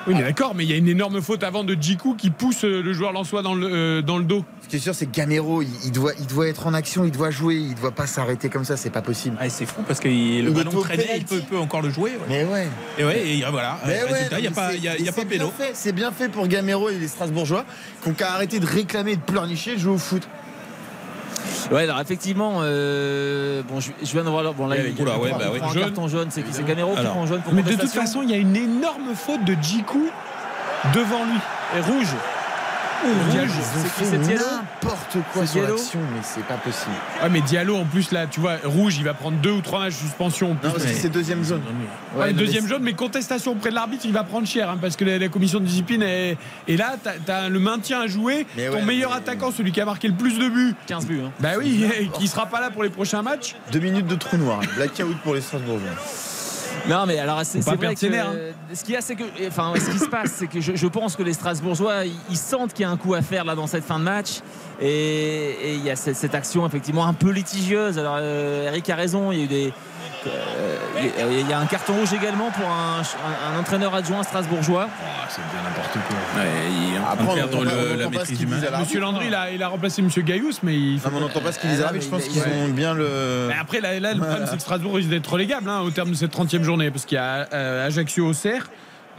Oui, mais d'accord, mais il y a une énorme faute avant de Djikou qui pousse euh, le joueur lensois dans le, euh, dans le dos. Ce qui est sûr, c'est que Gamero, il, il doit, il doit être en action, il doit jouer, il doit pas s'arrêter comme ça, c'est pas possible. Ah, c'est fou parce que le Il ballon traînait, il peut, peut encore le jouer. ouais. Mais ouais. Et ouais, et voilà. Mais ouais, Résultat, il n'y a pas, y a, y a pas c'est bien péno. fait, C'est bien fait pour Gamero et les Strasbourgeois qui ont qu'à arrêter de réclamer et de pleurnicher de jouer au foot. Ouais, alors effectivement, euh, bon, je, je viens de voir. Bon, là, Il y a ouais, bah ouais. un Jaune. carton jaune. C'est qui Gamero qui prend jaune pour Mais de toute façon, il y a une énorme faute de Djikou devant lui. Et rouge. C'est n'importe quoi sur l'action, mais c'est pas possible. Ouais, mais Diallo, en plus, là, tu vois, rouge, il va prendre deux ou trois matchs de suspension. Non, parce que c'est deuxième jaune. Ouais, Ouais, non, deuxième mais jaune, mais contestation auprès de l'arbitre, il va prendre cher, hein, parce que la, la commission de discipline est, là. T'as as le maintien à jouer. Mais Ton ouais, meilleur mais- attaquant, celui qui a marqué le plus de buts, 15 buts. hein. bah oui, et qui sera pas là pour les prochains matchs. Deux minutes de trou noir. Blackout pour les Strasbourgeois. Non, mais alors c'est vrai que hein. euh, ce qu'il y a, c'est que, enfin, ce qui se passe, c'est que je, je pense que les Strasbourgeois, ils, ils sentent qu'il y a un coup à faire là dans cette fin de match, et, et il y a cette, cette action effectivement un peu litigieuse. Alors, euh, Eric a raison, il y a eu des il y a un carton rouge également pour un, un- un entraîneur adjoint strasbourgeois. c'est bien n'importe quoi. il est en train Après, de on- perdre on- le- on la maîtrise Monsieur. Landry, il a, il a remplacé Monsieur Gaillous, mais il. Non, on n'entend pas ce qu'ils disent à l'arbitre. Je pense qu'ils ont bien le. Mais après, là, là, le problème, c'est que Strasbourg risque d'être relégable hein, au terme de cette 30e journée, parce qu'il y a euh, Ajaccio-Auxerre,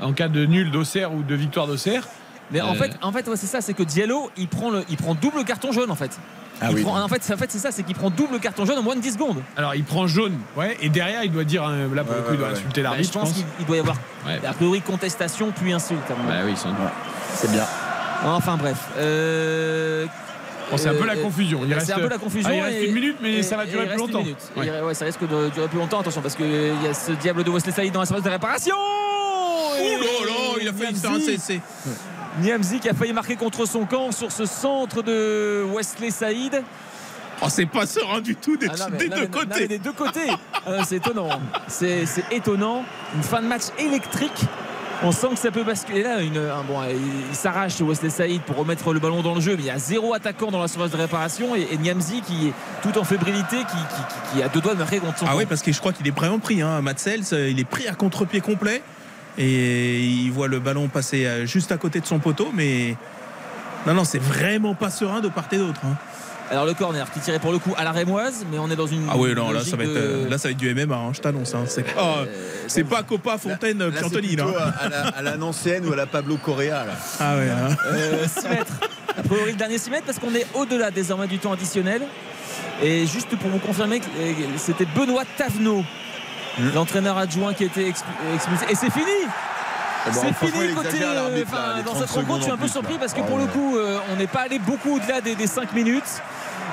en cas de nul d'Auxerre ou de victoire d'Auxerre. Mais en Euh, fait, en fait ouais, c'est ça, c'est que Diallo, il prend, le, il prend double carton jaune en fait. Ah Il oui. prend- en fait, c'est- en fait c'est ça, c'est qu'il prend double carton jaune en moins de 10 secondes. Alors, il prend jaune, ouais, et derrière, il doit dire, hein, là, pour le coup, il doit insulter Bah, l'arbitre. je pense qu'il il doit y avoir Ouais. a priori contestation puis insulte. Bah oui, sans doute. C'est bien. Enfin bref. Euh, Bon, c'est un peu la euh, confusion. Il c'est reste- un peu la confusion. Ah, il reste et- une minute, mais et- ça va durer plus longtemps. Ouais. Ça risque de durer plus longtemps. Attention, parce qu'il y a ce diable de Wesley Saïd dans la surface de réparation. Oh là là, il a failli faire un CC. Niamzi qui a failli marquer contre son camp sur ce centre de Wesley Saïd. Oh, c'est pas serein du tout des, Ah non, mais- des non, deux mais- côtés. des deux côtés. Ah, c'est étonnant. C'est c'est étonnant. Une fin de match électrique. On sent que ça peut basculer là. Une, un- bon, il, il s'arrache Wesley Saïd pour remettre le ballon dans le jeu, mais il y a zéro attaquant dans la surface de réparation et, et Niamzi qui est tout en fébrilité, qui, qui- qui- qui a deux doigts de marquer contre son Ah oui, parce que je crois qu'il est vraiment pris. Hein. Matt Sells, il est pris à contre-pied complet. Et il voit le ballon passer euh, juste à côté de son poteau. Mais non, non, c'est vraiment pas serein de part et d'autre. hein. Alors le corner qui tirait pour le coup à la rémoise, mais on est dans une. Ah oui, non, là logique ça, va être, de- euh, là, ça va être du MMA, hein, je t'annonce. hein. C'est pas, c'est pas Copa, Fontaine, Là, c'est Piantoni. plutôt là. à, à la, Nancéenne ou à la Pablo Correa. Là. Ah ouais. hein. Euh, 6 mètres. A priori, le dernier 6 mètres parce qu'on est au-delà désormais du temps additionnel. Et juste pour vous confirmer euh, c'était Benoît Tavenot, l'entraîneur adjoint qui expul- expulsé. Et c'est fini ben, c'est fini côté. euh, là, dans 30 cette rencontre, je suis un peu surpris parce que là. pour le coup, euh, on n'est pas allé beaucoup au-delà des, 5 minutes.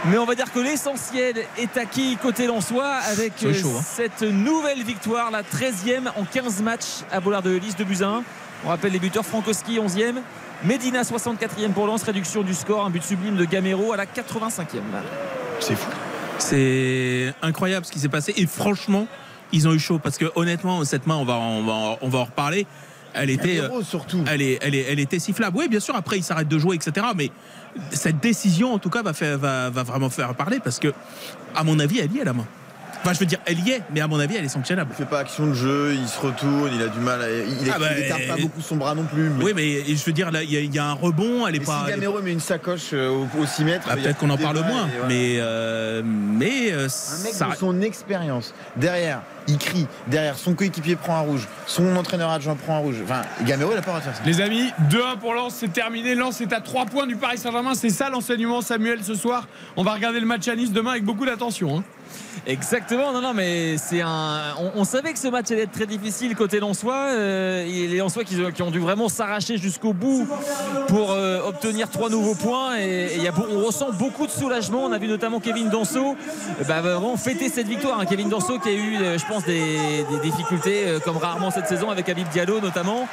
Mais on va dire que l'essentiel est acquis côté Lensois avec euh, chaud, hein. cette nouvelle victoire, la 13e en 15 matchs à Bollard de Lys de Buzyn. On rappelle les buteurs Frankowski 11e, Medina 64e pour Lens, réduction du score, un but sublime de Gamero à la 85e. C'est fou. C'est incroyable ce qui s'est passé. Et franchement, ils ont eu chaud. Parce que honnêtement, cette main, on va, on va, on va en reparler. Elle était, Gamero, surtout. Elle, est, elle, est, elle était sifflable. Oui, bien sûr, après, il s'arrête de jouer, etc. Mais cette décision, en tout cas, va, faire, va, va vraiment faire parler. Parce que, à mon avis, elle y est, la main. Enfin, je veux dire, elle y est, mais à mon avis, elle est sanctionnable. Il fait pas action de jeu, il se retourne, il a du mal. À... Il, Ah bah, pas euh, beaucoup son bras non plus. Mais... Oui, mais je veux dire, là, il y, a- il y a un rebond. Elle est Mais pas. si Gamero met une sacoche euh, au, au 6 mètres, Bah, peut-être qu'on en parle moins. voilà. Mais, euh, mais euh, Un mec ça. de son expérience, derrière, il crie, derrière, son coéquipier prend un rouge, son entraîneur adjoint prend un rouge. Enfin, Gamero, il a pas de faire ça. Les amis, 2-1 pour Lens, c'est terminé. Lens est à 3 points du Paris Saint-Germain. C'est ça l'enseignement, Samuel, ce soir. On va regarder le match à Nice demain avec beaucoup d'attention. hein. Exactement, non, non, mais c'est un. On, savait que ce match allait être très difficile côté Lensois. Euh, les Lensois qui, ont dû vraiment s'arracher jusqu'au bout pour euh, obtenir trois nouveaux points. Et, y a on ressent beaucoup de soulagement. On a vu notamment Kevin Danso euh, bah, vraiment fêter cette victoire. hein. Kevin Danso qui a eu, euh, je pense, des, des difficultés comme rarement cette saison avec Habib Diallo notamment.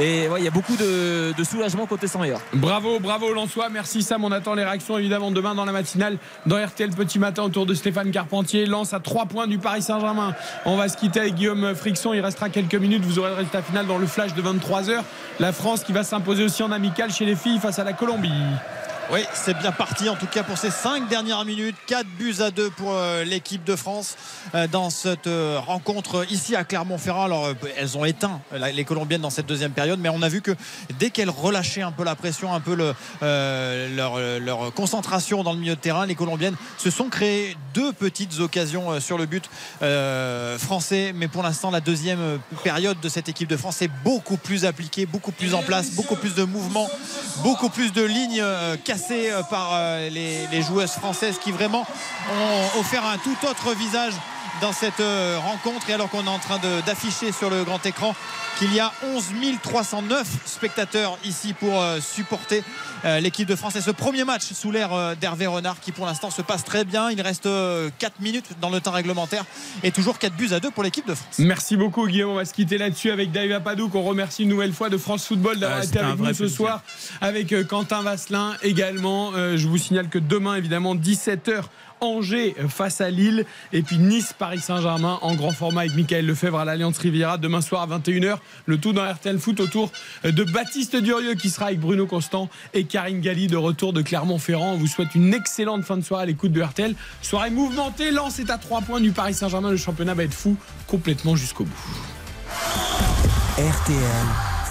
Et ouais, il y a beaucoup de, soulagement côté 100 Bravo, bravo Lensois. Merci Sam. On attend les réactions évidemment demain dans la matinale dans RTL Petit Matin autour de Stéphane Carpentier. Lance à 3 points du Paris Saint-Germain. On va se quitter avec Guillaume Frixon. Il restera quelques minutes. Vous aurez le résultat final dans le flash de 23h. La France qui va s'imposer aussi en amical chez les filles face à la Colombie. Oui, c'est bien parti en tout cas pour ces 5 dernières minutes. 4 buts à 2 pour euh, l'équipe de France euh, dans cette euh, rencontre ici à Clermont-Ferrand. Alors, elles ont éteint les Colombiennes dans cette deuxième période, mais on a vu que dès qu'elles relâchaient un peu la pression, un peu le, leur, concentration dans le milieu de terrain, les Colombiennes se sont créées deux petites occasions sur le but français. Mais pour l'instant, la deuxième période de cette équipe de France est beaucoup plus appliquée, beaucoup plus en place, beaucoup plus de mouvements, beaucoup plus de lignes euh, euh, par euh, les joueuses françaises qui vraiment ont offert un tout autre visage dans cette euh, rencontre. Et alors qu'on est en train d'afficher sur le grand écran qu'il y a 11 309 spectateurs ici pour euh, supporter euh, l'équipe de France. Et ce premier match sous l'ère d'Hervé Renard qui pour l'instant se passe très bien. Il reste 4 minutes dans le temps réglementaire et toujours 4 buts à 2 pour l'équipe de France. Merci beaucoup Guillaume. On va se quitter là-dessus avec David Apadou qu'on remercie une nouvelle fois de France Football d'avoir Ah, été avec nous ce soir. Avec Quentin Vasselin également. Je vous signale que demain évidemment 17h Angers face à Lille et puis Nice Paris Saint-Germain en grand format avec Michael Lefebvre à l'Alliance Riviera demain soir à 21h. Le tout dans RTL Foot autour de Baptiste Durieux qui sera avec Bruno Constant et Karine Galli de retour de Clermont-Ferrand. On vous souhaite une excellente fin de soirée à l'écoute de RTL. Soirée mouvementée, Lens est à 3 points du Paris Saint-Germain. Le championnat va être fou complètement jusqu'au bout. RTL